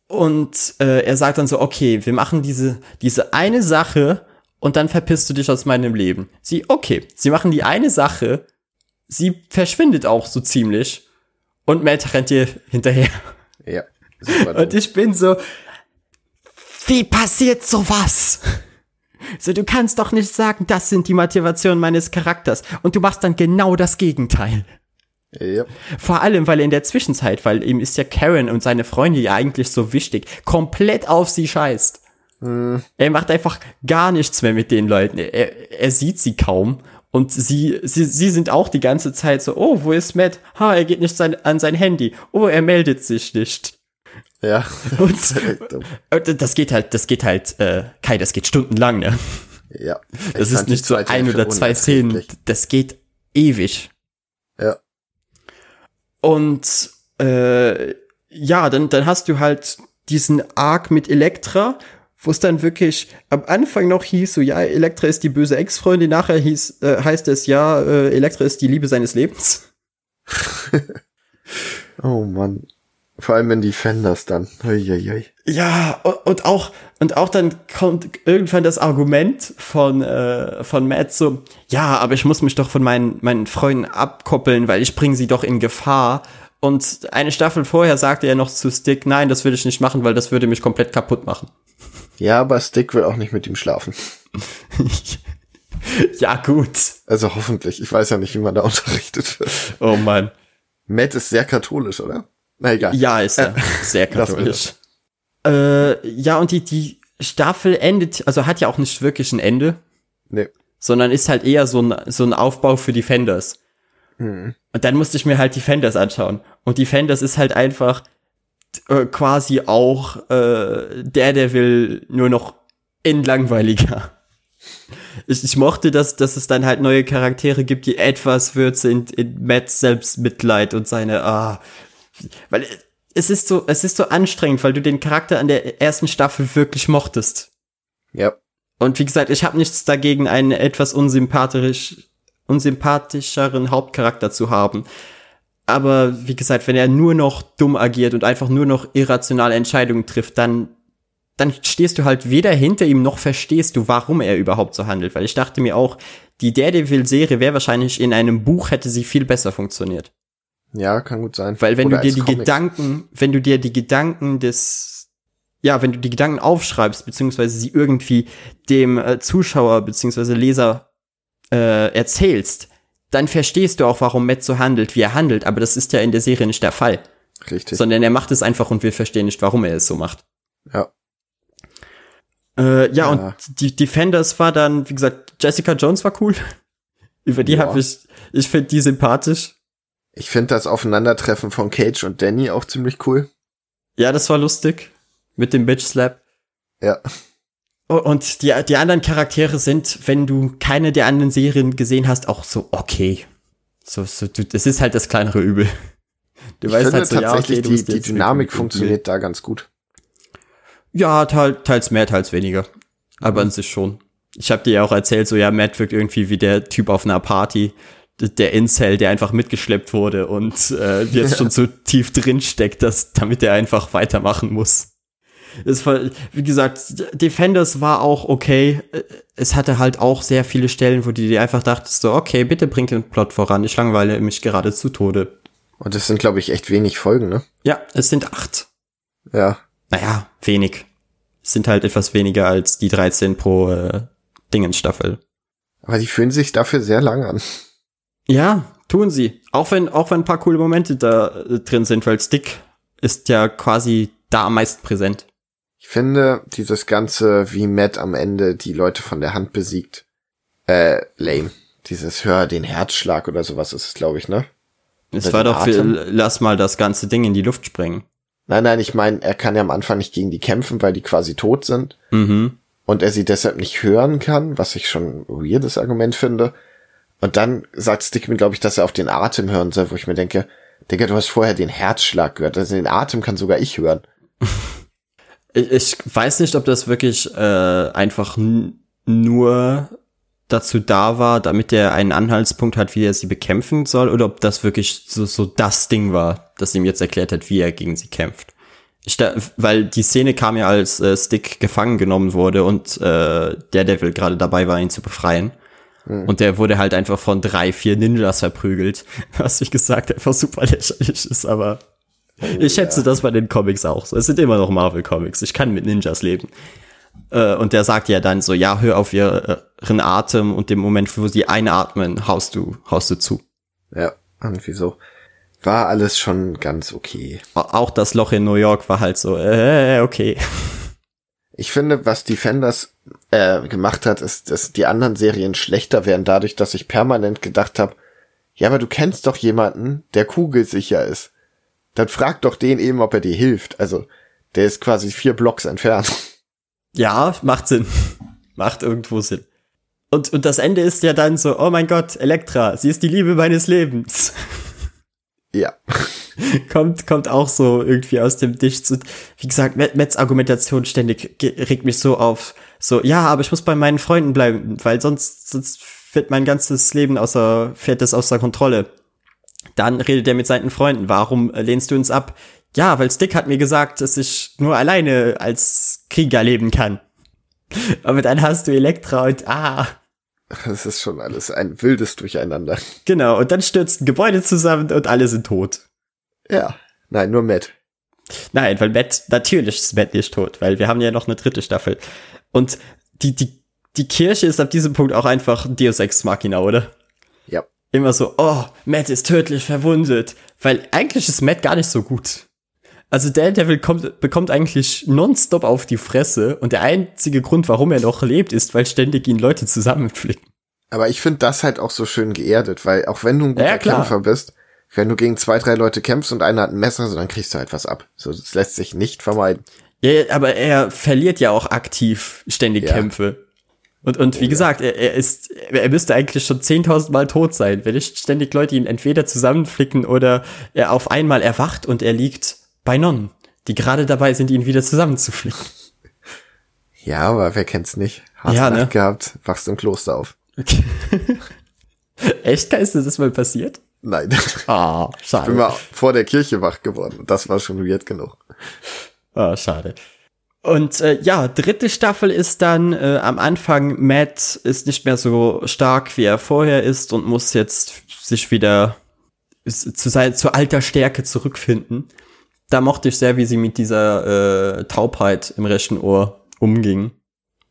Und äh, er sagt dann so, okay, wir machen diese, diese eine Sache und dann verpisst du dich aus meinem Leben. Sie, okay, sie machen die eine Sache sie verschwindet auch so ziemlich und Matt rennt ihr hinterher. Ja. Und ich bin so, wie passiert sowas? So, du kannst doch nicht sagen, das sind die Motivationen meines Charakters. Und du machst dann genau das Gegenteil. Ja. Vor allem, weil in der Zwischenzeit, weil ihm ist ja Karen und seine Freunde ja eigentlich so wichtig, komplett auf sie scheißt. Hm. Er macht einfach gar nichts mehr mit den Leuten. Er, er sieht sie kaum und sie, sie, sie sind auch die ganze Zeit so, oh, wo ist Matt? Ha, er geht nicht sein, an sein Handy. Oh, er meldet sich nicht. Ja. Und das geht halt, das geht halt, äh, Kai, das geht stundenlang, ne? Ja. Das ist nicht so ein oder zwei Szenen. Das geht ewig. Ja. Und äh, ja, dann, dann hast du halt diesen Arc mit Elektra, wo es dann wirklich am Anfang noch hieß, so ja, Elektra ist die böse Ex-Freundin, nachher hieß, äh, heißt es, ja, äh, Elektra ist die Liebe seines Lebens. oh Mann. Vor allem in Defenders dann. Uiuiui. Ja, und, auch, und auch dann kommt irgendwann das Argument von, äh, von Matt so, ja, aber ich muss mich doch von meinen, meinen Freunden abkoppeln, weil ich bringe sie doch in Gefahr. Und eine Staffel vorher sagte er noch zu Stick, nein, das würde ich nicht machen, weil das würde mich komplett kaputt machen. Ja, aber Stick will auch nicht mit ihm schlafen. ja, gut. Also hoffentlich. Ich weiß ja nicht, wie man da unterrichtet wird. Oh Mann. Matt ist sehr katholisch, oder? Na egal. Ja, ist er. Äh, sehr katholisch. Äh, ja, und die, die Staffel endet, also hat ja auch nicht wirklich ein Ende. Nee. Sondern ist halt eher so ein, so ein Aufbau für Defenders. Mhm. Und dann musste ich mir halt Defenders anschauen. Und Defenders ist halt einfach, äh, quasi auch äh, Daredevil nur noch in langweiliger. Ich, ich mochte das, dass es dann halt neue Charaktere gibt, die etwas Würze in, in Matts Selbstmitleid und seine, ah, weil es ist so, es ist so anstrengend, weil du den Charakter an der ersten Staffel wirklich mochtest. Ja. Und wie gesagt, ich habe nichts dagegen, einen etwas unsympathisch, unsympathischeren Hauptcharakter zu haben. Aber wie gesagt, wenn er nur noch dumm agiert und einfach nur noch irrationale Entscheidungen trifft, dann, dann stehst du halt weder hinter ihm noch verstehst du, warum er überhaupt so handelt. Weil ich dachte mir auch, die Daredevil-Serie wäre wahrscheinlich in einem Buch hätte sie viel besser funktioniert. Ja, kann gut sein. Weil wenn Oder du dir die Comic. Gedanken, wenn du dir die Gedanken des, ja, wenn du die Gedanken aufschreibst, beziehungsweise sie irgendwie dem äh, Zuschauer beziehungsweise Leser äh, erzählst, dann verstehst du auch, warum Matt so handelt, wie er handelt. Aber das ist ja in der Serie nicht der Fall. Richtig. Sondern er macht es einfach und wir verstehen nicht, warum er es so macht. Ja. Äh, ja, ja, und die Defenders war dann, wie gesagt, Jessica Jones war cool. Über die ja. habe ich, ich finde die sympathisch. Ich finde das Aufeinandertreffen von Cage und Danny auch ziemlich cool. Ja, das war lustig. Mit dem Bitch Slap. Ja. Und die, die anderen Charaktere sind, wenn du keine der anderen Serien gesehen hast, auch so okay. So, so, du, das ist halt das kleinere Übel. Du ich weißt finde halt so, tatsächlich, ja, okay, die, die Dynamik funktioniert da ganz gut. Ja, teils mehr, teils weniger. Aber mhm. an sich schon. Ich habe dir ja auch erzählt, so ja, Matt wirkt irgendwie wie der Typ auf einer Party, der Incel, der einfach mitgeschleppt wurde und äh, jetzt schon so tief drin steckt, dass damit er einfach weitermachen muss. Es war, wie gesagt, Defenders war auch okay. Es hatte halt auch sehr viele Stellen, wo du dir einfach dachtest, so, okay, bitte bringt den Plot voran. Ich langweile mich gerade zu Tode. Und das sind, glaube ich, echt wenig Folgen, ne? Ja, es sind acht. Ja. Naja, wenig. Es sind halt etwas weniger als die 13 pro äh, Dingenstaffel. Aber die fühlen sich dafür sehr lang an. Ja, tun sie. Auch wenn, auch wenn ein paar coole Momente da äh, drin sind, weil Stick ist ja quasi da am meisten präsent. Ich finde dieses ganze, wie Matt am Ende die Leute von der Hand besiegt, äh, lame. Dieses Hör den Herzschlag oder sowas ist es, glaube ich, ne? Es war doch für, lass mal das ganze Ding in die Luft sprengen. Nein, nein, ich meine, er kann ja am Anfang nicht gegen die kämpfen, weil die quasi tot sind. Mhm. Und er sie deshalb nicht hören kann, was ich schon ein weirdes Argument finde. Und dann sagt Stickman, glaube ich, dass er auf den Atem hören soll, wo ich mir denke, Digga, du hast vorher den Herzschlag gehört. Also den Atem kann sogar ich hören. ich, ich weiß nicht, ob das wirklich äh, einfach nur dazu da war, damit er einen Anhaltspunkt hat, wie er sie bekämpfen soll, oder ob das wirklich so, so das Ding war, das ihm jetzt erklärt hat, wie er gegen sie kämpft. Ich, weil die Szene kam ja, als äh, Stick gefangen genommen wurde und äh, der Devil gerade dabei war, ihn zu befreien. Mhm. Und der wurde halt einfach von drei, vier Ninjas verprügelt, was wie gesagt einfach super lächerlich ist, aber oh, ich schätze ja. das bei den Comics auch so. Es sind immer noch Marvel Comics. Ich kann mit Ninjas leben. Äh, und der sagt ja dann so, ja, hör auf ihren Atem und dem Moment, wo sie einatmen, haust du, haust du zu. Ja, irgendwie so. War alles schon ganz okay. Auch das Loch in New York war halt so, äh, okay. Ich finde, was Defenders äh, gemacht hat, ist, dass die anderen Serien schlechter werden, dadurch, dass ich permanent gedacht habe, ja, aber du kennst doch jemanden, der kugelsicher ist. Dann frag doch den eben, ob er dir hilft. Also, der ist quasi vier Blocks entfernt. Ja, macht Sinn. macht irgendwo Sinn. Und, und das Ende ist ja dann so, oh mein Gott, Elektra, sie ist die Liebe meines Lebens. Ja. kommt, kommt auch so irgendwie aus dem Dicht. Wie gesagt, Mets Argumentation ständig regt mich so auf. So, ja, aber ich muss bei meinen Freunden bleiben, weil sonst, sonst wird mein ganzes Leben außer, fährt das außer Kontrolle. Dann redet er mit seinen Freunden. Warum lehnst du uns ab? Ja, weil Stick hat mir gesagt, dass ich nur alleine als Krieger leben kann. Aber dann hast du Elektra und ah. Das ist schon alles ein wildes Durcheinander. Genau, und dann stürzt ein Gebäude zusammen und alle sind tot. Ja, nein, nur Matt. Nein, weil Matt, natürlich ist Matt nicht tot, weil wir haben ja noch eine dritte Staffel. Und die, die, die Kirche ist ab diesem Punkt auch einfach Deus Ex Machina, oder? Ja. Immer so, oh, Matt ist tödlich verwundet. Weil eigentlich ist Matt gar nicht so gut. Also Daredevil kommt, bekommt eigentlich nonstop auf die Fresse und der einzige Grund, warum er noch lebt, ist, weil ständig ihn Leute zusammenflicken. Aber ich finde das halt auch so schön geerdet, weil auch wenn du ein guter ja, Kämpfer bist, wenn du gegen zwei, drei Leute kämpfst und einer hat ein Messer, so dann kriegst du halt was ab. So, das lässt sich nicht vermeiden. Ja, aber er verliert ja auch aktiv ständig ja. Kämpfe. Und, und wie oh, gesagt, er, er ist, er müsste eigentlich schon 10.000 Mal tot sein, wenn nicht ständig Leute ihn entweder zusammenflicken oder er auf einmal erwacht und er liegt bei Nonnen, die gerade dabei sind, ihn wieder zusammenzuflicken. Ja, aber wer kennt's nicht? Hast ja, ne? gehabt, wachst im Kloster auf. Okay. Echt? Ist das mal passiert? Nein. Ah, schade. Ich bin mal vor der Kirche wach geworden. Das war schon weird genug. Ah, schade. Und äh, ja, dritte Staffel ist dann äh, am Anfang, Matt ist nicht mehr so stark, wie er vorher ist und muss jetzt sich wieder zu, sein, zu alter Stärke zurückfinden da mochte ich sehr, wie sie mit dieser äh, Taubheit im rechten Ohr umging.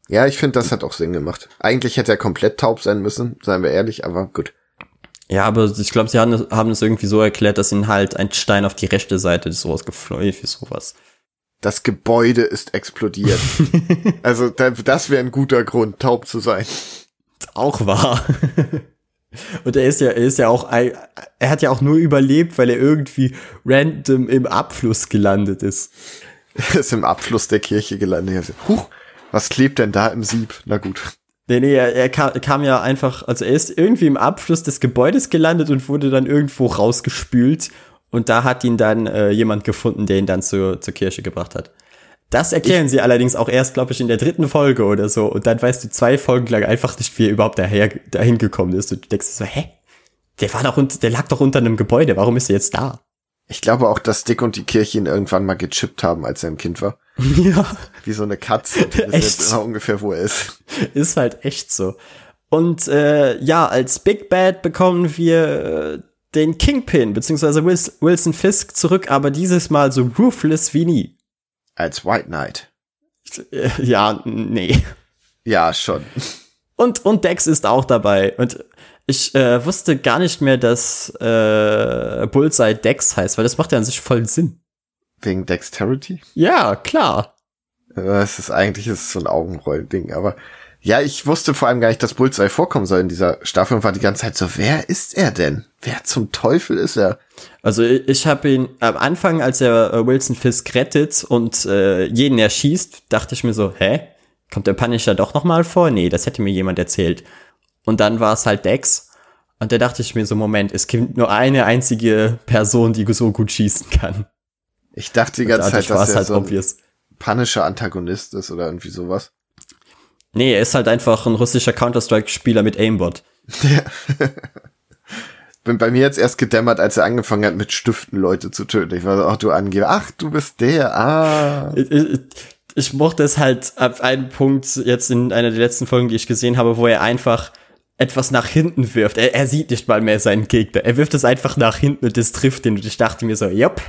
Ja, ich finde, das hat auch Sinn gemacht. Eigentlich hätte er komplett taub sein müssen, seien wir ehrlich, aber gut. Ja, aber ich glaube, sie haben, haben es irgendwie so erklärt, dass ihnen halt ein Stein auf die rechte Seite des Ohrs geflogen ist, sowas. Das Gebäude ist explodiert. also, das wäre ein guter Grund, taub zu sein. Auch wahr. Und er ist ja, er ist ja auch, er hat ja auch nur überlebt, weil er irgendwie random im Abfluss gelandet ist. Er ist im Abfluss der Kirche gelandet. Huch, was klebt denn da im Sieb? Na gut. Nee, nee, er, er kam, kam, ja einfach, also er ist irgendwie im Abfluss des Gebäudes gelandet und wurde dann irgendwo rausgespült Und da hat ihn dann äh, jemand gefunden, der ihn dann zu, zur Kirche gebracht hat. Das erklären ich, sie allerdings auch erst, glaube ich, in der dritten Folge oder so. Und dann weißt du zwei Folgen lang einfach nicht, wie er überhaupt daher, dahin gekommen ist. Und du denkst so, hä? Der war doch, der lag doch unter einem Gebäude. Warum ist er jetzt da? Ich glaube auch, dass Dick und die Kirche ihn irgendwann mal gechippt haben, als er ein Kind war. Ja. Wie so eine Katze. Die echt? Jetzt ungefähr, wo er ist. Ist halt echt so. Und äh, ja, als Big Bad bekommen wir äh, den Kingpin, beziehungsweise Wilson Fisk zurück, aber dieses Mal so ruthless wie nie. Als White Knight. Äh, ja, nee. Ja, schon. Und, und Dex ist auch dabei. Und ich äh, wusste gar nicht mehr, dass äh, Bullseye Dex heißt, weil das macht ja an sich voll Sinn. Wegen Dexterity? Ja, klar. Es ist eigentlich ist so ein Augenrollding, aber ja, ich wusste vor allem gar nicht, dass Bullseye vorkommen soll in dieser Staffel und war die ganze Zeit so, wer ist er denn? Wer zum Teufel ist er? Also ich habe ihn am Anfang, als er äh, Wilson Fisk rettet und äh, jeden erschießt, dachte ich mir so, hä? Kommt der Punisher doch noch mal vor? Nee, das hätte mir jemand erzählt. Und dann war es halt Dex. Und da dachte ich mir so, Moment, es gibt nur eine einzige Person, die so gut schießen kann. Ich dachte die ganze Zeit, dass er halt so ein obvious. Punisher-Antagonist ist oder irgendwie sowas. Nee, er ist halt einfach ein russischer Counter-Strike-Spieler mit Aimbot. Ja. Bin bei mir jetzt erst gedämmert, als er angefangen hat, mit Stiften Leute zu töten. Ich war so, ach du Angeber, ach du bist der, ah. Ich, ich, ich mochte es halt ab einem Punkt jetzt in einer der letzten Folgen, die ich gesehen habe, wo er einfach etwas nach hinten wirft. Er, er sieht nicht mal mehr seinen Gegner. Er wirft es einfach nach hinten und das trifft ihn. Und ich dachte mir so, jupp,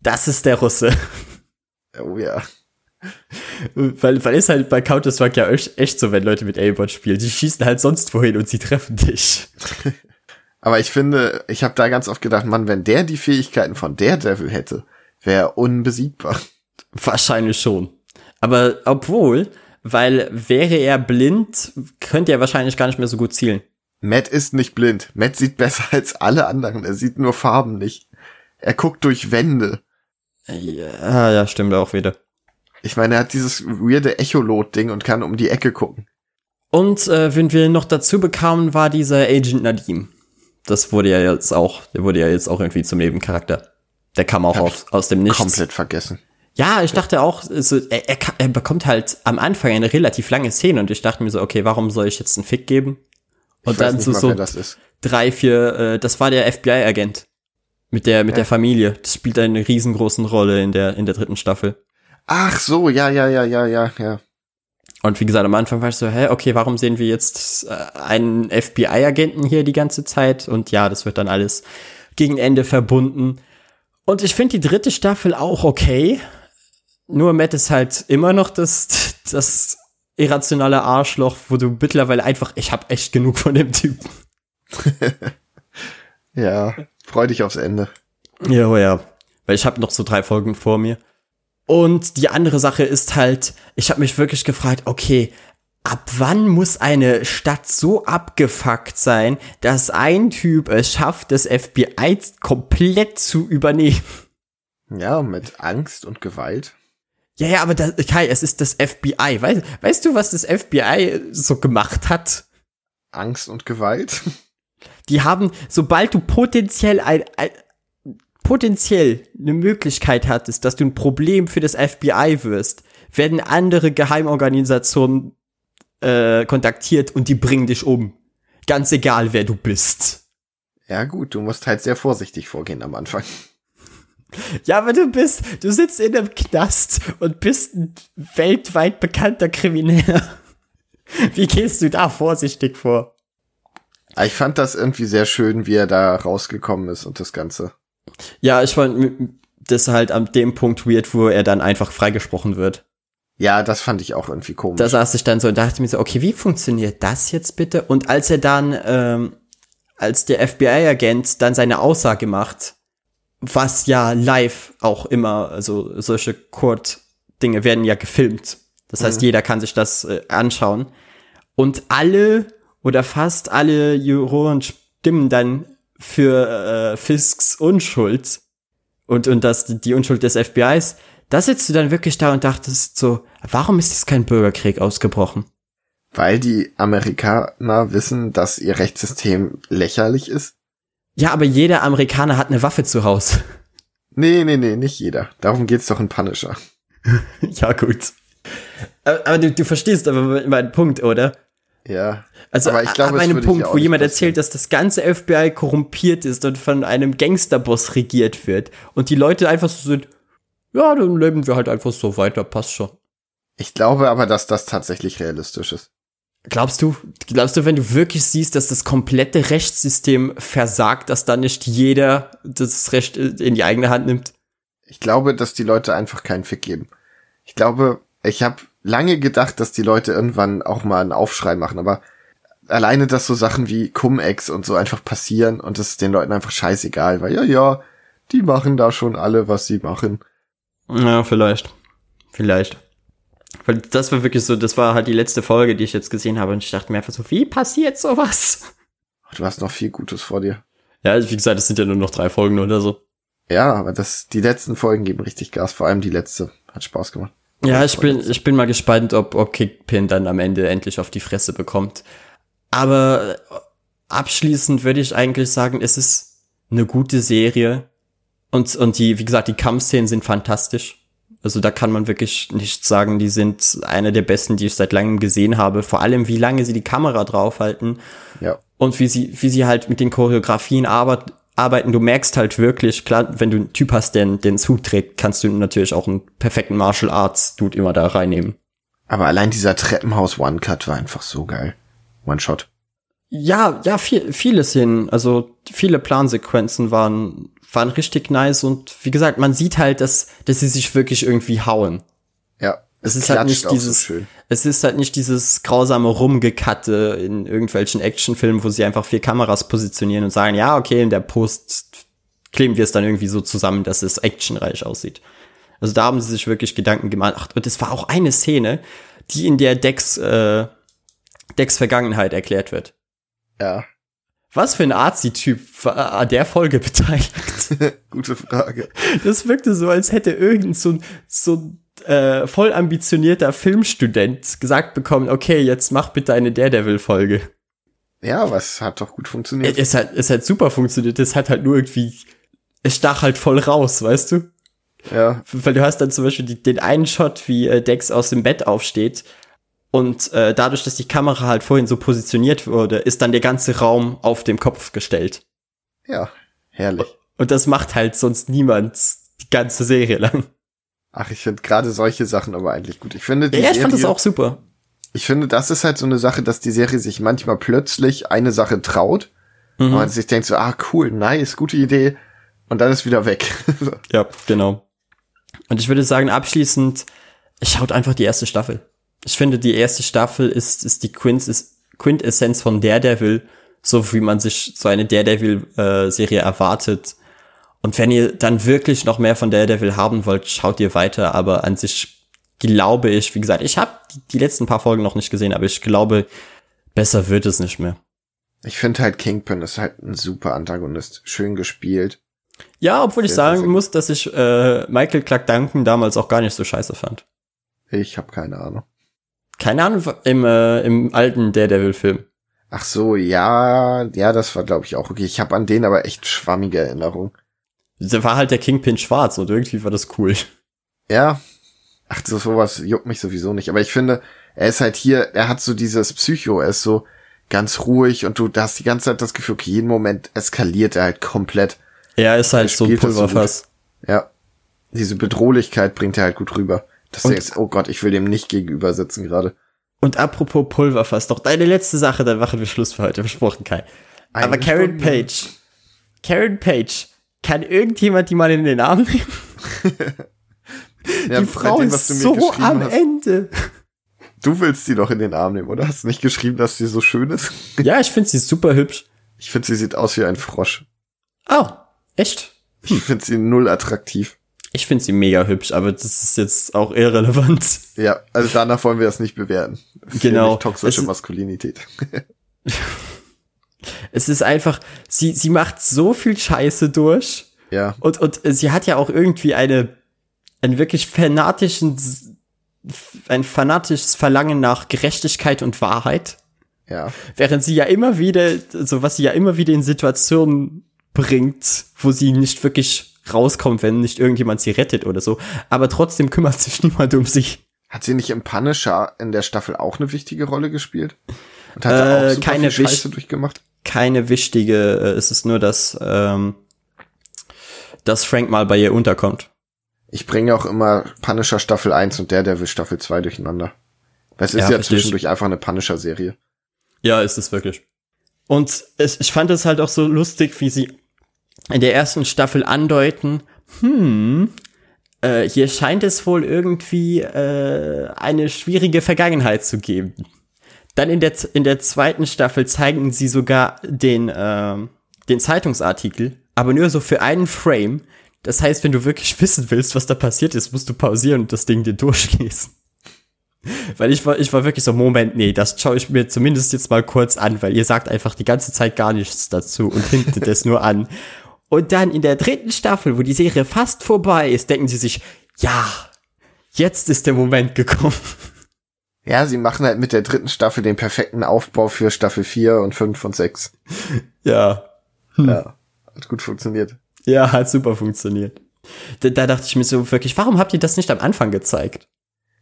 das ist der Russe. Oh ja. Weil, weil ist halt bei Counter-Strike ja echt, echt so, wenn Leute mit Aimbot spielen. Die schießen halt sonst wohin und sie treffen dich. Aber ich finde, ich habe da ganz oft gedacht, Mann, wenn der die Fähigkeiten von Daredevil hätte, wäre er unbesiegbar. Wahrscheinlich schon. Aber obwohl, weil wäre er blind, könnte er wahrscheinlich gar nicht mehr so gut zielen. Matt ist nicht blind. Matt sieht besser als alle anderen. Er sieht nur Farben nicht. Er guckt durch Wände. Ja, ja, stimmt auch wieder. Ich meine, er hat dieses weirde Echolot-Ding und kann um die Ecke gucken. Und äh, wenn wir noch dazu bekamen, war dieser Agent Nadim. Das wurde ja jetzt auch, der wurde ja jetzt auch irgendwie zum Nebencharakter. Der kam auch aus, aus dem Nichts. Komplett vergessen. Ja, ich dachte auch, so, er, er, er bekommt halt am Anfang eine relativ lange Szene und ich dachte mir so, okay, warum soll ich jetzt einen Fick geben? Und ich dann weiß so, mal, so drei, vier, äh, das war der FBI-Agent mit der mit Ja. der Familie. Das spielt eine riesengroßen Rolle in der in der dritten Staffel. Ach so, ja, ja, ja, ja, ja, ja. Und wie gesagt, am Anfang war ich so, hä, okay, warum sehen wir jetzt äh, einen FBI-Agenten hier die ganze Zeit? Und ja, das wird dann alles gegen Ende verbunden. Und ich finde die dritte Staffel auch okay. Nur Matt ist halt immer noch das, das irrationale Arschloch, wo du mittlerweile einfach, ich hab echt genug von dem Typen. Ja, freu dich aufs Ende. Ja, oh ja. Weil ich habe noch so drei Folgen vor mir. Und die andere Sache ist halt, ich habe mich wirklich gefragt, okay, ab wann muss eine Stadt so abgefuckt sein, dass ein Typ es schafft, das FBI komplett zu übernehmen? Ja, mit Angst und Gewalt. Ja, ja, aber das, Kai, es ist das FBI. Weißt, weißt du, was das FBI so gemacht hat? Angst und Gewalt. Die haben, sobald du potenziell ein, ein potenziell eine Möglichkeit hattest, dass du ein Problem für das FBI wirst, werden andere Geheimorganisationen äh, kontaktiert und die bringen dich um. Ganz egal, wer du bist. Ja gut, du musst halt sehr vorsichtig vorgehen am Anfang. Ja, aber du bist, du sitzt in einem Knast und bist ein weltweit bekannter Krimineller. Wie gehst du da vorsichtig vor? Ich fand das irgendwie sehr schön, wie er da rausgekommen ist und das Ganze. Ja, ich fand das halt an dem Punkt weird, wo er dann einfach freigesprochen wird. Ja, das fand ich auch irgendwie komisch. Da saß ich dann so und dachte mir so, okay, wie funktioniert das jetzt bitte? Und als er dann, ähm, als der FBI-Agent dann seine Aussage macht, was ja live auch immer, also solche Court-Dinge werden ja gefilmt. Das heißt, Mhm. jeder kann sich das äh, anschauen. Und alle oder fast alle Juroren stimmen dann für äh, Fisks Unschuld und, und das, die Unschuld des FBIs. Da sitzt du dann wirklich da und dachtest so, warum ist jetzt kein Bürgerkrieg ausgebrochen? Weil die Amerikaner wissen, dass ihr Rechtssystem lächerlich ist. Ja, aber jeder Amerikaner hat eine Waffe zu Hause. Nee, nee, nee, nicht jeder. Darum geht's doch in Punisher. ja, gut. Aber, aber du, du verstehst aber meinen Punkt, oder? Ja. Also aber ich glaube, ab einem Punkt, wo jemand erzählt, dass das ganze FBI korrumpiert ist und von einem Gangsterboss regiert wird und die Leute einfach so sind, ja, dann leben wir halt einfach so weiter, passt schon. Ich glaube aber, dass das tatsächlich realistisch ist. Glaubst du, glaubst du, wenn du wirklich siehst, dass das komplette Rechtssystem versagt, dass da nicht jeder das Recht in die eigene Hand nimmt? Ich glaube, dass die Leute einfach keinen Fick geben. Ich glaube, ich habe lange gedacht, dass die Leute irgendwann auch mal einen Aufschrei machen, aber alleine, dass so Sachen wie Cum-Ex und so einfach passieren und es ist den Leuten einfach scheißegal, weil ja, ja, die machen da schon alle, was sie machen. Ja, vielleicht. Vielleicht. Weil das war wirklich so, das war halt die letzte Folge, die ich jetzt gesehen habe und ich dachte mir einfach so, wie passiert sowas? Du hast noch viel Gutes vor dir. Ja, wie gesagt, es sind ja nur noch drei Folgen oder so. Ja, aber das, die letzten Folgen geben richtig Gas, vor allem die letzte. Hat Spaß gemacht. Ja, ich bin, ich bin mal gespannt, ob, ob Kickpin dann am Ende endlich auf die Fresse bekommt. Aber abschließend würde ich eigentlich sagen, es ist eine gute Serie. Und, und die, wie gesagt, die Kampfszenen sind fantastisch. Also da kann man wirklich nicht sagen, die sind eine der besten, die ich seit langem gesehen habe. Vor allem, wie lange sie die Kamera draufhalten. Ja. Und wie sie, wie sie halt mit den Choreografien arbeit, arbeiten. Du merkst halt wirklich, klar, wenn du einen Typ hast, der den Zug trägt, kannst du natürlich auch einen perfekten Martial Arts Dude immer da reinnehmen. Aber allein dieser Treppenhaus One Cut war einfach so geil. One Shot. Ja, ja, viel, vieles hin. Also viele Plansequenzen waren waren richtig nice und wie gesagt, man sieht halt, dass, dass sie sich wirklich irgendwie hauen. Es, ist halt nicht dieses, so es ist halt nicht dieses grausame Rumgekatte in irgendwelchen Actionfilmen, wo sie einfach vier Kameras positionieren und sagen, ja, okay, in der Post kleben wir es dann irgendwie so zusammen, dass es actionreich aussieht. Also da haben sie sich wirklich Gedanken gemacht. Ach, und es war auch eine Szene, die in der Dex, äh, Dex Vergangenheit erklärt wird. Ja. Was für ein Arzi-Typ war an der Folge beteiligt? Gute Frage. Das wirkte so, als hätte irgend so, so äh, voll ambitionierter Filmstudent gesagt bekommen, okay, jetzt mach bitte eine Daredevil-Folge. Ja, was hat doch gut funktioniert. Es hat, es hat super funktioniert. Es hat halt nur irgendwie, es stach halt voll raus, weißt du? Ja. Weil du hast dann zum Beispiel die, den einen Shot, wie äh, Dex aus dem Bett aufsteht und äh, dadurch, dass die Kamera halt vorhin so positioniert wurde, ist dann der ganze Raum auf dem Kopf gestellt. Ja, herrlich. Und das macht halt sonst niemand die ganze Serie lang. Ach, ich finde gerade solche Sachen aber eigentlich gut. Ich finde die Ja, ich Serie, fand das auch super. Ich finde, das ist halt so eine Sache, dass die Serie sich manchmal plötzlich eine Sache traut. Mhm. Und man sich denkt so, ah, cool, nice, gute Idee. Und dann ist wieder weg. ja, genau. Und ich würde sagen, abschließend, schaut einfach die erste Staffel ich finde, die erste Staffel ist, ist die Quintessenz von Daredevil, so wie man sich so eine Daredevil-Serie erwartet. Und wenn ihr dann wirklich noch mehr von Daredevil haben wollt, schaut ihr weiter. Aber an sich glaube ich, wie gesagt, ich habe die letzten paar Folgen noch nicht gesehen, aber ich glaube, besser wird es nicht mehr. Ich finde halt Kingpin ist halt ein super Antagonist. Schön gespielt. Ja, obwohl ich sagen muss, dass ich äh, Michael Clark Duncan damals auch gar nicht so scheiße fand. Ich habe keine Ahnung. Keine Ahnung, im, äh, im alten Daredevil-Film. Ach so, ja, ja, das war glaube ich auch okay. Ich habe an den aber echt schwammige Erinnerungen. Da war halt der Kingpin schwarz und irgendwie war das cool. Ja. Ach, so sowas juckt mich sowieso nicht. Aber ich finde, er ist halt hier, er hat so dieses Psycho, er ist so ganz ruhig und du hast die ganze Zeit das Gefühl, okay, jeden Moment eskaliert er halt komplett. Er ist halt er so ein Pulverfass. So ja. Diese Bedrohlichkeit bringt er halt gut rüber. Das und, ist, oh Gott, ich will dem nicht gegenüber sitzen gerade. Und apropos Pulverfass, doch deine letzte Sache, dann machen wir Schluss für heute, versprochen, Kai. Eine Aber Karen Page, Karen Page, kann irgendjemand die mal in den Arm nehmen? ja, die Frau dem, ist so am hast. Ende. Du willst sie doch in den Arm nehmen, oder? Hast du nicht geschrieben, dass sie so schön ist? ja, ich finde sie super hübsch. Ich finde, sie sieht aus wie ein Frosch. Oh, echt? Hm. Ich finde sie null attraktiv. Ich finde sie mega hübsch, aber das ist jetzt auch irrelevant. Ja, also danach wollen wir das nicht bewerten. Das genau. toxische Maskulinität. es ist einfach, sie, sie macht so viel Scheiße durch. Ja. Und, und sie hat ja auch irgendwie eine, einen wirklich fanatischen, ein fanatisches Verlangen nach Gerechtigkeit und Wahrheit. Ja. Während sie ja immer wieder, so was sie ja immer wieder in Situationen bringt, wo sie nicht wirklich rauskommt, wenn nicht irgendjemand sie rettet oder so. Aber trotzdem kümmert sich niemand um sich. Hat sie nicht im Punisher in der Staffel auch eine wichtige Rolle gespielt? Und hat äh, auch super keine viel Scheiße durchgemacht? Keine wichtige, äh, es ist nur, dass, ähm, dass Frank mal bei ihr unterkommt. Ich bringe auch immer Punisher Staffel 1 und Daredevil Staffel 2 durcheinander. Es ist ja, ja zwischendurch einfach eine Punisher-Serie. Ja, ist es wirklich. Und es, ich fand es halt auch so lustig, wie sie in der ersten Staffel andeuten, hm, äh, hier scheint es wohl irgendwie äh, eine schwierige Vergangenheit zu geben. Dann in der, in der zweiten Staffel zeigen sie sogar den, äh, den Zeitungsartikel, aber nur so für einen Frame. Das heißt, wenn du wirklich wissen willst, was da passiert ist, musst du pausieren und das Ding dir durchlesen. Weil ich war, ich war wirklich so, Moment, nee, das schaue ich mir zumindest jetzt mal kurz an, weil ihr sagt einfach die ganze Zeit gar nichts dazu und hintet es nur an. Und dann in der dritten Staffel, wo die Serie fast vorbei ist, denken sie sich, ja, jetzt ist der Moment gekommen. Ja, sie machen halt mit der dritten Staffel den perfekten Aufbau für Staffel 4 und 5 und 6. Ja. Hm. Ja, hat gut funktioniert. Ja, hat super funktioniert. Da, da dachte ich mir so wirklich, warum habt ihr das nicht am Anfang gezeigt?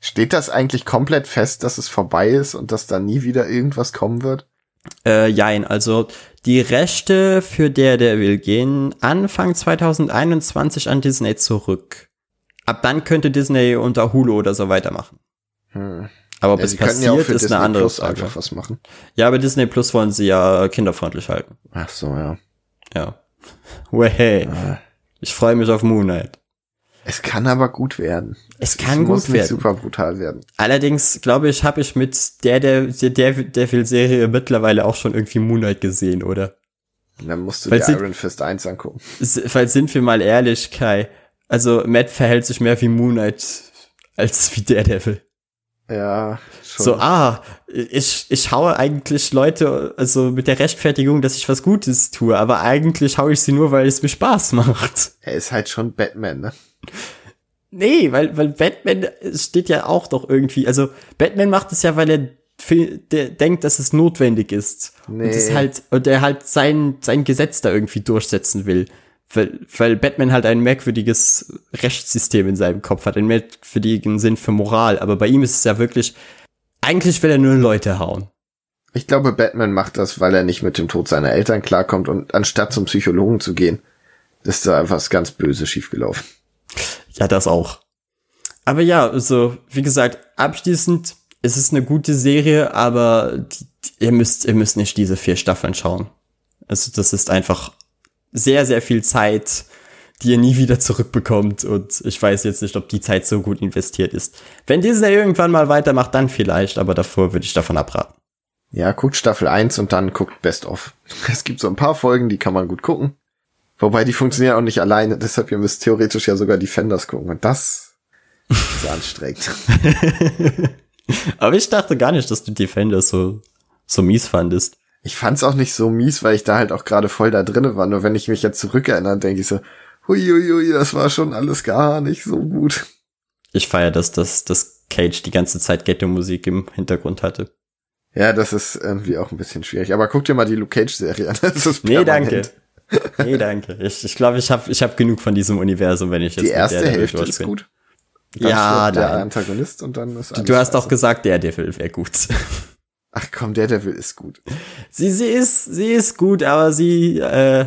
Steht das eigentlich komplett fest, dass es vorbei ist und dass da nie wieder irgendwas kommen wird? Äh, jein, also die Rechte für der, der will gehen Anfang 2021 an Disney zurück. Ab dann könnte Disney unter Hulu oder so weitermachen. Hm. Aber ja, es passiert, ja ist Disney eine andere Plus Frage. einfach was machen. Ja, aber Disney Plus wollen sie ja kinderfreundlich halten. Ach so, ja. Ja. Way. Ah. Ich freue mich auf Moon Knight. Es kann aber gut werden. Es, es kann gut muss werden. Nicht super brutal werden. Allerdings glaube ich, habe ich mit der der der Devil Serie mittlerweile auch schon irgendwie Moonlight gesehen, oder? Dann musst du weil dir Iron Fist 1 angucken. Weil sind wir mal ehrlich, Kai. Also Matt verhält sich mehr wie Moonlight als wie Daredevil. Ja, schon. So, ah, ich, ich haue eigentlich Leute, also mit der Rechtfertigung, dass ich was Gutes tue, aber eigentlich haue ich sie nur, weil es mir Spaß macht. Er ist halt schon Batman, ne? Nee, weil, weil Batman steht ja auch doch irgendwie, also Batman macht es ja, weil er der denkt, dass es notwendig ist. Nee. Und das halt, und er halt sein, sein Gesetz da irgendwie durchsetzen will. Weil, weil Batman halt ein merkwürdiges Rechtssystem in seinem Kopf hat, einen merkwürdigen Sinn für Moral. Aber bei ihm ist es ja wirklich, eigentlich will er nur Leute hauen. Ich glaube, Batman macht das, weil er nicht mit dem Tod seiner Eltern klarkommt und anstatt zum Psychologen zu gehen, ist da einfach was ganz böse schiefgelaufen. Ja, das auch. Aber ja, also, wie gesagt, abschließend, es ist eine gute Serie, aber die, die, ihr müsst, ihr müsst nicht diese vier Staffeln schauen. Also, das ist einfach sehr, sehr viel Zeit, die ihr nie wieder zurückbekommt. Und ich weiß jetzt nicht, ob die Zeit so gut investiert ist. Wenn Disney irgendwann mal weitermacht, dann vielleicht, aber davor würde ich davon abraten. Ja, guckt Staffel 1 und dann guckt Best of. Es gibt so ein paar Folgen, die kann man gut gucken. Wobei die funktionieren auch nicht alleine, deshalb ihr müsst theoretisch ja sogar Defenders gucken und das ist anstrengend. Aber ich dachte gar nicht, dass du Defenders so, so mies fandest. Ich fand's auch nicht so mies, weil ich da halt auch gerade voll da drinne war. Nur wenn ich mich jetzt zurückerinnere, denke ich so, huiuiui, das war schon alles gar nicht so gut. Ich feier das, dass, dass Cage die ganze Zeit Ghetto-Musik im Hintergrund hatte. Ja, das ist irgendwie auch ein bisschen schwierig. Aber guck dir mal die Luke Cage-Serie an. Das ist nee, danke. Nee, danke. Ich ich, glaube, ich habe ich hab genug von diesem Universum, wenn ich jetzt Die erste der Hälfte ist gut. Dann ja, der. Antagonist und dann ist Du, du hast auch gesagt, der Devil wäre gut. Ach komm, der Devil ist gut. Sie, sie ist, sie ist gut, aber sie äh,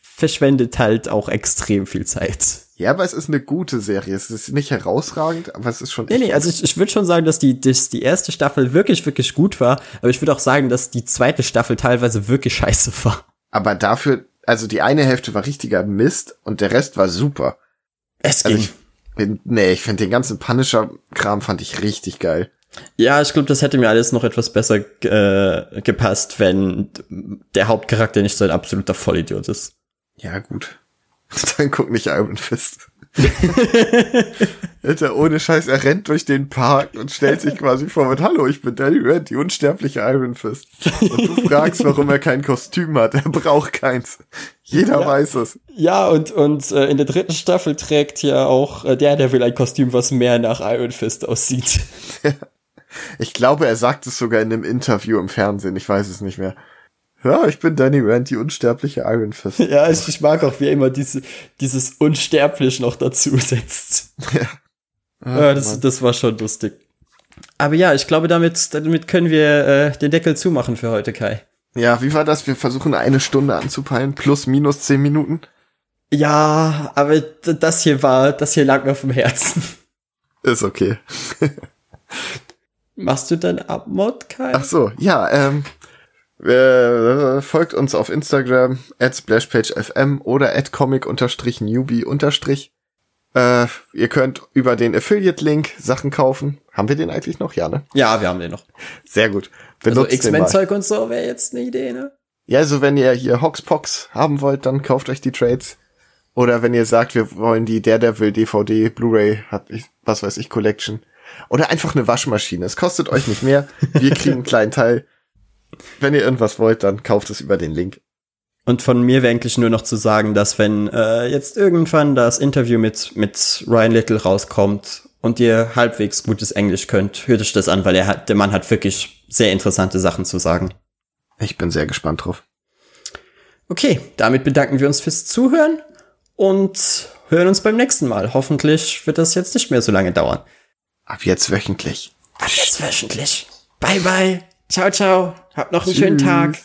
verschwendet halt auch extrem viel Zeit. Ja, aber es ist eine gute Serie. Es ist nicht herausragend, aber es ist schon. Nee, nee, also ich, ich würde schon sagen, dass die, dass die erste Staffel wirklich, wirklich gut war. Aber ich würde auch sagen, dass die zweite Staffel teilweise wirklich scheiße war. Aber dafür also die eine Hälfte war richtiger Mist und der Rest war super. Es also ging. Ich, nee, ich finde den ganzen Punisher-Kram fand ich richtig geil. Ja, ich glaube, das hätte mir alles noch etwas besser äh, gepasst, wenn der Hauptcharakter nicht so ein absoluter Vollidiot ist. Ja, gut. Dann guck nicht Iron Fist. Alter, ohne Scheiß, er rennt durch den Park und stellt sich quasi vor mit Hallo, ich bin Danny Red, die unsterbliche Iron Fist. Und du fragst, warum er kein Kostüm hat. Er braucht keins. Jeder ja. weiß es. Ja, und, und äh, in der dritten Staffel trägt ja auch äh, der, der will ein Kostüm, was mehr nach Iron Fist aussieht. Ich glaube, er sagt es sogar in einem Interview im Fernsehen, ich weiß es nicht mehr. Ja, ich bin Danny Rand, die unsterbliche Iron Fist. ja, ich, ich mag auch, wie er immer diese, dieses unsterblich noch dazu setzt. Ja. Ah, ja, das, das war schon lustig. Aber ja, ich glaube, damit, damit können wir äh, den Deckel zumachen für heute, Kai. Ja, wie war das? Wir versuchen eine Stunde anzupeilen, plus minus zehn Minuten. Ja, aber das hier war, das hier lag mir vom Herzen. Ist okay. Machst du dann Abmod, Kai? Ach so, ja, ähm, äh, folgt uns auf Instagram at splashpagefm oder at comic-newbie- äh, ihr könnt über den Affiliate-Link Sachen kaufen. Haben wir den eigentlich noch? Ja, ne? Ja, wir haben den noch. Sehr gut. Benutzt also X-Men-Zeug und so wäre jetzt eine Idee, ne? Ja, also wenn ihr hier Hoxpox haben wollt, dann kauft euch die Trades. Oder wenn ihr sagt, wir wollen die Daredevil DVD, Blu-ray, was weiß ich, Collection. Oder einfach eine Waschmaschine. Es kostet euch nicht mehr. Wir kriegen einen kleinen Teil. Wenn ihr irgendwas wollt, dann kauft es über den Link. Und von mir wäre eigentlich nur noch zu sagen, dass wenn äh, jetzt irgendwann das Interview mit, mit Ryan Little rauskommt und ihr halbwegs gutes Englisch könnt, hört euch das an, weil er hat, der Mann hat wirklich sehr interessante Sachen zu sagen. Ich bin sehr gespannt drauf. Okay, damit bedanken wir uns fürs Zuhören und hören uns beim nächsten Mal. Hoffentlich wird das jetzt nicht mehr so lange dauern. Ab jetzt wöchentlich. Ab jetzt wöchentlich. Bye bye. Ciao, ciao. Habt noch einen Tschüss. schönen Tag.